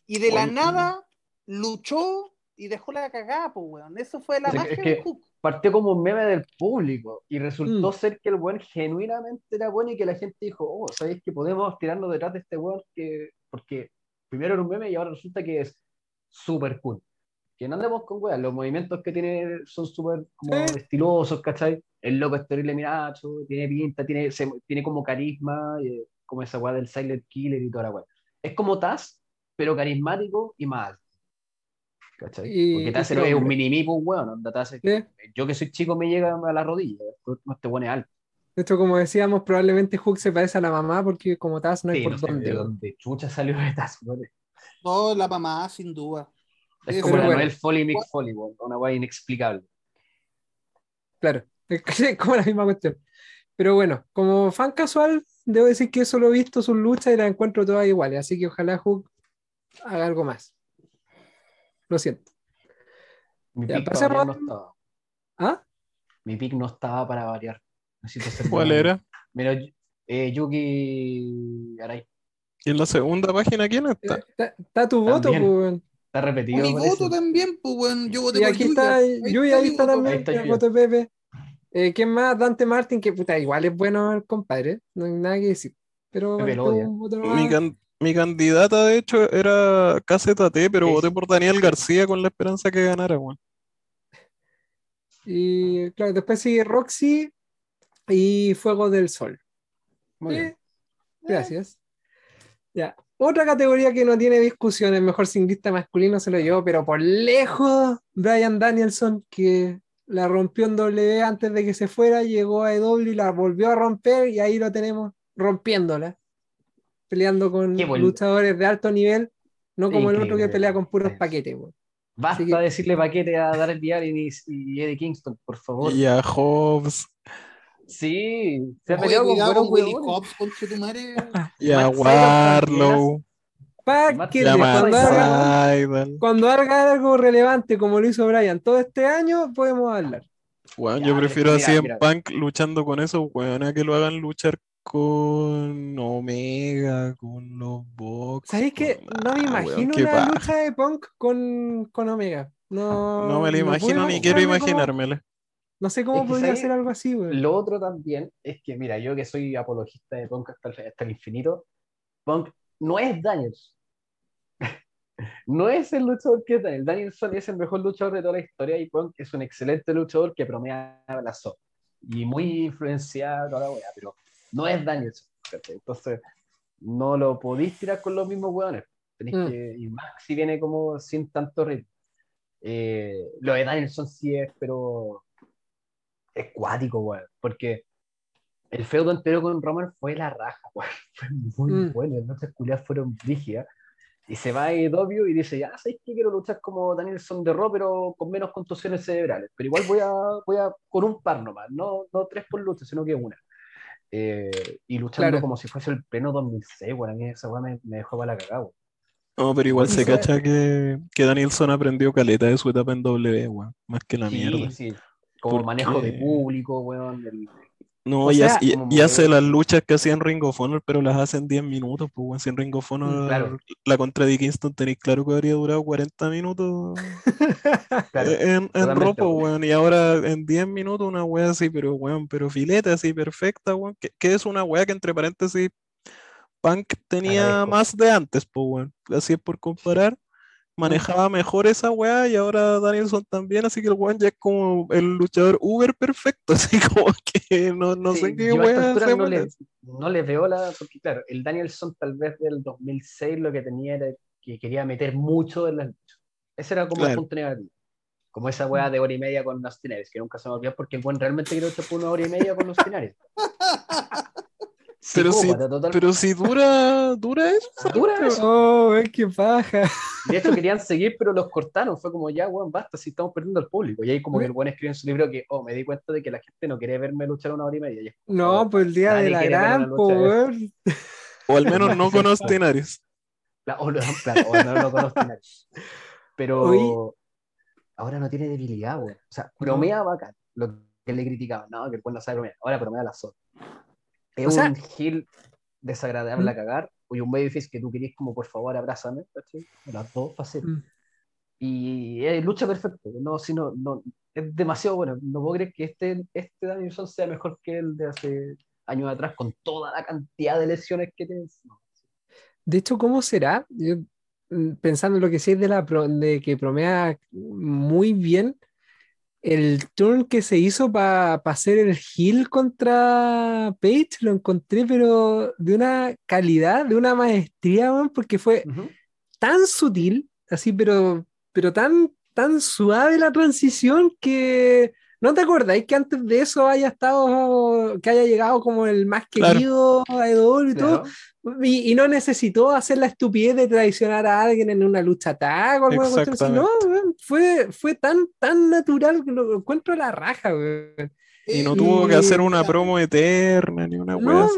Speaker 2: Y de la nada luchó y dejó la cagada, pues, weón. Eso fue la
Speaker 3: Es que-
Speaker 2: magia
Speaker 3: es
Speaker 2: de
Speaker 3: que-
Speaker 2: Hook.
Speaker 3: Partió como un meme del público y resultó
Speaker 1: Mm.
Speaker 3: ser que el weón genuinamente era bueno y que la gente dijo, oh, ¿sabéis que podemos tirarnos detrás de este weón? Que... Porque primero era un meme y ahora resulta que es súper cool. Que no andemos con weas, los movimientos que tiene son súper
Speaker 1: Sí.
Speaker 3: estilosos, ¿cachai? El loco es terrible miracho, tiene pinta, tiene, se- tiene como carisma, y, eh, como esa wea del Silent Killer y toda la wea. Es como Taz, pero carismático y más alto. ¿Cachai?
Speaker 1: Y-
Speaker 3: Porque Taz
Speaker 1: pero,
Speaker 3: es un
Speaker 1: hombre.
Speaker 3: mini mi, pues, weón, yo que soy chico me llega a la rodilla, este weón es alto.
Speaker 1: De hecho, como decíamos, probablemente Hook se parece a la mamá porque como Taz no hay
Speaker 3: Sí,
Speaker 1: por
Speaker 3: no sé
Speaker 1: dónde.
Speaker 3: dónde chucha salió de Taz, weón.
Speaker 2: No, la mamá, sin duda.
Speaker 3: Es como la
Speaker 1: bueno.
Speaker 3: Noel Foley Mick Foley, weón, una weá inexplicable.
Speaker 1: Claro, es como la misma cuestión. Pero bueno, como fan casual, debo decir que solo he visto sus luchas y las encuentro todas iguales, así que ojalá Hook haga algo más. Lo siento.
Speaker 3: Mi
Speaker 1: Ya,
Speaker 3: pick no estaba.
Speaker 1: ¿Ah?
Speaker 3: Mi pick no estaba para variar. Necesito ser
Speaker 4: ¿Cuál
Speaker 3: bueno.
Speaker 4: era?
Speaker 3: Mira, eh, Yuki Arai.
Speaker 4: ¿Y en la segunda página quién está?
Speaker 1: Eh, Está, está tu voto,
Speaker 3: También.
Speaker 1: pues, weón.
Speaker 3: Está repetido.
Speaker 2: Mi voto también, pues, weón. Yo voté
Speaker 1: Y
Speaker 2: por
Speaker 1: aquí
Speaker 2: Yuya.
Speaker 1: está Yuya, ahí está también,
Speaker 3: Ahí está
Speaker 1: el
Speaker 3: Yuya.
Speaker 1: voto Pepe. Eh, ¿Quién más? Dante Martin, que puta, igual es bueno el compadre, no hay nada que decir. Pero
Speaker 4: Mi, can- mi candidata, de hecho, era KZT, pero
Speaker 3: Sí,
Speaker 4: voté por Daniel García con la esperanza que ganara, weón.
Speaker 1: Y claro, después sigue Roxy y Fuego del Sol.
Speaker 3: Muy bien.
Speaker 1: Eh, Gracias. Ya. Otra categoría que no tiene discusión, el mejor singlista masculino se lo llevó, pero por lejos, Brian Danielson, que la rompió en W antes de que se fuera, llegó a EW y la volvió a romper, y ahí lo tenemos rompiéndola, peleando con luchadores de alto nivel, no como el otro que pelea con puros paquetes. weón.
Speaker 3: Basta
Speaker 1: que-
Speaker 3: decirle paquete a Darren Allin y, y Eddie Kingston, por favor.
Speaker 4: Y a Hobbs,
Speaker 3: Sí, se ha peleado con
Speaker 2: con Willy conche tu madre.
Speaker 4: y a Warlow,
Speaker 3: Matt
Speaker 1: cuando haga,
Speaker 4: Sydal.
Speaker 1: cuando haga algo relevante como lo hizo Brian todo este año, podemos hablar.
Speaker 4: Weón,
Speaker 3: Ya,
Speaker 4: yo prefiero
Speaker 3: que
Speaker 4: así en
Speaker 3: mira.
Speaker 4: Punk luchando con esos weones a que lo hagan luchar con Omega, con los Box.
Speaker 1: ¿Sabéis que no me
Speaker 4: weón,
Speaker 1: imagino una lucha de Punk con, con Omega? No,
Speaker 4: No me
Speaker 1: no puedo
Speaker 4: imagino ni quiero imaginármela.
Speaker 1: no sé cómo
Speaker 3: Es que,
Speaker 1: podría ser algo así, güey.
Speaker 3: Lo otro también es que, mira, yo que soy apologista de Punk hasta el, hasta el infinito, Punk no es Danielson. No es el luchador que Daniel. Danielson es el mejor luchador de toda la historia y Punk es un excelente luchador que promea la. Y muy influenciado, toda la wea, pero no es Danielson. Entonces, no lo podéis tirar con los mismos hueones. Tenéis
Speaker 1: Mm.
Speaker 3: que, y si viene como sin tanto ritmo. Eh, lo de Danielson sí es, pero es cuático, weón, porque el feudo entero con Roman fue la raja, weón, fue muy
Speaker 1: Mm.
Speaker 3: bueno, las noches culiadas fueron brígidas, y se va a EW y dice, ya, ¿sabes que quiero luchar como Danielson de Raw, pero con menos contusiones cerebrales, pero igual voy a, voy a con un par nomás, no, no tres por lucha, sino que una. Eh, y luchando
Speaker 1: Claro.
Speaker 3: como si fuese el pleno 2006, weón, a mí esa weá me, me dejó para la cagada.
Speaker 4: No, pero igual se cacha que, que Danielson aprendió caleta de su etapa en W, weón. Más que la
Speaker 3: Sí,
Speaker 4: mierda.
Speaker 3: sí, como
Speaker 4: Porque-
Speaker 3: manejo de público, weón, el-
Speaker 4: No,
Speaker 1: O
Speaker 4: y,
Speaker 1: sea,
Speaker 4: hace- y-
Speaker 3: como
Speaker 4: y hace
Speaker 3: modelo.
Speaker 4: las luchas que hacía en Ring of Honor, pero las hace en 10 minutos, pues. Si en Ring of Honor
Speaker 3: Mm, claro.
Speaker 4: la contra de Kingston tenéis claro que habría durado 40 minutos
Speaker 3: claro,
Speaker 4: en, en
Speaker 3: totalmente,
Speaker 4: ropo,
Speaker 3: weón.
Speaker 4: weón. Y ahora en 10 minutos una wea así, pero weón, pero filete así, perfecta, weón. Que, que es una wea que entre paréntesis Punk tenía
Speaker 3: Agradezco.
Speaker 4: más de antes, pues, weón. Así es por comparar. Manejaba mejor esa weá y ahora Danielson también, así que el weón ya es como el luchador Uber perfecto, así como que no, no
Speaker 3: Sí,
Speaker 4: sé qué weá
Speaker 3: no le, no le veo la. Porque, claro, el Danielson tal vez del 2006 lo que tenía era que quería meter mucho en las luchas. Ese era como el
Speaker 4: Claro.
Speaker 3: punto negativo. Como esa weá de hora y media con los Aries, que nunca se me olvidó porque el buen realmente quiere luchar por una hora y media con los Aries.
Speaker 4: Pero si, pero si dura, dura eso.
Speaker 3: Dura eso.
Speaker 1: Oh, es que paja.
Speaker 3: De hecho, querían seguir, pero los cortaron. Fue como, ya, weón, basta, si estamos perdiendo al público. Y ahí como que el buen escribió en su libro que, oh, me di cuenta de que la gente no quiere verme luchar una hora y media. Y como,
Speaker 1: No,
Speaker 3: oh,
Speaker 1: pues el día de la gran,
Speaker 3: de-
Speaker 1: weón.
Speaker 4: O al menos no con Aries.
Speaker 3: la- o, no, claro, o no nadie. Pero
Speaker 1: Oye.
Speaker 3: ahora no tiene debilidad, weón. O sea, bromea bacán. Lo que le criticaban, no, que el weón no sabe bromear. Ahora bromea la zona. Es
Speaker 1: O sea-
Speaker 3: un heel desagradable a cagar. Y un babyface que tú querías como, por favor, abrázame. ¿cachai? Las dos facetas.
Speaker 1: Mm.
Speaker 3: Y es lucha perfecto. No, si no, es demasiado bueno. No puedo creer que este, este Danielson sea mejor que el de hace años atrás, con toda la cantidad de lesiones que tiene.
Speaker 1: De hecho, ¿cómo será? Yo, mm, pensando en lo que sí es de, la de que promea muy bien, el turn que se hizo para hacer el heal contra Page lo encontré, pero de una calidad, de una maestría, porque fue tan sutil, así, pero, pero tan, tan suave la transición que no te acordáis que antes de eso haya estado, que haya llegado como el más
Speaker 4: Claro.
Speaker 1: querido a EW y todo.
Speaker 3: Claro.
Speaker 1: Y, y no necesitó hacer la estupidez de traicionar a alguien en una lucha tag o alguna cuestión así. No, fue, fue tan, tan natural que lo encuentro a la raja.
Speaker 4: Y no tuvo que
Speaker 1: y-
Speaker 4: hacer una promo eterna ni una
Speaker 1: No,
Speaker 4: así.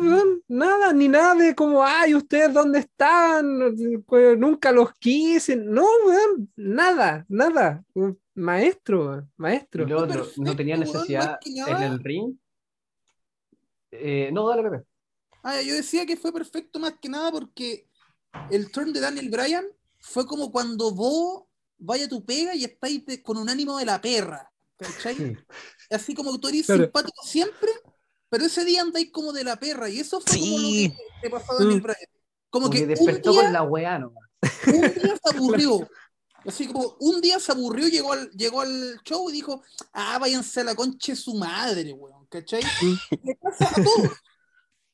Speaker 1: nada, ni nada de como, ay, ¿ustedes dónde están? Pues, nunca los quise. No, nada, nada. Maestro, maestro.
Speaker 3: luego no, no tenía necesidad en el ring. Eh, no, dale, Pepe.
Speaker 2: Ah, yo decía que fue perfecto más que nada porque el turn de Daniel Bryan fue como cuando vos vaya a tu pega y estáis con un ánimo de la perra. ¿Cachai?
Speaker 3: Sí.
Speaker 2: Así como tú eres
Speaker 1: Claro.
Speaker 2: simpático siempre, pero ese día andáis como de la perra. Y eso fue como lo que le pasó a Daniel
Speaker 1: Mm.
Speaker 2: Bryan. Como
Speaker 3: Como
Speaker 2: que
Speaker 3: que
Speaker 2: un
Speaker 3: despertó
Speaker 2: día,
Speaker 3: con la weá nomás.
Speaker 2: un día se aburrió. Así como un día se aburrió, llegó al, llegó al show y dijo, ah, váyanse a la concha de su madre, weón, ¿cachai? Le pasa a todos.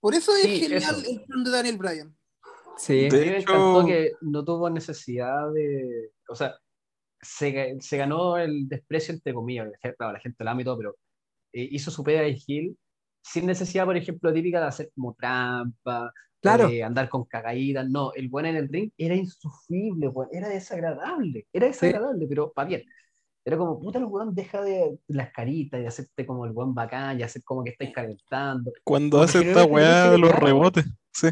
Speaker 2: Por eso es
Speaker 3: Sí,
Speaker 2: genial
Speaker 3: eso.
Speaker 2: el turn de Daniel Bryan.
Speaker 1: Sí.
Speaker 4: De
Speaker 3: me
Speaker 4: hecho-
Speaker 3: encantó que no tuvo necesidad de. O sea, se, se ganó el desprecio, entre comillas. Claro, la gente la ama y todo, pero eh, hizo su pega de Gil sin necesidad, por ejemplo, típica de hacer como trampa,
Speaker 1: Claro.
Speaker 3: de andar con cagaídas. No, el buen en el ring era insufrible, weón, era desagradable. Era desagradable, pero para bien. Era como, puta, el weón deja de las caritas y hacerte como el buen bacán y hacer como que estáis calentando.
Speaker 4: Cuando
Speaker 3: Como
Speaker 4: hace esta weá de los rebotes. Sí.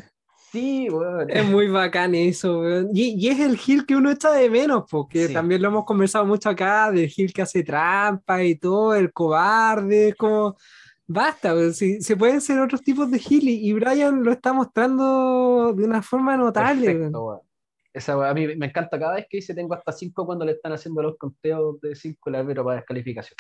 Speaker 3: Sí, weón.
Speaker 1: Es muy bacán eso, weón. Y, y es el Gil que uno echa de menos, porque
Speaker 3: Sí.
Speaker 1: también lo hemos conversado mucho acá, del Gil que hace trampa y todo, el cobarde, es como, basta, weón, si, se pueden ser otros tipos de Gil y, Brian lo está mostrando de una forma notable.
Speaker 3: Perfecto. Esa a mí me encanta cada vez que dice tengo hasta 5 cuando le están haciendo los conteos de 5 el árbitro para descalificación.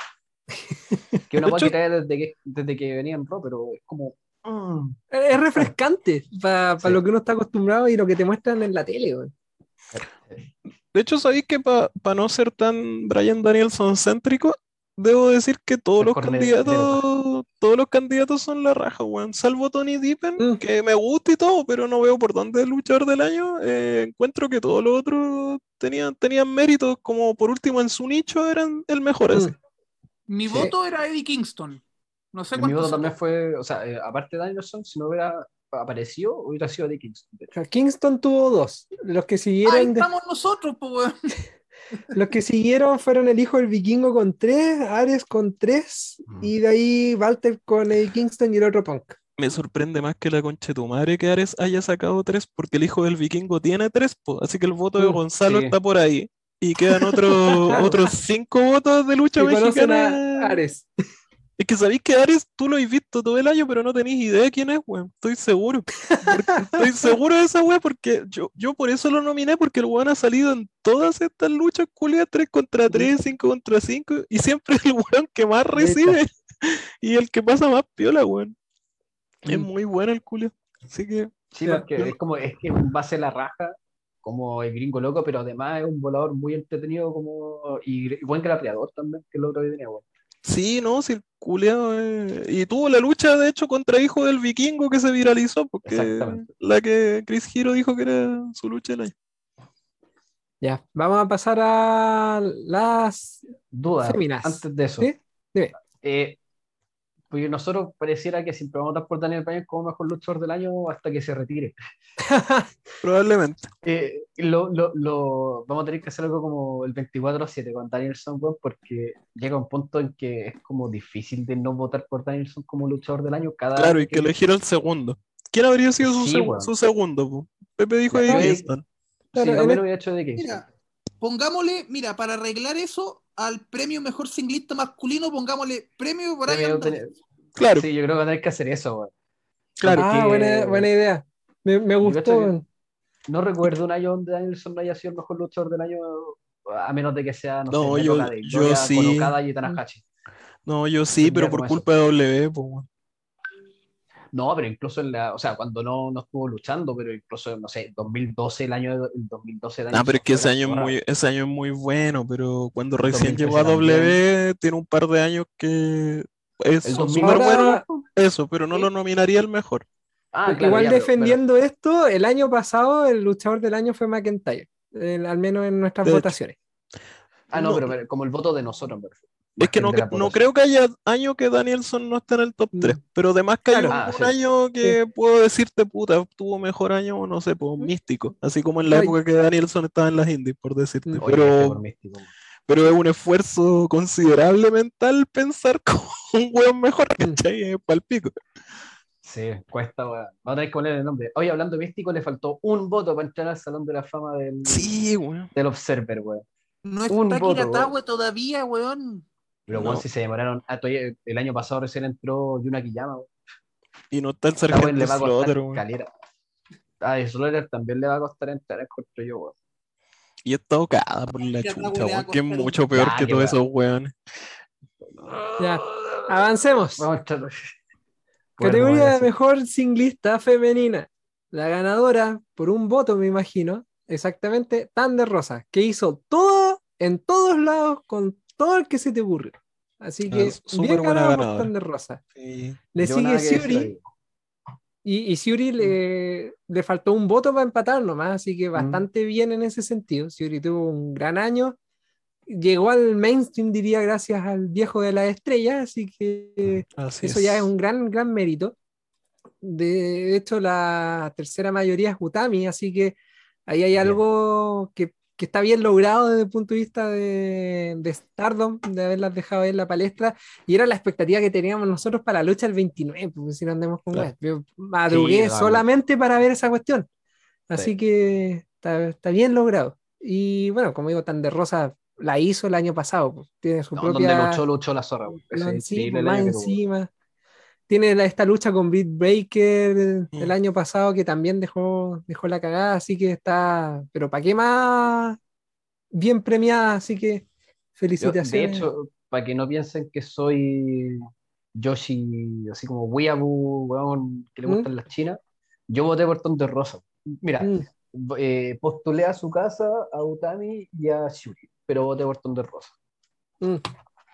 Speaker 3: que una
Speaker 4: De
Speaker 3: weá
Speaker 4: hecho-
Speaker 3: que trae desde que, desde que venía en Raw, pero es como. mm.
Speaker 1: Es refrescante para
Speaker 3: Sí.
Speaker 1: lo que uno está acostumbrado y lo que te muestran en la tele, weón.
Speaker 4: De hecho, sabéis que para no ser tan Brian Danielson céntrico, debo decir que todos los candidatos, todos los candidatos son la raja, weón. Salvo Tony Deepen,
Speaker 1: Mm.
Speaker 4: que me gusta y todo, pero no veo por dónde es el luchador del año. Eh, encuentro que todos los otros tenían, tenían méritos, como por último en su nicho eran el mejor así.
Speaker 1: Mm.
Speaker 2: Mi
Speaker 1: Sí.
Speaker 2: voto era Eddie Kingston. No sé
Speaker 3: El mi voto también fue, o sea, eh, aparte de Danielson, si no hubiera aparecido, hubiera sido de Kingston.
Speaker 1: Kingston tuvo dos. Los que
Speaker 2: Ahí
Speaker 1: siguieron, de-
Speaker 2: estamos nosotros, pues, weón.
Speaker 1: los que siguieron fueron el hijo del vikingo con tres, Ares con tres,
Speaker 3: Mm.
Speaker 1: y de ahí Walter con el Kingston y el otro Punk.
Speaker 4: Me sorprende más que la concha de tu madre que Ares haya sacado tres, porque el hijo del vikingo tiene tres, po, así que el voto de
Speaker 1: Mm,
Speaker 4: Gonzalo
Speaker 3: sí.
Speaker 4: está por ahí. Y quedan otros
Speaker 1: Claro.
Speaker 4: otros cinco votos de lucha mexicana.
Speaker 1: a Ares.
Speaker 4: Es que sabéis que Ares tú lo has visto todo el año, pero no tenéis idea de quién es, weón. Estoy seguro. Estoy seguro de esa weá, porque yo, yo por eso lo nominé, porque el weón ha salido en todas estas luchas culiadas, 3 contra 3, 5 contra 5, y siempre es el weón que más recibe y el que pasa más piola, weón. Es
Speaker 1: Mm.
Speaker 4: muy bueno el culio. Así que
Speaker 3: Sí,
Speaker 1: Ya.
Speaker 3: porque es como, es que va a ser la raja, como el gringo loco, pero además es un volador muy entretenido como, y, y buen grapeador también, que el otro día tenía, weón.
Speaker 4: Sí, no, si el es- Y tuvo la lucha, de hecho, contra Hijo del Vikingo que se viralizó, porque la que Chris Hero dijo que era su lucha del año.
Speaker 1: Ya, vamos a pasar a las
Speaker 3: Duda,
Speaker 1: Féminas.
Speaker 3: antes de eso.
Speaker 1: ¿Sí? Dime.
Speaker 3: Eh, Porque nosotros pareciera que siempre vamos a votar por Daniel Bryan como mejor luchador del año hasta que se retire.
Speaker 4: Probablemente.
Speaker 3: Eh, lo, lo- lo- vamos a tener que hacer algo como el 24-7 con Danielson, porque llega un punto en que es como difícil de no votar por Danielson como luchador del año cada
Speaker 4: Claro,
Speaker 3: vez
Speaker 4: y que elegir el segundo. ¿Quién habría sido su,
Speaker 3: Sí,
Speaker 4: seg-
Speaker 3: weón.
Speaker 4: su segundo? po? Pepe dijo
Speaker 3: oye,
Speaker 4: Kingston.
Speaker 3: Sí,
Speaker 1: Claro,
Speaker 3: hubiera hecho de Kingston.
Speaker 5: Mira, pongámosle, mira, para arreglar eso, al premio mejor singlista masculino, pongámosle premio Danielson.
Speaker 3: ten-
Speaker 4: Claro,
Speaker 3: Sí, yo creo que va a tener que hacer eso, weón.
Speaker 4: claro.
Speaker 1: ah, buena, buena idea. Me, me gustó.
Speaker 3: No recuerdo un año donde Danielson no haya sido el mejor luchador del año, a menos de que sea, no,
Speaker 4: No,
Speaker 3: sé,
Speaker 4: yo-
Speaker 3: de
Speaker 4: yo sí.
Speaker 3: y Tanahashi.
Speaker 4: No, yo sí, pero por
Speaker 3: eso.
Speaker 4: culpa de W, weón.
Speaker 3: No, pero incluso en la, o sea, cuando no, no estuvo luchando, pero incluso, no sé, 2012, el año, el 2012
Speaker 4: Ah, pero es que ese año es muy, ese año es muy bueno, pero cuando recién
Speaker 3: 2013
Speaker 4: llegó a
Speaker 3: también.
Speaker 4: W, tiene un par de años que es
Speaker 3: El
Speaker 4: son
Speaker 3: 2000
Speaker 4: súper bueno eso, pero no
Speaker 3: Sí.
Speaker 4: lo nominaría el mejor.
Speaker 3: Ah,
Speaker 1: Porque
Speaker 3: claro,
Speaker 1: igual
Speaker 3: ya, pero-
Speaker 1: defendiendo esto, el año pasado el luchador del año fue McIntyre, el- al menos en nuestras
Speaker 4: De
Speaker 1: votaciones.
Speaker 3: ah, no,
Speaker 4: no.
Speaker 3: pero, pero como el voto de nosotros, me refiero.
Speaker 4: Es que no, no creo que haya año que Danielson no esté en el top
Speaker 1: Mm.
Speaker 4: 3, pero además que hay
Speaker 1: Claro.
Speaker 4: un,
Speaker 3: Ah,
Speaker 4: un
Speaker 3: sí.
Speaker 4: año que puedo decirte, puta, tuvo mejor año, o no sé, pues místico, así como en la
Speaker 1: Ay.
Speaker 4: época que Danielson estaba en las indies, por decirte.
Speaker 1: Mm.
Speaker 3: Oye,
Speaker 4: Pero,
Speaker 3: místico.
Speaker 4: pero es un esfuerzo considerable mental pensar como un weón mejor,
Speaker 1: Mm.
Speaker 4: ¿cachai? Es palpico.
Speaker 3: Sí, cuesta, weón. Vamos a tener que poner el nombre. Oye, hablando de místico, le faltó un voto para entrar al Salón de la Fama del,
Speaker 4: Sí, weón.
Speaker 3: del Observer, weón.
Speaker 5: No
Speaker 3: Un
Speaker 5: está
Speaker 3: voto,
Speaker 5: Kiratahue todavía, weón.
Speaker 3: Pero,
Speaker 4: No.
Speaker 3: weón, si se demoraron. ah, todavía- el año pasado recién entró Yuna Kiyama, weón.
Speaker 4: Y no está el
Speaker 3: weón le
Speaker 4: sargento
Speaker 3: va a costar calera. A Slaughter también le va a costar entrar, encuentro yo, weón.
Speaker 4: Y está tocada por la chucha, weón, que es mucho peor
Speaker 3: Ya,
Speaker 4: que todos
Speaker 3: weón.
Speaker 4: esos weones.
Speaker 1: Ya, avancemos.
Speaker 3: Vamos a echarlo.
Speaker 1: Categoría de
Speaker 3: Bueno,
Speaker 1: mejor singlista femenina. La ganadora, por un voto, me imagino, exactamente, Tander Rosa, que hizo todo en todos lados con todo el que se te ocurre. Así que
Speaker 4: s- súper
Speaker 1: bien
Speaker 4: ganadora.
Speaker 1: Tander Rosa.
Speaker 4: Sí.
Speaker 1: Le
Speaker 3: yo
Speaker 1: sigue Siuri y, y Siuri le, le faltó un voto para empatar nomás, así que bastante bien en ese sentido. Siuri tuvo un gran año. Llegó al mainstream, diría, gracias al viejo de la estrella, así que
Speaker 4: Así
Speaker 1: eso ya es un gran, gran mérito. De hecho, la tercera mayoría es Utami, así que ahí hay
Speaker 3: Bien.
Speaker 1: algo que, que está bien logrado desde el punto de vista de, de Stardom, de haberlas dejado ahí en la palestra. Y era la expectativa que teníamos nosotros para la lucha el 29, porque si no andemos con
Speaker 4: Claro.
Speaker 1: Yo madrugué
Speaker 3: Sí,
Speaker 1: solamente para ver esa cuestión. Así
Speaker 3: Sí.
Speaker 1: que está, está bien logrado. Y bueno, como digo, tan de Rosa la hizo el año pasado, pues, tiene su
Speaker 3: No,
Speaker 1: propia.
Speaker 3: donde luchó, luchó la zorra, weón. Ese
Speaker 1: No,
Speaker 3: es
Speaker 1: sí,
Speaker 3: el
Speaker 1: más encima. Tiene la- esta lucha con Britt Baker el
Speaker 4: Mm.
Speaker 1: año pasado que también dejó, dejó la cagada, así que está, pero ¿para qué más? Bien premiada, así que
Speaker 3: Yo,
Speaker 1: felicitaciones.
Speaker 3: de hecho, para que no piensen que soy Yoshi, así como weeaboo, weón, que le
Speaker 1: ¿Mm?
Speaker 3: gustan las chinas, yo voté por Thunder Rosa. Mira,
Speaker 1: Mm,
Speaker 3: eh, postulé a su casa, a Utami y a Shuri, pero voté por Thunder Rosa.
Speaker 1: mm,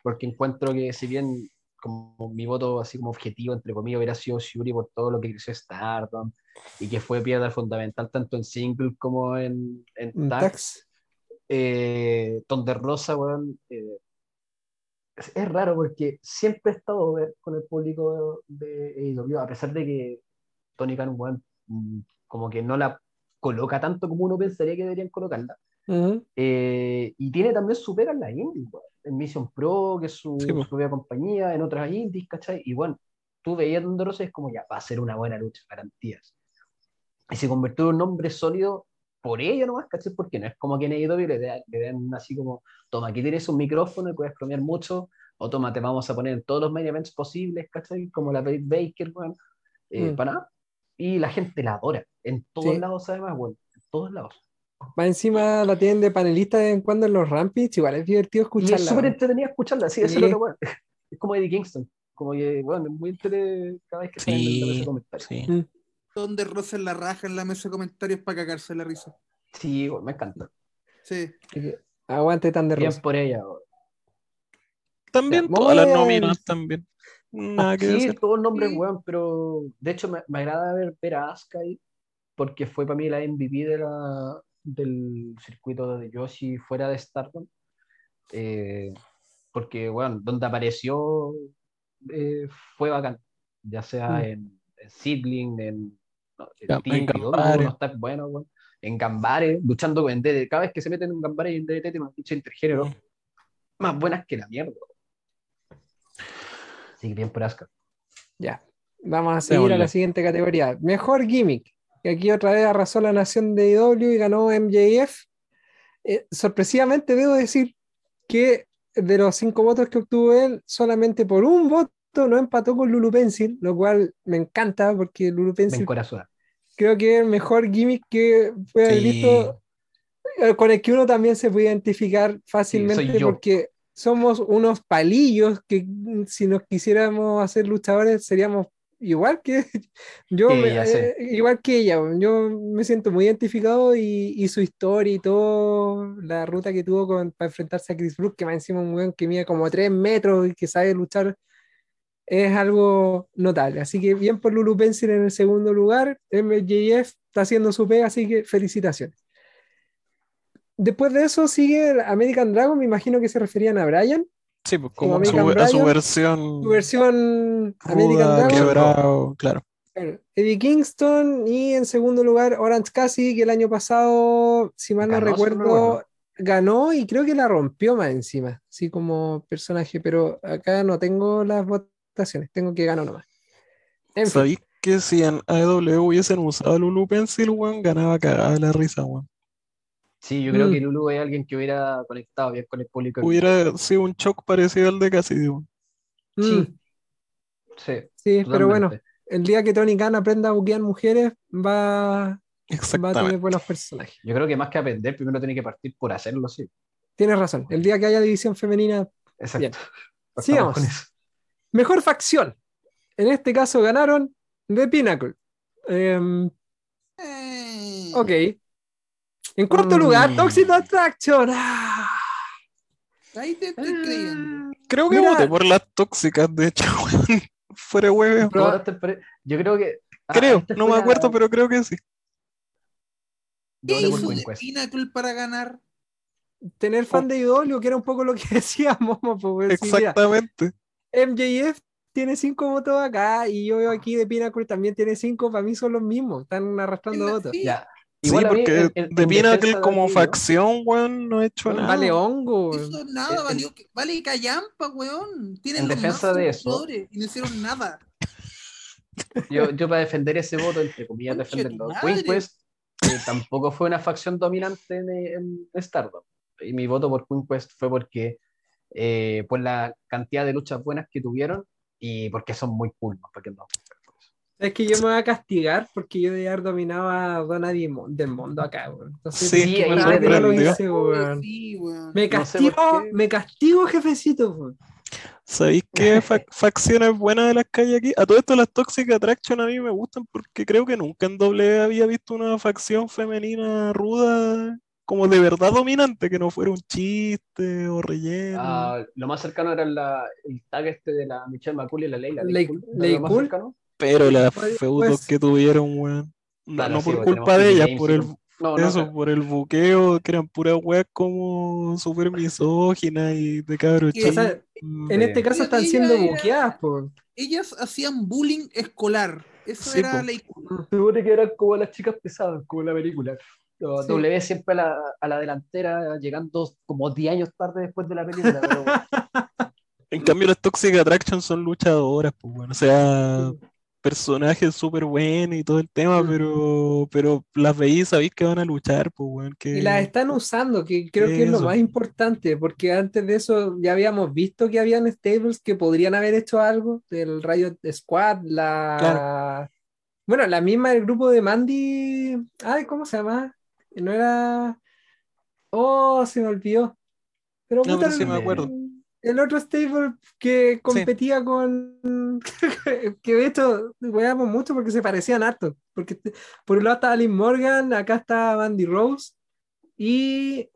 Speaker 3: Porque encuentro que si bien como mi voto así como objetivo, entre comillas, hubiera sido Shuri por todo lo que creció Stardom y que fue piedra fundamental tanto en single como en, en
Speaker 1: tax.
Speaker 3: eh, Thunder Rosa, weón, eh, es, es raro porque siempre he estado ver con el público de AEW, a pesar de que Tony Khan, weón, mm, como que no la coloca tanto como uno pensaría que deberían colocarla.
Speaker 1: Ujú,
Speaker 3: Eh, y tiene también su pega en la indie, en Mission Pro, que es su,
Speaker 4: Sí,
Speaker 3: su propia compañía, en otras indies, ¿cachai? Y bueno, tú veías Rosa es como ya, va a ser una buena lucha, garantías. Y se convirtió en un nombre sólido por ello nomás, ¿cachai? Porque no es como que en AEW le le den así como, toma, aquí tienes un micrófono y puedes bromear mucho, o toma, te vamos a poner en todos los main events posibles, ¿cachai? Como la Baker, weón, eh,
Speaker 1: Mm.
Speaker 3: para nada. Y la gente la adora, en todos
Speaker 1: Sí.
Speaker 3: lados además, weón, en todos lados.
Speaker 1: Más encima la tienen de panelista de vez en cuando en los Rampage, igual es divertido
Speaker 3: Y
Speaker 1: escucharla.
Speaker 3: es súper entretenida escucharla, sí, eso
Speaker 1: Sí.
Speaker 3: es lo que weón. Es como Eddie Kingston, como que, bueno, es muy entretenida cada vez que sale en la mesa de
Speaker 4: Sí,
Speaker 3: comentarios.
Speaker 4: sí.
Speaker 1: Mm,
Speaker 5: Donde Rosa en la raja en la mesa de comentarios para cagarse la risa.
Speaker 3: Sí, me encanta.
Speaker 5: Sí.
Speaker 1: Aguante tan de
Speaker 3: Bien
Speaker 1: Rosa.
Speaker 3: por ella.
Speaker 4: También
Speaker 1: Ya,
Speaker 4: todas las nóminas también. Nada que
Speaker 3: Sí,
Speaker 4: decir.
Speaker 3: todos nombres,
Speaker 5: Sí.
Speaker 3: weón, pero de hecho me, me agrada ver, ver a Asuka ahí, porque fue para mí la MVP de la, del circuito de Yoshi fuera de Stardom. Eh, porque, bueno, donde apareció eh, fue bacán. Ya sea
Speaker 1: Mm.
Speaker 3: en, en Seedling, en, no, en
Speaker 4: Ya, en Gambare.
Speaker 3: tags buenos, weón. En Gambare, luchando en DDT. Cada vez que se meten en un Gambare y en DDT, tienen lucha intergénero
Speaker 4: Mm.
Speaker 3: más buenas que la mierda. Sí, bien por Asuka.
Speaker 1: Ya. Vamos a seguir a la siguiente categoría. Mejor gimmick. Y aquí otra vez arrasó la nación de IW y ganó MJF. Eh, sorpresivamente debo decir que de los cinco votos que obtuvo él, solamente por un voto no empató con Lulu Pencil, lo cual me encanta porque Lulu Pencil creo que es el mejor gimmick que puede haber
Speaker 4: Sí.
Speaker 1: visto, eh, con el que uno también se puede identificar fácilmente porque somos unos palillos que mm, si nos quisiéramos hacer luchadores seríamos igual que yo,
Speaker 3: Sí,
Speaker 1: me- eh, igual que ella, yo me siento muy identificado y, y su historia y todo, la ruta que tuvo con, para enfrentarse a Chris Brook, que más encima un weón que mide como 3 metros y que sabe luchar es algo notable. Así que bien por Lulu Pencil en el segundo lugar. MJF está haciendo su pega, así que felicitaciones. Después de eso sigue American Dragon, me imagino que se referían a Brian,
Speaker 4: Sí, pues
Speaker 1: Como
Speaker 4: como su, a su versión
Speaker 1: su versión American
Speaker 4: ruda,
Speaker 1: Dragon.
Speaker 4: quebrado, claro.
Speaker 1: Claro. Eddie Kingston y en segundo lugar Orange Cassidy, que el año pasado, si mal no
Speaker 3: Ganó,
Speaker 1: recuerdo, ganó y creo que la rompió más encima, así como personaje, pero acá no tengo las votaciones, tengo que ganó nomás. En fin.
Speaker 4: ¿Sabéis que si en AEW hubiesen usado Lulu Pencil, weón, ganaba cagada la risa, weón?
Speaker 3: Sí, yo creo
Speaker 1: Mm.
Speaker 3: que Lulu es alguien que hubiera conectado bien con el público.
Speaker 4: Hubiera sido un shock parecido al de Cassidy, weón.
Speaker 1: Mm,
Speaker 3: Sí, sí,
Speaker 1: sí, pero bueno, el día que Tony Khan aprenda a buquear mujeres, va, va a tener buenos personajes.
Speaker 3: Yo creo que más que aprender, primero tiene que partir por hacerlo, sí.
Speaker 1: Tienes razón, el día que haya división femenina,
Speaker 3: Exacto.
Speaker 1: Sigamos.
Speaker 3: con eso.
Speaker 1: Mejor facción. En este caso ganaron The Pinnacle.
Speaker 5: Eh,
Speaker 1: ok. En cuarto
Speaker 4: Mm.
Speaker 1: lugar, Toxic Attraction. Ah.
Speaker 5: Ahí te estoy creyendo.
Speaker 4: Creo que
Speaker 1: Mira-
Speaker 4: voté por las tóxicas, de hecho, weón. Fuera hueve.
Speaker 3: Yo creo que. ah,
Speaker 4: Creo,
Speaker 3: antes
Speaker 4: no me
Speaker 3: la-
Speaker 4: acuerdo, pero creo que sí.
Speaker 5: ¿Qué
Speaker 3: por
Speaker 5: hizo. Pinnacle para ganar?
Speaker 1: Tener fan de IW, que era un poco lo que decíamos. Pues, mira,
Speaker 4: Exactamente.
Speaker 1: MJF tiene cinco votos acá y yo veo aquí de Pinnacle también tiene cinco. Para mí son los mismos. Están arrastrando votos.
Speaker 5: sí,
Speaker 3: Ya.
Speaker 4: Sí,
Speaker 3: Igual
Speaker 4: porque
Speaker 3: en- en-
Speaker 4: de Pinnacle
Speaker 3: de
Speaker 4: como facción, weón, no he hecho nada.
Speaker 1: Vale hongo.
Speaker 5: No hizo nada,
Speaker 3: en-
Speaker 5: valió, vale callampa, weón. Tienen
Speaker 3: en
Speaker 5: los
Speaker 3: defensa de eso-
Speaker 5: Y no hicieron nada.
Speaker 3: Yo, yo para defender ese voto, entre comillas, defenderlo. Quest eh, tampoco fue una facción dominante en, en Stardom. Y mi voto por Queen Quest fue porque eh, por la cantidad de luchas buenas que tuvieron y porque son muy cool, ¿no? Porque no.
Speaker 1: Es que yo me voy a castigar porque yo de haber dominado a Donna del mundo acá, weón. Entonces,
Speaker 4: Sí,
Speaker 3: Sí, ahí me
Speaker 1: lo hice, weón.
Speaker 5: Sí, weón.
Speaker 1: Me
Speaker 3: No sé por
Speaker 1: castigo, me castigo, jefecito. weón.
Speaker 4: ¿Sabéis qué fa- facciones buenas de las que hay aquí? A todo esto las Toxic Attraction a mí me gustan porque creo que nunca en doble había visto una facción femenina ruda como de verdad dominante, que no fuera un chiste o relleno.
Speaker 3: Ah, lo más cercano era la, el tag este de la Michelle McCool y la Leila.
Speaker 1: Ley-
Speaker 3: Cool, ¿era
Speaker 4: Pero las
Speaker 1: Pues-
Speaker 4: feudos
Speaker 1: pues-
Speaker 4: que tuvieron, weón. No,
Speaker 3: Claro,
Speaker 4: no
Speaker 3: sí,
Speaker 4: por culpa de ellas, por
Speaker 3: y
Speaker 4: el,
Speaker 3: con- No, no,
Speaker 4: eso, por el buqueo, que eran puras weas como súper misóginas y de cabros chicos.
Speaker 1: en este caso están
Speaker 5: Ella
Speaker 1: siendo
Speaker 5: era-
Speaker 1: buqueadas, po.
Speaker 5: Ellas hacían bullying escolar. Eso
Speaker 4: Sí,
Speaker 5: era
Speaker 4: po.
Speaker 5: ley.
Speaker 3: Se supone que eran como las chicas pesadas, como en la película. No,
Speaker 1: Sí.
Speaker 3: W siempre a la, a la delantera, llegando como 10 años tarde después de la película. Pero
Speaker 4: En cambio, las Toxic Attraction son luchadoras, pues bueno, o sea, personajes súper buenos y todo el tema,
Speaker 1: Mm.
Speaker 4: pero, pero las veis sabéis que van a luchar, pues bueno, que
Speaker 1: Y las están usando, que creo que es lo más importante, porque antes de eso ya habíamos visto que habían stables que podrían haber hecho algo, del Riot Squad, la... Bueno, la misma del grupo de Mandy... Ay, ¿cómo se llama? No era... Oh, se me olvidó. Pero,
Speaker 4: No, pero sí me acuerdo.
Speaker 1: El otro stable que competía con... que de hecho, weamos mucho porque se parecían harto. Porque por un lado estaba Liv Morgan, acá está Mandy Rose y...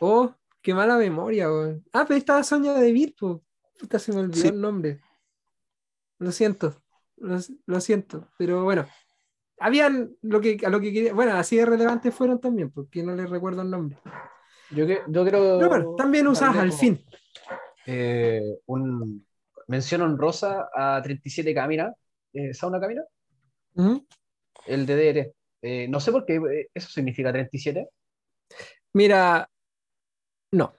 Speaker 1: Oh, qué mala memoria, weón. Ah, pero estaba Sonia Deville, po. Puta, se me olvidó
Speaker 4: Sí.
Speaker 1: el nombre. Lo siento, lo, lo siento, pero bueno. Habían lo que, a lo que quería, bueno, así de relevantes fueron también, porque no les recuerdo el nombre.
Speaker 3: yo, que- yo creo.
Speaker 1: Pero bueno, también usadas al
Speaker 3: como,
Speaker 1: fin.
Speaker 3: Eh, un, mención honrosa a 37 Camina, eh, ¿Sauna Camina?
Speaker 1: Ujú.
Speaker 3: El DDR. Eh, no sé por qué eh, eso significa 37.
Speaker 1: Mira, no.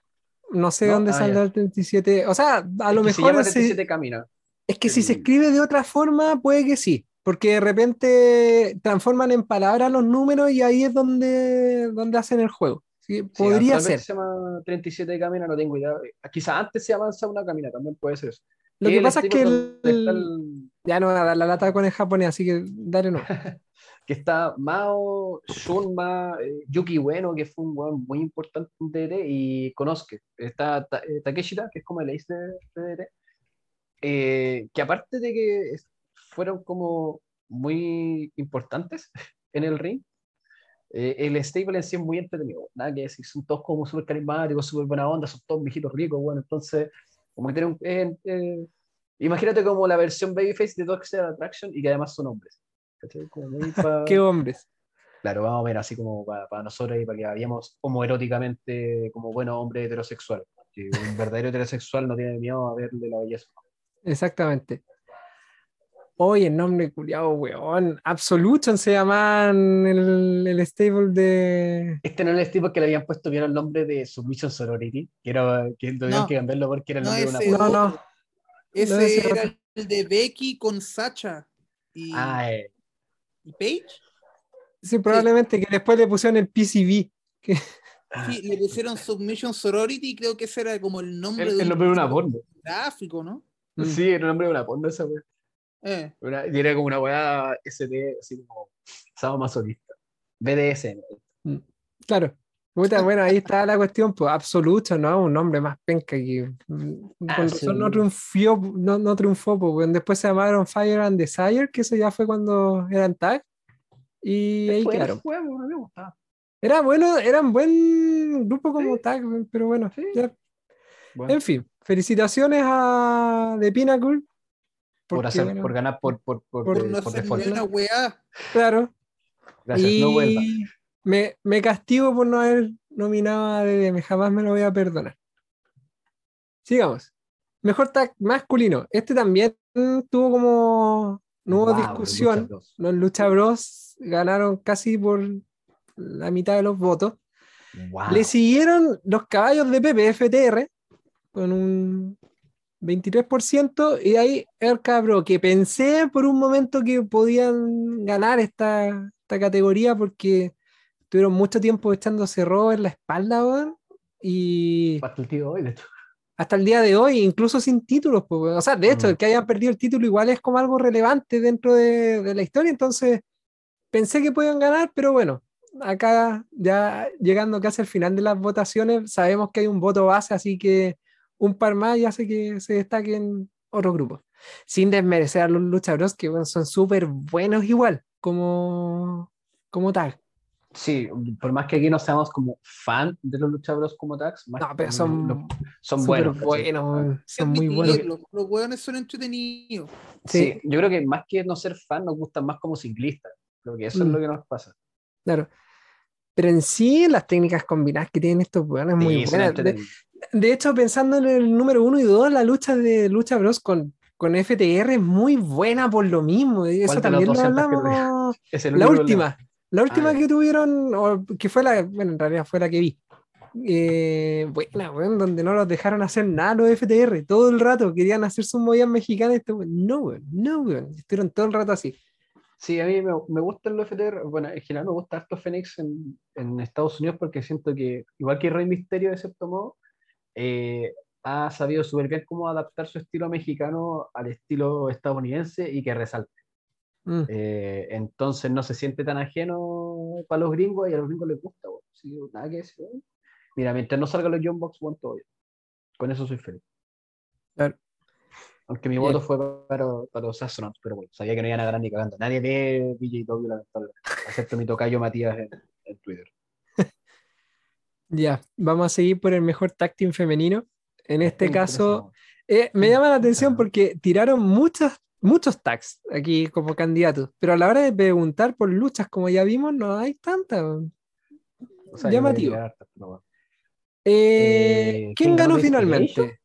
Speaker 1: No sé
Speaker 3: ¿No?
Speaker 1: dónde
Speaker 3: Ah,
Speaker 1: saldrá el 37. O sea, a
Speaker 3: Es
Speaker 1: lo
Speaker 3: que se
Speaker 1: mejor
Speaker 3: llama
Speaker 1: ese-
Speaker 3: 37 Camina.
Speaker 1: es que si se escribe de otra forma, puede que sí. Porque de repente transforman en palabras los números y ahí es donde, donde hacen el juego. Sí,
Speaker 3: Sí,
Speaker 1: podría
Speaker 3: actualmente
Speaker 1: ser.
Speaker 3: se llama 37 Camina, no tengo idea. Quizás antes se llamaba Sauna Camina, también puede ser eso.
Speaker 1: Lo que pasa es que el-
Speaker 3: el-
Speaker 1: Ya no voy a dar la lata con el japonés, así que dale no.
Speaker 3: que está Mao, Shunma, eh, Yuki Ueno, que fue un weón muy importante en DDT, y Konosuke. Está Ta- eh, Takeshita, que es como el ace de DDT. Eh, que aparte de que fueron como muy importantes en el ring, eh, el stable en sí es muy entretenido. Nada que decir, son todos como súper carismáticos, súper buena onda, son todos viejitos ricos, bueno, entonces, como que tienen un- eh, eh, imagínate como la versión Babyface de Toxic Attraction y que además son hombres.
Speaker 1: Qué hombres.
Speaker 3: Claro, vamos a ver así como para, nosotros y para que veamos homoeróticamente como buenos hombres heterosexuales. Un verdadero heterosexual no tiene miedo a verle la belleza.
Speaker 1: Exactamente. Oye, el nombre culiado, weón. Absolution se llaman el, el stable de.
Speaker 3: Este no es el tipo que le habían puesto bien el nombre de Submission Sorority, que era que tuvieron
Speaker 5: No.
Speaker 3: que cambiarlo porque era el
Speaker 5: No,
Speaker 3: nombre de una
Speaker 5: ese-
Speaker 1: No, no.
Speaker 5: Ese
Speaker 1: No, ese
Speaker 5: era
Speaker 1: otro.
Speaker 5: el de Becky con Sacha y,
Speaker 3: Ah, eh,
Speaker 5: y Paige.
Speaker 1: Sí, probablemente que después le pusieron el PCB.
Speaker 5: Sí, le pusieron Submission Sorority y creo que ese era como el nombre
Speaker 3: el,
Speaker 5: de
Speaker 3: el nombre de una porno.
Speaker 5: gráfico, ¿no?
Speaker 3: Sí, era el nombre de una porno esa wea.
Speaker 5: Eh,
Speaker 3: Una- como una weá SD, así como sábado masoquista. BDSM.
Speaker 1: Claro. Puta, bueno, ahí está la cuestión, pues Absolution, ¿no? Un nombre más penca que mm, con razón no triunfó, no, no triunfó, pues, después se llamaron Fire and Desire, que eso ya fue cuando eran tag, y ahí
Speaker 3: Fue
Speaker 1: quedaron.
Speaker 3: no me gustaba.
Speaker 1: Era bueno, eran buen grupo como tag, pero bueno,
Speaker 3: Sí.
Speaker 1: ya.
Speaker 3: Bueno,
Speaker 1: En fin, felicitaciones a The Pinnacle.
Speaker 3: Por,
Speaker 1: porque,
Speaker 3: hacer,
Speaker 1: bueno,
Speaker 3: por ganar por, por, por,
Speaker 1: por
Speaker 5: por
Speaker 3: de-
Speaker 5: no
Speaker 3: por
Speaker 5: hacer
Speaker 3: default.
Speaker 5: una weá.
Speaker 1: Claro.
Speaker 3: Gracias,
Speaker 1: y
Speaker 3: no vuelva.
Speaker 1: me, me castigo por no haber nominado a DDM, jamás me lo voy a perdonar. Sigamos. Mejor tag masculino. Este también tuvo como. No hubo
Speaker 3: Wow,
Speaker 1: discusión.
Speaker 3: Lucha.
Speaker 1: Los Lucha Bros ganaron casi por la mitad de los votos.
Speaker 3: Wow.
Speaker 1: Le siguieron los caballos de Pepe FTR con un 23% y ahí el cabro que pensé por un momento que podían ganar esta, esta categoría porque tuvieron mucho tiempo echándose robo en la espalda y
Speaker 3: Hasta el tío hoy, de hecho.
Speaker 1: hasta el día de hoy, incluso sin títulos. pues, o sea, de hecho,
Speaker 3: Mm.
Speaker 1: el que hayan perdido el título igual es como algo relevante dentro de, de la historia, entonces pensé que podían ganar, pero bueno, acá ya llegando casi al final de las votaciones, sabemos que hay un voto base, así que un par más ya hace que se destaquen otros grupos. Sin desmerecer a los Lucha Bros, que bueno, son súper buenos igual, como, como tag.
Speaker 3: Sí, por más que aquí no seamos como fan de los luchadores como tags, más
Speaker 1: No, pero son,
Speaker 3: los- son buenos.
Speaker 1: buenos,
Speaker 5: que
Speaker 1: son muy buenos.
Speaker 5: admitirlo, Los weones son entretenidos.
Speaker 3: Sí,
Speaker 1: Sí.
Speaker 3: yo creo que más que no ser fan, nos gustan más como ciclistas. Creo que eso es
Speaker 1: Mm.
Speaker 3: lo que nos pasa.
Speaker 1: Claro. Pero en sí, las técnicas combinadas que tienen estos weones es muy
Speaker 3: Sí,
Speaker 1: buenas. De. De hecho, pensando en el número uno y dos, la lucha de Lucha Bros con, con FTR es muy buena por lo mismo. Eso
Speaker 3: ¿Cuál de
Speaker 1: también lo hablamos.
Speaker 3: Es
Speaker 1: La última. La última
Speaker 3: Ah, ya.
Speaker 1: que tuvieron, o que fue la, bueno, en realidad fue la que vi. Eh, buena, weón, donde no los dejaron hacer nada los FTR, todo el rato querían hacer sus movidas mexicanas, este no, weón, no, weón, estuvieron todo el rato así.
Speaker 3: Sí, a mí me, me gustan los FTR. Bueno, en general me gusta harto Phoenix en, en Estados Unidos porque siento que, igual que Rey Misterio, de cierto modo, eh, ha sabido súper bien cómo adaptar su estilo mexicano al estilo estadounidense y que resalte.
Speaker 1: Mm.
Speaker 3: Eh, entonces no se siente tan ajeno para los gringos y a los gringos les gusta. Sí, nada que decir. Mira, mientras no salgan los John Box, bueno, todo bien. Con eso soy feliz.
Speaker 1: Claro.
Speaker 3: Aunque mi voto fue para, para los Astronauts, pero bueno, sabía que no iban a ganar ni cagando. Nadie ve BJW, lamentablemente. Excepto mi tocayo Matías en, en Twitter.
Speaker 1: Ya, vamos a seguir por el mejor tag team femenino. En este
Speaker 3: Me
Speaker 1: caso, eh, me llama la atención porque tiraron muchos, muchos tags aquí como candidatos, pero a la hora de preguntar por luchas, como ya vimos, no hay tantas.
Speaker 3: o sea,
Speaker 1: llamativo. Eh,
Speaker 3: Eh,
Speaker 1: ¿Quién
Speaker 3: ¿quién
Speaker 1: ganó
Speaker 3: ganó
Speaker 1: finalmente?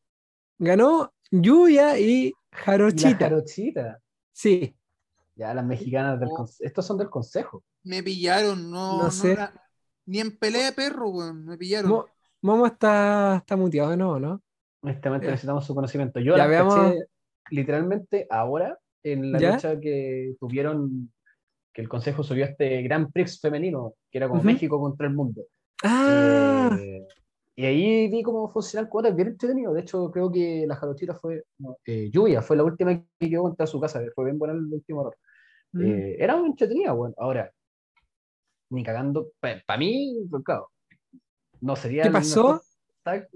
Speaker 1: Ganó Lluvia y
Speaker 3: Y la
Speaker 1: Jarochita.
Speaker 3: jarochita.
Speaker 1: Sí,
Speaker 3: Ya las mexicanas del
Speaker 5: Oh.
Speaker 3: Estos son del consejo.
Speaker 5: Me pillaron, no,
Speaker 1: No
Speaker 5: no
Speaker 1: sé.
Speaker 5: era- ni en pelea de perro, weón, me pillaron.
Speaker 1: Mo- Momo está, está muteado de nuevo, ¿no?
Speaker 3: Honestamente
Speaker 1: Ya.
Speaker 3: necesitamos su conocimiento. Yo las
Speaker 1: veamos.
Speaker 3: caché literalmente ahora en la
Speaker 1: ¿Ya?
Speaker 3: lucha que tuvieron, que el Consejo subió este Grand Prix femenino, que era como
Speaker 1: Ujú.
Speaker 3: México contra el mundo.
Speaker 1: Ah,
Speaker 3: Eh, y ahí vi cómo funcionan cuotas, bien entretenido. De hecho, creo que la jarochita fue, no, eh, Lluvia, fue la última que quedó contra su casa, fue bien buena el último error.
Speaker 1: mm.
Speaker 3: Eh, era muy entretenida, bueno. Ahora, ni cagando, para mí, pues, claro, no sería
Speaker 1: ¿Qué pasó?
Speaker 3: tag.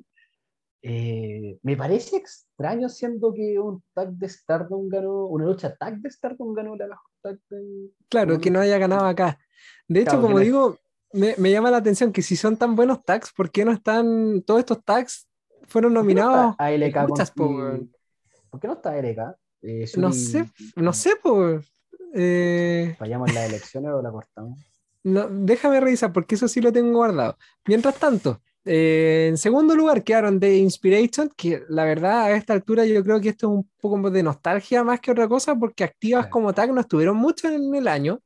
Speaker 3: Eh, me parece extraño siendo que un tag de Stardom ganó, una lucha tag de Stardom ganó la tag de...
Speaker 1: claro, que no haya ganado acá. De hecho,
Speaker 3: Claro,
Speaker 1: como
Speaker 3: no
Speaker 1: digo, me, me llama la atención que si son tan buenos tags, ¿por qué no están todos estos tags fueron
Speaker 3: ¿Por qué no
Speaker 1: nominados?
Speaker 3: está ALK
Speaker 1: en luchas,
Speaker 3: con-
Speaker 1: po, weón?
Speaker 3: ¿Por qué no está ALK? Eh,
Speaker 1: No
Speaker 3: Suri-
Speaker 1: sé, no sé, pues. eh,
Speaker 3: ¿Fallamos las elecciones o la cortamos?
Speaker 1: No, déjame revisar, porque eso sí lo tengo guardado. Mientras tanto, eh, en segundo lugar quedaron The Inspiration, que la verdad a esta altura yo creo que esto es un poco de nostalgia más que otra cosa, porque activas
Speaker 3: Claro.
Speaker 1: como tag no estuvieron mucho en el año.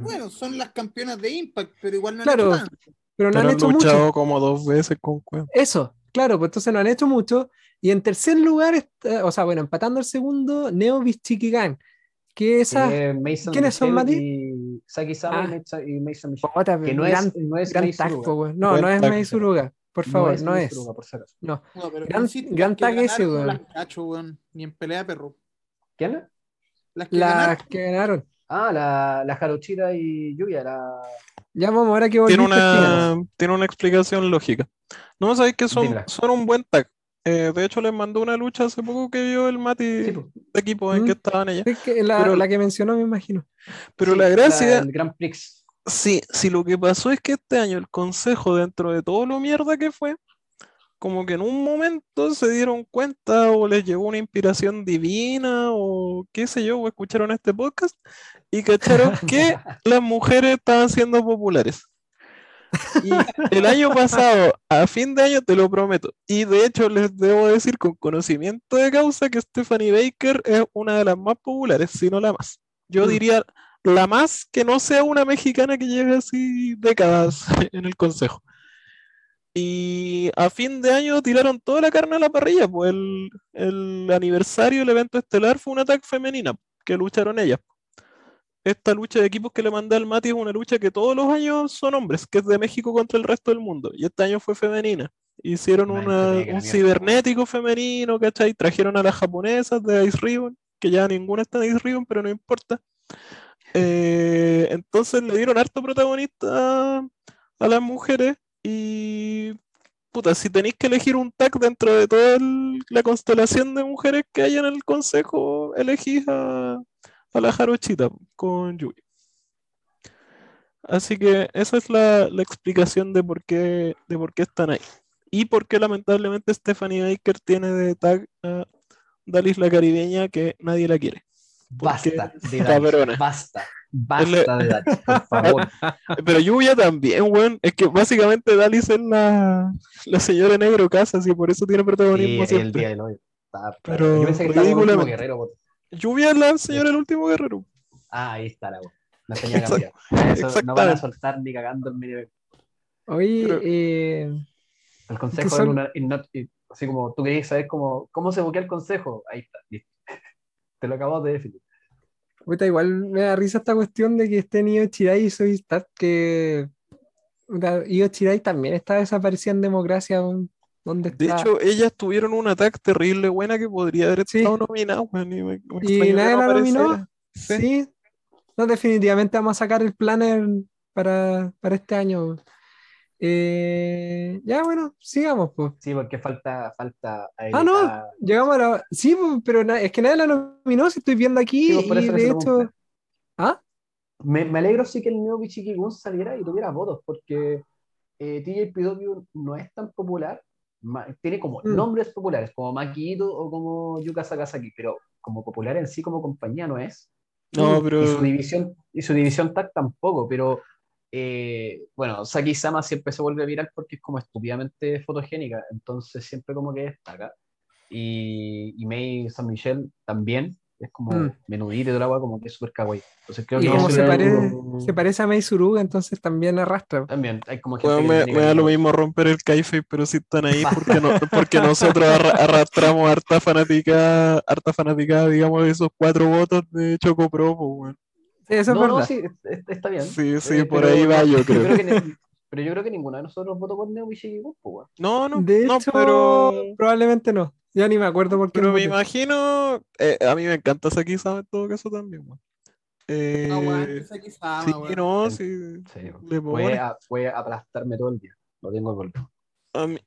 Speaker 5: Bueno, son las campeonas de Impact, pero igual no han
Speaker 1: Claro.
Speaker 5: hecho nada.
Speaker 1: pero no
Speaker 4: Pero
Speaker 1: han
Speaker 4: han
Speaker 1: hecho mucho.
Speaker 4: luchado como dos veces con Cueva.
Speaker 1: Eso, claro, pues entonces no han hecho mucho. Y en tercer lugar, está- o sea, bueno, empatando el segundo, Neo Chikigan, que esa,
Speaker 3: Mason
Speaker 1: ¿quiénes son, Mati?
Speaker 3: Y Saki Sama
Speaker 1: Ah.
Speaker 3: y Mason- y Mason Michel.
Speaker 1: Puta,
Speaker 3: Que no
Speaker 1: gran,
Speaker 3: es, no es
Speaker 1: gran tag, po. No,
Speaker 4: Buen
Speaker 1: no es. Mei Suruga, por favor, no es.
Speaker 3: Suruga, por.
Speaker 1: No.
Speaker 5: No, pero
Speaker 1: Gran-
Speaker 5: insisto,
Speaker 1: gran tag ese,
Speaker 5: no
Speaker 1: weón.
Speaker 5: ni en pelea de perro.
Speaker 3: ¿Quién es?
Speaker 5: Las que
Speaker 1: Las
Speaker 5: ganaron,
Speaker 1: que ganaron.
Speaker 3: Ah, la, la Jarochita y Lluvia, la...
Speaker 1: Ya vamos, ahora que
Speaker 4: Tiene una, tiene una explicación lógica. No, sabéis que son, son un buen tag. Eh, de hecho, les mandó una lucha hace poco que vio el Mati
Speaker 3: Sí,
Speaker 4: de equipo en
Speaker 1: Mm.
Speaker 4: que estaban ellas.
Speaker 1: Es que la,
Speaker 4: Pero-
Speaker 1: la que mencionó, me imagino.
Speaker 4: Pero
Speaker 3: Sí,
Speaker 4: la gracia,
Speaker 3: el Grand Prix.
Speaker 4: sí, sí, lo que pasó es que este año el consejo, dentro de todo lo mierda que fue, como que en un momento se dieron cuenta o les llegó una inspiración divina o qué sé yo, o escucharon este podcast y cacharon que las mujeres estaban siendo populares. Y el año pasado, a fin de año, te lo prometo. Y de hecho, les debo decir con conocimiento de causa que Stephanie Baker es una de las más populares, si no la más. Yo
Speaker 1: Mm.
Speaker 4: diría la más que no sea una mexicana que lleve así décadas en el consejo. Y a fin de año tiraron toda la carne a la parrilla, pues el, el aniversario del evento estelar fue un ataque femenina, que lucharon ellas. Esta lucha de equipos que le mandé al Mati es una lucha que todos los años son hombres, que es de México contra el resto del mundo. Y este año fue femenina. Hicieron
Speaker 3: Una
Speaker 4: un cibernético femenino, ¿cachai? Trajeron a las japonesas de Ice Ribbon, que ya ninguna está en Ice Ribbon, pero no importa. Eh, entonces le dieron harto protagonista a, a las mujeres y puta, si tenéis que elegir un tag dentro de toda el- la constelación de mujeres que hay en el consejo, elegís a, a la Jarochita con Yui. Así que esa es la, la explicación de por qué, de por qué están ahí. Y por qué lamentablemente Stephanie Baker tiene de tag a Dalis la caribeña que nadie la quiere.
Speaker 3: Basta de. Dachi, basta. Basta de Dachi, por favor.
Speaker 4: Pero Lluvia también, weón. Es que básicamente Dalis es la, la señora negro Casas y por eso tiene protagonismo
Speaker 3: Sí, el
Speaker 4: siempre.
Speaker 3: día del hoy. Está-
Speaker 4: Pero
Speaker 3: Yo pensé que estaba el guerrero.
Speaker 4: Lluvia es la señora del último guerrero.
Speaker 3: Ah, ahí está la. La señora
Speaker 4: Exact-
Speaker 3: Gabriela. Eso no van a soltar ni cagando el medio.
Speaker 1: Oye,
Speaker 4: Pero-
Speaker 1: eh,
Speaker 3: El consejo
Speaker 1: son-
Speaker 3: una. y no- y- así como tú querías saber cómo, cómo se boquea el consejo. Ahí está, listo. Te lo acabo de definir.
Speaker 1: puta, igual me da risa esta cuestión de que estén Io Chirai y Soy Stat, que Io Chirai también está desaparecida en democracia. ¿Dónde
Speaker 4: De hecho, ellas tuvieron un ataque terrible buena que podría haber
Speaker 1: Sí.
Speaker 4: estado nominada, weón, y me- me
Speaker 1: ¿Y
Speaker 4: extrañó que
Speaker 1: nadie
Speaker 4: no
Speaker 1: la nominó?
Speaker 4: Sí.
Speaker 1: Sí. No, definitivamente vamos a sacar el planner para, para este año. Eh, ya, bueno, sigamos, pues.
Speaker 3: Sí, porque falta. falta
Speaker 1: Ah, no, llegamos a la. Sí, pero na- es que nadie la nominó, si estoy viendo aquí,
Speaker 3: Sí,
Speaker 1: y de hecho. ¿Ah?
Speaker 3: Me, me alegro sí que el nuevo Bichiki Gun saliera y tuviera votos, porque eh, TJPW no es tan popular. Tiene como
Speaker 1: Mm.
Speaker 3: nombres populares, como Makito o como Yuka Sakazaki, pero como popular en sí, como compañía, no es.
Speaker 4: No,
Speaker 3: Y
Speaker 4: pero
Speaker 3: su división, y su división tag tampoco, pero eh, bueno, Saki Sama siempre se vuelve viral porque es como estúpidamente fotogénica, entonces siempre como que destaca. Y, y May San Michel también. Es como
Speaker 1: Mm.
Speaker 3: menudito y todo el agua, como que es súper kawaii. Entonces creo
Speaker 1: Y
Speaker 3: que
Speaker 1: como se,
Speaker 3: algo-
Speaker 1: se parece a Mei Suruga, entonces también arrastra.
Speaker 3: También hay como gente que
Speaker 4: me, me da lo mismo romper el kayfabe, pero si están ahí porque, no, porque nosotros arra- arrastramos harta fanática, harta fanática, digamos, de esos cuatro votos de Choco Pro, pues, weón.
Speaker 1: Sí, eso
Speaker 3: no,
Speaker 1: es
Speaker 3: no, sí, es- es- está bien.
Speaker 4: Sí, sí,
Speaker 3: Eh,
Speaker 4: por
Speaker 3: pero
Speaker 4: ahí va, yo creo.
Speaker 3: creo que ni- pero yo creo que ninguno de nosotros votó por Neo pues, weón.
Speaker 4: No, no,
Speaker 1: De
Speaker 4: no,
Speaker 1: hecho,
Speaker 4: pero,
Speaker 1: probablemente no. Ya ni me acuerdo por qué.
Speaker 4: pero
Speaker 1: no
Speaker 4: me imagino, eh, a mí me encanta Saki-sama en todo caso también, weón. Eh,
Speaker 5: Aguante, Saki-sama,
Speaker 4: sí,
Speaker 5: weón.
Speaker 4: no, sí,
Speaker 3: Sí,
Speaker 4: pone.
Speaker 3: a- aplastarme todo el día. Lo tengo por
Speaker 4: A mí,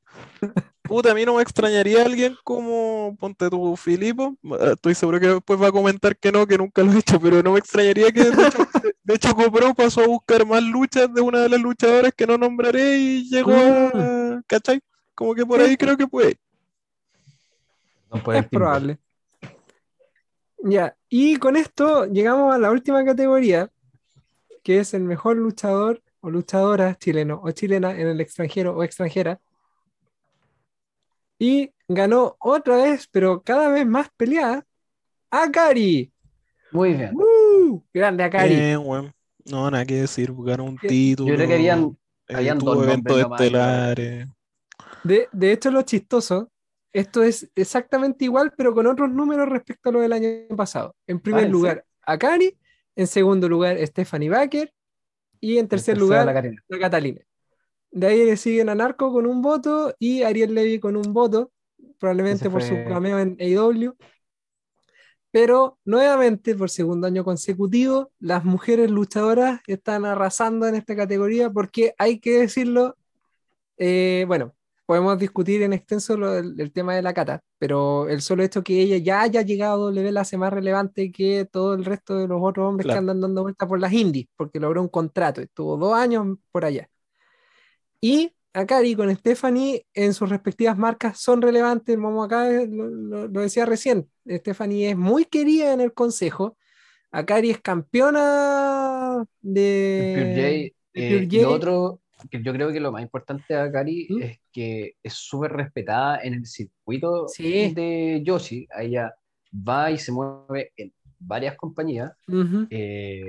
Speaker 4: puta, a mí no me extrañaría alguien como, ponte tú, Filipo. Eh, Estoy seguro que después va a comentar que no, que nunca lo he hecho, pero no me extrañaría que de hecho, de hecho Copro pasó a buscar más luchas de una de las luchadoras que no nombraré y llegó a, ¿cachai? Como que por ahí creo que puede.
Speaker 3: No puede
Speaker 1: Es probable. Ya, y con esto llegamos a la última categoría, que es el mejor luchador o luchadora chileno o chilena en el extranjero o extranjera. Y ganó otra vez, pero cada vez más peleada, Akari.
Speaker 3: Muy bien.
Speaker 1: ¡Uh! Grande Akari.
Speaker 4: Bien, weón. No, nada que decir, ganó un título.
Speaker 3: Yo creo que habían,
Speaker 4: eh,
Speaker 3: habían dos
Speaker 4: eventos estelares.
Speaker 1: De, de hecho, lo chistoso, esto es exactamente igual, pero con otros números respecto a lo del año pasado. En primer
Speaker 3: Ah, ¿en
Speaker 1: lugar, Akari. En segundo lugar, Stephanie Baker. Y en tercer lugar,
Speaker 3: la
Speaker 1: Catalina. De ahí le siguen a Narco con un voto y Ariel Levy con un voto, probablemente por su cameo en AEW. Pero nuevamente, por segundo año consecutivo, las mujeres luchadoras están arrasando en esta categoría porque hay que decirlo, eh, bueno, podemos discutir en extenso lo del- el tema de la Cata, pero el solo hecho que ella ya haya llegado a W la hace más relevante que todo el resto de los otros hombres
Speaker 4: Claro.
Speaker 1: que andan dando vueltas por las indies, porque logró un contrato, estuvo dos años por allá. Y Akari con Stephanie en sus respectivas marcas son relevantes. Vamos acá, lo, lo- lo decía recién. Stephanie es muy querida en el consejo. Akari es campeona de.
Speaker 3: Pure J, eh,
Speaker 1: Pure J.
Speaker 3: lo otro yo creo que lo más importante de Akari
Speaker 1: ¿Mm?
Speaker 3: es que es súper respetada en el circuito
Speaker 1: Sí.
Speaker 3: de Yoshi. Ella va y se mueve en varias compañías.
Speaker 1: Ujú.
Speaker 3: Eh,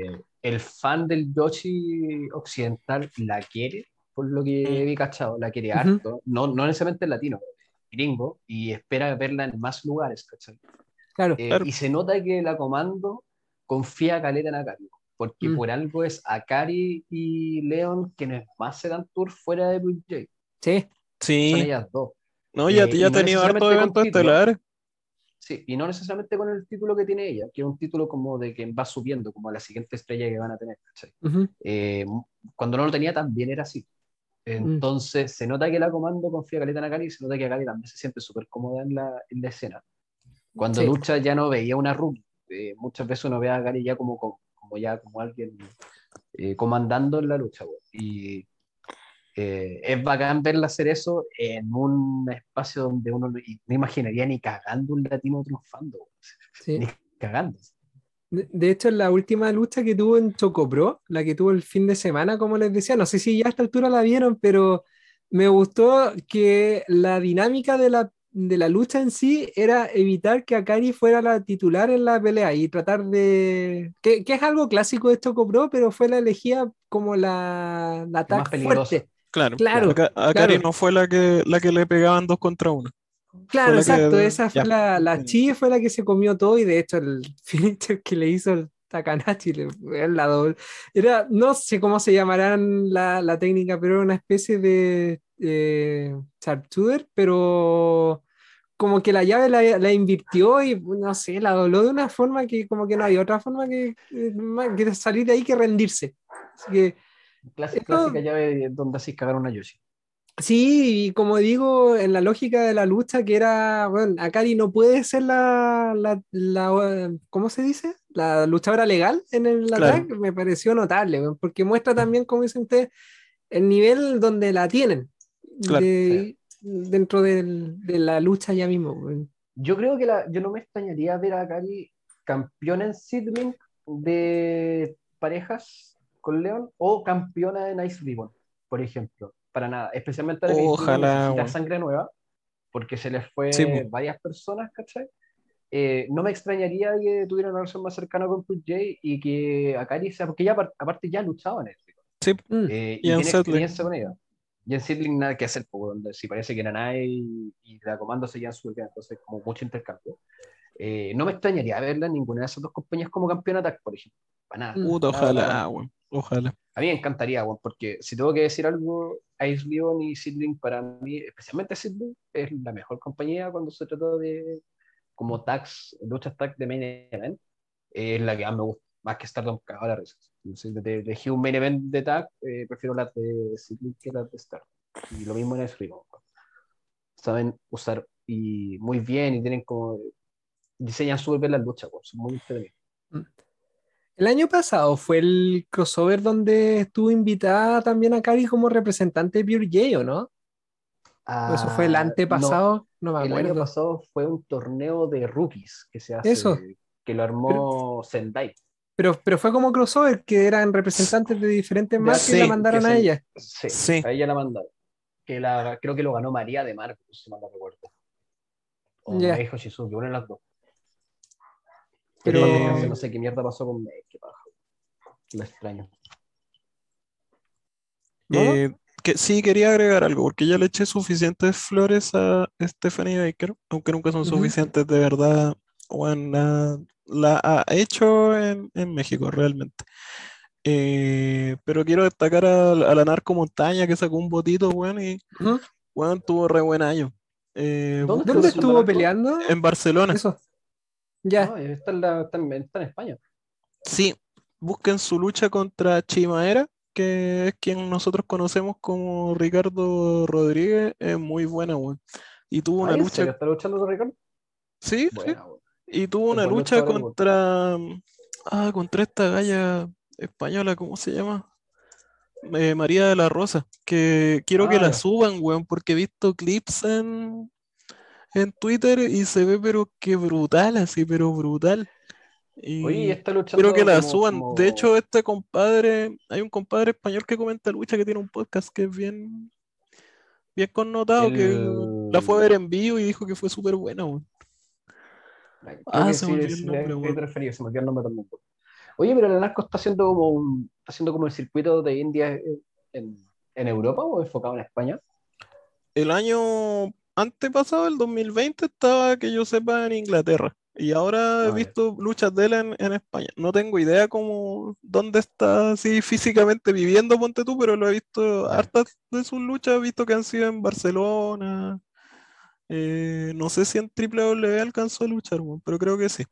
Speaker 3: el fan del Yoshi occidental la quiere, por lo que vi cachado, la quiere
Speaker 1: Ujú.
Speaker 3: harto. No, no necesariamente el latino, gringo, y espera verla en más lugares, ¿cachai?
Speaker 1: Claro.
Speaker 3: Eh,
Speaker 4: Claro.
Speaker 3: Y se nota que la comando confía caleta en Akari, porque
Speaker 1: Mm.
Speaker 3: por algo es Akari y Leon quienes más se dan tour fuera de Blue Jay.
Speaker 1: Sí.
Speaker 3: Son
Speaker 4: Sí,
Speaker 3: ellas dos.
Speaker 4: no, ya,
Speaker 3: eh,
Speaker 4: ya ha
Speaker 3: no
Speaker 4: tenido
Speaker 3: con título.
Speaker 4: estelares.
Speaker 3: Sí, y no necesariamente con el título que tiene ella, que es un título como de que va subiendo, como a la siguiente estrella que van a tener, ¿cachai?
Speaker 1: Ujú.
Speaker 3: Eh, cuando no lo tenía también era así. Entonces se nota que la comando confía caleta en Akari y se nota que Akari también se siente súper cómoda en la, en la escena. Cuando
Speaker 1: Sí.
Speaker 3: lucha ya no veía una rookie. Eh, muchas veces uno ve a Akari ya como, como, como ya como alguien eh, comandando en la lucha. güey. Y eh, es bacán verla hacer eso en un espacio donde uno no, imaginaría ni cagando un latino triunfando.
Speaker 1: Sí.
Speaker 3: Ni cagando.
Speaker 1: De hecho, en la última lucha que tuvo en Chocopro, la que tuvo el fin de semana, como les decía, no sé si ya a esta altura la vieron, pero me gustó que la dinámica de la, de la lucha en sí era evitar que Akari fuera la titular en la pelea y tratar de. que, que es algo clásico de Chocopro, pero fue la elegida como la, la
Speaker 3: más
Speaker 1: fuerte.
Speaker 4: Claro,
Speaker 1: Claro,
Speaker 4: Aka- Akari
Speaker 1: claro.
Speaker 4: no fue la que, la que le pegaban dos contra uno.
Speaker 1: Claro,
Speaker 4: la que-
Speaker 1: exacto. Esa fue
Speaker 4: ya.
Speaker 1: la, la. Chi fue la que se comió todo y de hecho el finisher que le hizo el Takanashi la doble. Era, no sé cómo se llamarán la, la técnica, pero era una especie de eh, sharpshooter, pero como que la llave la, la invirtió y no sé, la dobló de una forma que como que no hay otra forma que, eh, que salir de ahí que rendirse. Así que
Speaker 3: Clásica,
Speaker 1: Esto-
Speaker 3: clásica llave donde así cagar una Yoshi.
Speaker 1: Sí, y como digo, en la lógica de la lucha, que era, bueno, Akari no puede ser la, la, la, ¿cómo se dice? La luchadora legal en el
Speaker 4: Claro.
Speaker 1: ataque, me pareció notable, porque muestra también, como dicen ustedes, el nivel donde la tienen
Speaker 4: Claro,
Speaker 1: de- dentro del- de la lucha ya mismo.
Speaker 3: Yo creo que la, yo no me extrañaría ver a Akari campeona en Sidlink de parejas con León o campeona en Ice Ribbon, por ejemplo. Para nada, especialmente ahora que
Speaker 4: Ojalá,
Speaker 3: sangre nueva. porque se les fue
Speaker 1: Sí,
Speaker 3: varias personas, ¿cachai? Eh, no me extrañaría que tuviera una relación más cercana con Triple J y que Akari sea, porque ya apar- aparte ya luchaban en el
Speaker 4: Sí,
Speaker 3: eh, y
Speaker 4: Y en
Speaker 3: tiene experiencia con ella. Y en Settling nada que hacer, donde si parece que Nanai y, y la comando se llevan súper bien, entonces como mucho intercambio. Eh, no me extrañaría verla en ninguna de esas dos compañías como campeona tag, por ejemplo. Para nada.
Speaker 4: Puta,
Speaker 3: Nada, para nada.
Speaker 4: ojalá. Ojalá.
Speaker 3: A mí me encantaría, weón, porque si tengo que decir algo, Ice y Seedling para mí, especialmente Seedling, es la mejor compañía cuando se trata de como tags, luchas tag de main event, es la que más me gusta, más que Stardom cagado la risa. Entonces, de, elegir un main event de tag, eh, prefiero las de Seedling que las de Stardom. Y lo mismo en Leon. weón. Saben usar y muy bien y tienen como diseñan súper bien las luchas, weón, son muy entretenidas.
Speaker 1: El año pasado fue el crossover donde estuvo invitada también a Cari como representante de Pure J, ¿o no? ¿O eso fue el
Speaker 3: Ah, no,
Speaker 1: antepasado? No, me
Speaker 3: El año
Speaker 1: acuerdo.
Speaker 3: pasado fue un torneo de rookies que se hace,
Speaker 1: Eso.
Speaker 3: que lo armó Sendai.
Speaker 1: Pero, pero fue como crossover, que eran representantes de diferentes marcas y la mandaron a ella.
Speaker 3: Sí,
Speaker 4: Sí.
Speaker 3: a ella la mandaron. Que la, creo que lo ganó María de Marcos, si mal no recuerdo. O
Speaker 1: Ya.
Speaker 3: Meijo Shizuki, una de las dos.
Speaker 1: Pero-
Speaker 3: no sé qué mierda pasó con Mei, qué paja. Lo extraño.
Speaker 4: Eh, que, sí, quería agregar algo, porque ya le eché suficientes flores a Stephanie Baker, aunque nunca son suficientes de verdad. Bueno, la, la ha hecho en, en México realmente. Eh, pero quiero destacar a, la- a la Narco Montaña que sacó un botito, bueno, y
Speaker 1: Ujú.
Speaker 4: bueno, tuvo re buen año. Eh,
Speaker 3: ¿Dónde
Speaker 1: ¿Dónde
Speaker 3: estuvo Narco?
Speaker 1: peleando?
Speaker 4: en Barcelona.
Speaker 1: Eso. Ya.
Speaker 3: No, está, en la- está en, está en España.
Speaker 4: Sí, busquen su lucha contra Chimaera, que es quien nosotros conocemos como Ricardo Rodríguez, es muy buena, weón. Y tuvo una
Speaker 3: Ay, ¿en
Speaker 4: lucha,
Speaker 3: ¿Está luchando con Ricardo?
Speaker 4: sí, sí,
Speaker 3: Buena, weón.
Speaker 4: Y tuvo una lucha contra, ah, contra esta galla española, ¿cómo se llama? Eh, María de la Rosa, que quiero que
Speaker 3: Ah,
Speaker 4: la
Speaker 3: ya.
Speaker 4: suban, weón, porque he visto clips en, en Twitter y se ve pero que brutal, así, pero brutal. Y-
Speaker 3: Oye, está
Speaker 4: Quiero que la
Speaker 3: como-
Speaker 4: suban.
Speaker 3: como-
Speaker 4: De hecho, este compadre, hay un compadre español que comenta lucha que tiene un podcast que es bien, bien connotado, que la fue a ver en vivo y dijo que fue súper buena, weón. Ah, se
Speaker 3: sí,
Speaker 4: me olvidó el nombre,
Speaker 3: se me olvidó el nombre también. Oye, pero la Narco está haciendo como un, está haciendo como el circuito de India en, en Europa o enfocado en España.
Speaker 4: El año antepasado, el 2020, estaba, que yo sepa, en Inglaterra. Y ahora
Speaker 3: Ah,
Speaker 4: he
Speaker 3: ya.
Speaker 4: visto luchas de él en, en España. No tengo idea cómo, dónde está así físicamente viviendo, ponte tú, pero lo he visto, hartas de sus luchas he visto que han sido en Barcelona. Eh, no sé si en WWE alcanzó a luchar, pero creo que sí.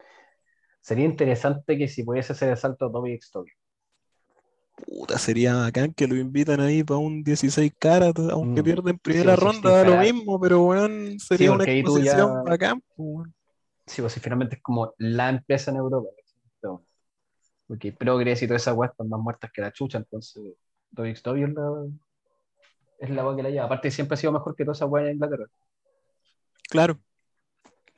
Speaker 3: Sería interesante que si pudiese hacer el salto a Tommy X Tokyo.
Speaker 4: Puta, sería bacán que lo invitan ahí para un 16 caras, aunque
Speaker 3: Mm.
Speaker 4: pierden primera
Speaker 3: Sí,
Speaker 4: ronda, da lo mismo, pero weón, sería una
Speaker 3: tú ya-
Speaker 4: exposición bacán.
Speaker 3: Sí, pues si finalmente es como la empresa en Europa. ¿no? Porque Progress y todas esas weas están más muertas que la chucha, entonces Tommy X Tokyo es la, es la que la lleva. Aparte siempre ha sido mejor que todas esas weas en Inglaterra.
Speaker 4: Claro.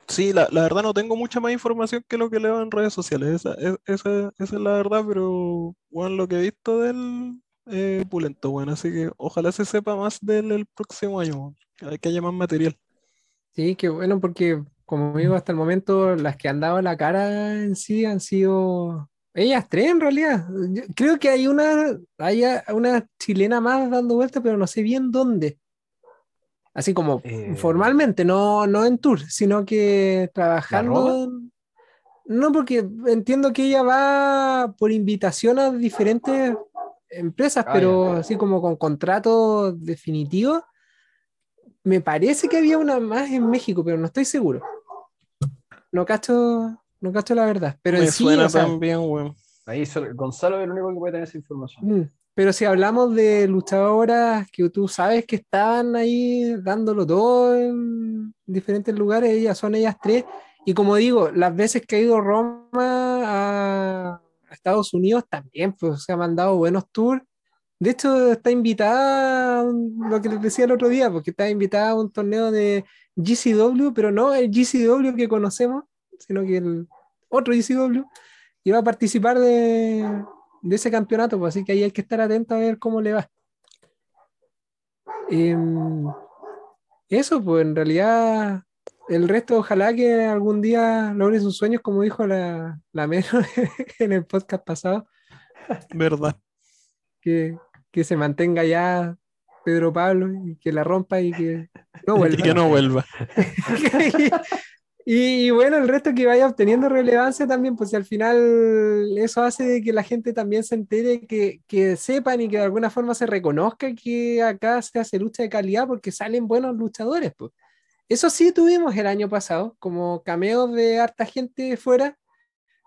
Speaker 4: Sí, la, la verdad no tengo mucha más información que lo que leo en redes sociales. Esa, es- esa, esa es la verdad, pero bueno, lo que he visto de él es pulento, bueno, así que ojalá se sepa más de él el próximo año. Hay que haya más material.
Speaker 1: Sí, qué bueno, porque como digo, hasta el momento las que han dado la cara en sí han sido ellas tres en realidad. Yo creo que hay una, hay una chilena más dando vueltas, pero no sé bien dónde. Así como
Speaker 3: Eh,
Speaker 1: formalmente, no, no en tour, sino que trabajando. en- No, porque entiendo que ella va por invitación a diferentes empresas,
Speaker 3: Ah,
Speaker 1: pero
Speaker 3: ya.
Speaker 1: así como con contratos definitivos. Me parece que había una más en México, pero no estoy seguro. No cacho, no cacho la verdad. Pero
Speaker 4: Me
Speaker 1: en sí,
Speaker 4: suena
Speaker 1: o sea,
Speaker 4: también.
Speaker 3: Ahí Gonzalo es el único que puede tener esa información.
Speaker 1: mm, pero si hablamos de luchadoras que tú sabes que estaban ahí dándolo todo en diferentes lugares, ellas son ellas tres. Y como digo, las veces que ha ido Roma a, Estados Unidos también, pues se ha mandado buenos tours. De hecho, está invitada, lo que les decía el otro día, porque está invitada a un torneo de GCW, pero no el GCW que conocemos, sino que el otro GCW, y va a participar de, de ese campeonato, pues, así que ahí hay que estar atento a ver cómo le va. Em, eso, pues en realidad el resto, ojalá que algún día logre sus sueños, como dijo la, la Mero en el podcast pasado,
Speaker 4: ¿Verdad?
Speaker 1: que, que se mantenga ya Pedro Pablo y que la rompa y que no
Speaker 4: Y
Speaker 1: vuelva.
Speaker 4: que no vuelva.
Speaker 1: y, y bueno, el resto que vaya obteniendo relevancia también, pues si al final eso hace de que la gente también se entere, que, que sepan y que de alguna forma se reconozca que acá se hace lucha de calidad porque salen buenos luchadores, pues. Eso sí tuvimos el año pasado, como cameos de harta gente fuera,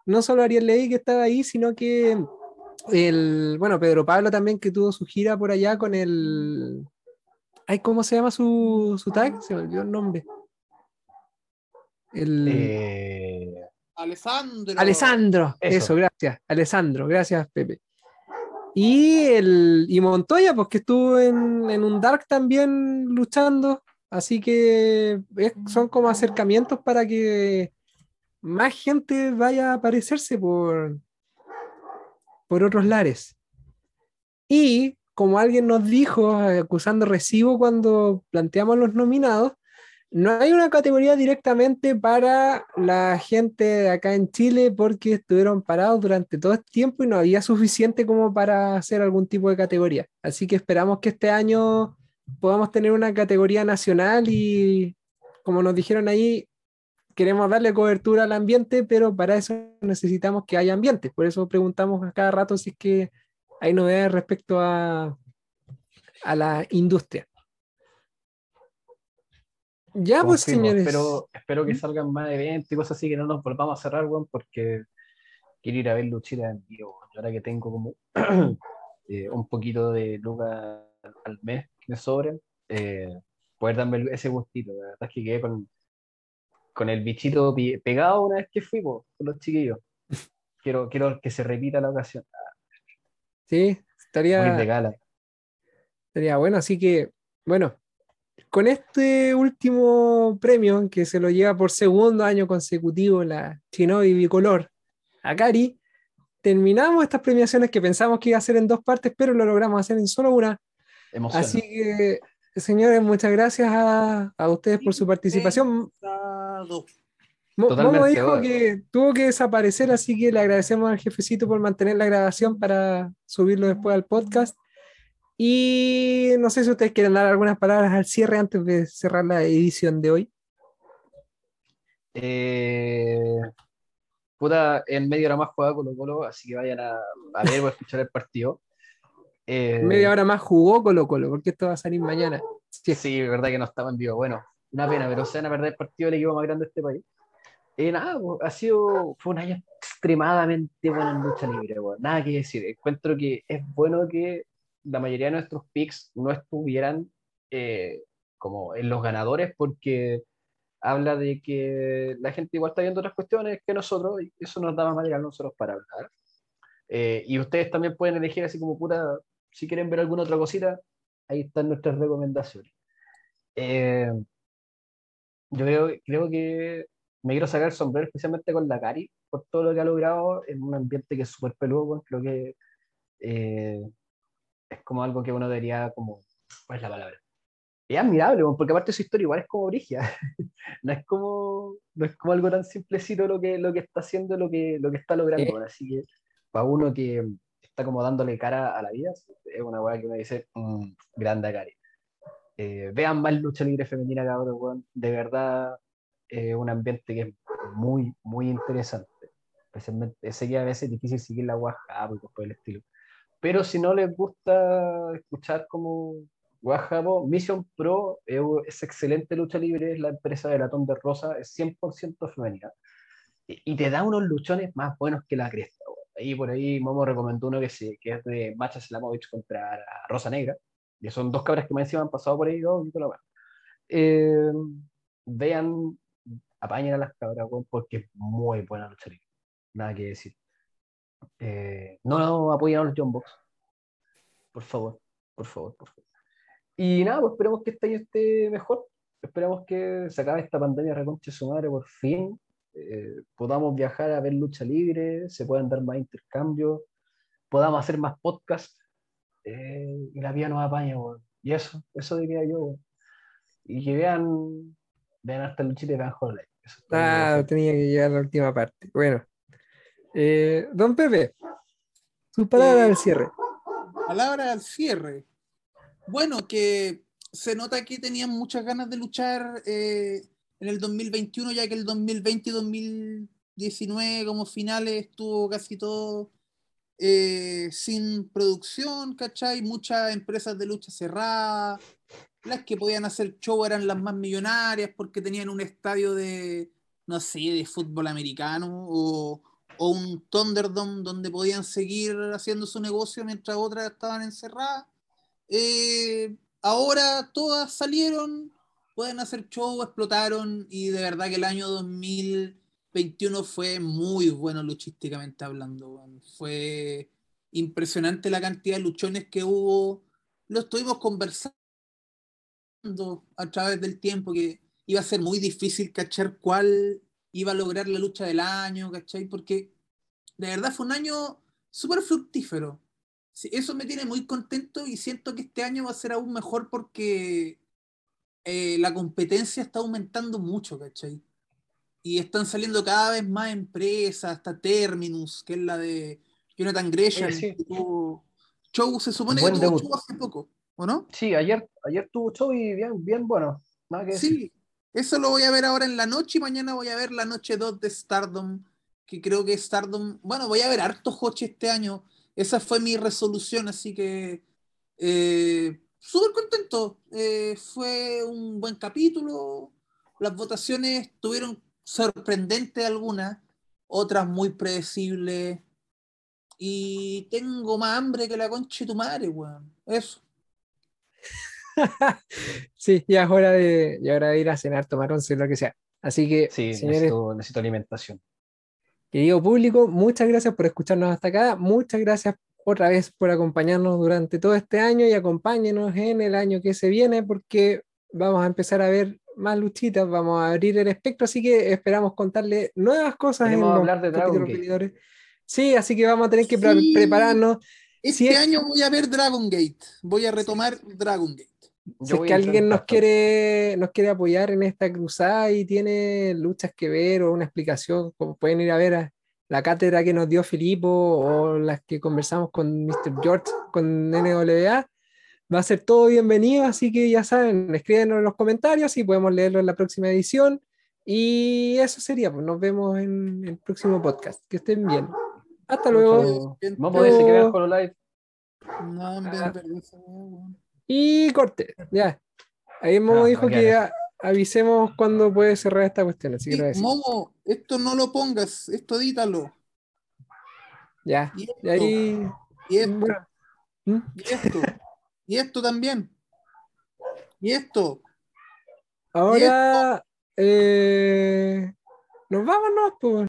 Speaker 1: no solo Ariel Levy que estaba ahí, sino que el, bueno, Pedro Pablo también que tuvo su gira por allá con el, ay, ¿cómo se llama su, su tag? Se me olvidó el nombre. El,
Speaker 3: Eh,
Speaker 5: Alessandro.
Speaker 1: Alessandro, eso.
Speaker 3: Eso.
Speaker 1: gracias. Alessandro, gracias, Pepe. Y, el, y Montoya, pues que estuvo en, en un Dark también luchando. Así que es- son como acercamientos para que más gente vaya a aparecerse por, por otros lares. Y como alguien nos dijo, acusando recibo cuando planteamos los nominados, no hay una categoría directamente para la gente de acá en Chile porque estuvieron parados durante todo este tiempo y no había suficiente como para hacer algún tipo de categoría. Así que esperamos que este año podamos tener una categoría nacional y como nos dijeron ahí, queremos darle cobertura al ambiente, pero para eso necesitamos que haya ambiente. Por eso preguntamos a cada rato si es que hay novedades respecto a, a la industria. Ya, pues, señores.
Speaker 3: Espero, espero que salgan más eventos y cosas así, que no nos volvamos a cerrar, weón, porque quiero ir a ver luchita en vivo. ahora que tengo como eh, un poquito de lucas al mes que me sobren, eh, poder darme ese gustito. La verdad es que quedé con, con el bichito pegado una vez que fui po, con los chiquillos. Quiero, quiero que se repita la ocasión.
Speaker 1: Sí,
Speaker 3: Morir de
Speaker 1: estaría,
Speaker 3: gala.
Speaker 1: estaría bueno. Así que, bueno, con este último premio que se lo lleva por segundo año consecutivo la Shinobi Bicolor, Akari, terminamos estas premiaciones que pensamos que iba a ser en dos partes, pero lo logramos hacer en solo una.
Speaker 3: Emociona.
Speaker 1: Así que, señores, muchas gracias a, a ustedes por su participación. Momo dijo
Speaker 3: bueno.
Speaker 1: que tuvo que desaparecer, así que le agradecemos al jefecito por mantener la grabación para subirlo después al podcast. Y no sé si ustedes quieren dar algunas palabras al cierre antes de cerrar la edición de hoy.
Speaker 3: Eh, puta, en media hora más juega Colo Colo, así que vayan a, a ver o a escuchar el partido. Eh,
Speaker 1: Media hora más jugó Colo Colo, porque esto va a salir mañana. Sí,
Speaker 3: Sí, es verdad que no estaba en vivo. Bueno, una pena, pero se van a perder el partido del equipo más grande de este país. Eh, nada, pues, ha sido, fue un año extremadamente bueno en lucha libre, weón. Nada que decir. Encuentro que es bueno que la mayoría de nuestros picks no estuvieran eh, como en los ganadores, porque habla de que la gente igual está viendo otras cuestiones que nosotros, y eso nos da más material nosotros para hablar. Eh, y ustedes también pueden elegir así como puta, si quieren ver alguna otra cosita, ahí están nuestras recomendaciones. Eh, yo creo, creo que me quiero sacar el sombrero especialmente con la Cari por todo lo que ha logrado en un ambiente que es súper peludo. Creo que es como algo que uno debería, como, ¿cuál es la palabra? Es admirable, porque aparte su historia igual es como brigia. no es como, no es como algo tan simplecito lo que, lo que está haciendo, lo que, lo que está logrando.
Speaker 1: Eh.
Speaker 3: Así que para uno que está como dándole cara a la vida, es una weá que uno dice, "Mm, grande Cari. Eh, vean más lucha libre femenina, cabrón, weón. De verdad, eh, un ambiente que es muy, muy interesante. Especialmente, sé que a veces es difícil seguir la guaja y cosas por el estilo. Pero si no les gusta escuchar como Guajapo, Mission Pro es, excelente lucha libre, es la empresa de Latón de Rosa, es 100% femenina. Y, te da unos luchones más buenos que la cresta. Ahí por ahí Momo recomendó uno que, se, que es de Macha Slamovich contra Rosa Negra. Y son dos cabras que me encima han pasado por ahí dos y. Eh, vean, apañen a las cabras, porque es muy buena lucha libre. Nada que decir. Eh, no, apoyen a los John Box. Por favor, por favor, por favor. Y nada, pues esperemos que este año esté mejor. Esperemos que se acabe esta pandemia reconche su madre por fin. eh, podamos viajar a ver lucha libre, se puedan dar más intercambios, podamos hacer más podcasts eh, y la vida nos apaña, weón. Y eso, eso diría yo. y que vean, vean hasta luchita y vean
Speaker 1: Ah, tenía que llegar a la última parte. Bueno. Eh, don Pepe, sus palabras
Speaker 2: Eh,
Speaker 1: al cierre.
Speaker 2: Palabra al cierre. Bueno, que se nota que tenían muchas ganas de luchar eh, en el 2021, ya que el 2020 y 2019 como finales estuvo casi todo eh, sin producción, ¿cachai? Muchas empresas de lucha cerradas, las que podían hacer show eran las más millonarias porque tenían un estadio de, no sé, de fútbol americano o, o un Thunderdome donde podían seguir haciendo su negocio mientras otras estaban encerradas. Eh, ahora todas salieron, pueden hacer show, explotaron y de verdad que el año 2021 fue muy bueno luchísticamente hablando. Fue impresionante la cantidad de luchones que hubo. Lo estuvimos conversando a través del tiempo que iba a ser muy difícil cachar cuál iba a lograr la lucha del año, ¿cachai? Porque de verdad fue un año súper fructífero. Sí, eso me tiene muy contento y siento que este año va a ser aún mejor porque eh, la competencia está aumentando mucho, ¿cachai? Y están saliendo cada vez más empresas, hasta Terminus, que es la de Jonathan Gresham.
Speaker 3: Oye, sí.
Speaker 2: que tuvo show, se supone
Speaker 3: Buen
Speaker 2: que tuvo
Speaker 3: debut.
Speaker 2: show hace poco, ¿o no?
Speaker 3: Sí, ayer, ayer tuvo show y bien, bien bueno. Nada que decir.
Speaker 2: Eso lo voy a ver ahora en la noche y mañana voy a ver la noche 2 de Stardom, que creo que Stardom, bueno, voy a ver harto Hoche este año. Esa fue mi resolución, así que eh, súper contento. Eh, fue un buen capítulo. Las votaciones tuvieron sorprendentes algunas, otras muy predecibles. Y tengo más hambre que la concha de tu madre, weón. Eso.
Speaker 1: Sí, ya es hora de, ya es hora de ir a cenar, tomar once, lo que sea. Así que,
Speaker 3: Sí,
Speaker 1: señores,
Speaker 3: necesito, necesito alimentación.
Speaker 1: querido público, muchas gracias por escucharnos hasta acá. Muchas gracias otra vez por acompañarnos durante todo este año y acompáñenos en el año que se viene porque vamos a empezar a ver más luchitas, vamos a abrir el espectro, así que esperamos contarle nuevas cosas en
Speaker 3: Queremos
Speaker 1: los
Speaker 3: hablar de Dragon Gate.
Speaker 1: Sí, así que vamos a tener que pre-
Speaker 2: Sí.
Speaker 1: prepararnos.
Speaker 2: Este
Speaker 1: Si es-
Speaker 2: año voy a ver Dragon Gate. Voy a retomar Dragon Gate.
Speaker 1: Si es que alguien nos quiere, nos quiere apoyar en esta cruzada y tiene luchas que ver o una explicación, como pueden ir a ver a la cátedra que nos dio Filipo o las que conversamos con Mr. George, con NWA, va a ser todo bienvenido, así que ya saben, escríbenos en los comentarios y podemos leerlo en la próxima edición. Y eso sería, pues nos vemos en el próximo podcast. Que estén bien. Hasta luego.
Speaker 3: Vamos a ver si
Speaker 1: pero-
Speaker 3: crean Hololive.
Speaker 2: No,
Speaker 1: Y corte, ya. Ahí Momo
Speaker 3: Ah,
Speaker 1: dijo que a- avisemos cuando puede cerrar esta cuestión, así que
Speaker 2: Sí,
Speaker 1: decimos.
Speaker 2: Momo, esto no lo pongas, esto edítalo.
Speaker 1: Ya.
Speaker 2: Y esto,
Speaker 1: Y ahí.
Speaker 2: y esto,
Speaker 1: bueno, ¿Mm?
Speaker 2: y esto, y esto también. Y esto.
Speaker 1: Ahora. eh, nos vamos, ¿no? Pues,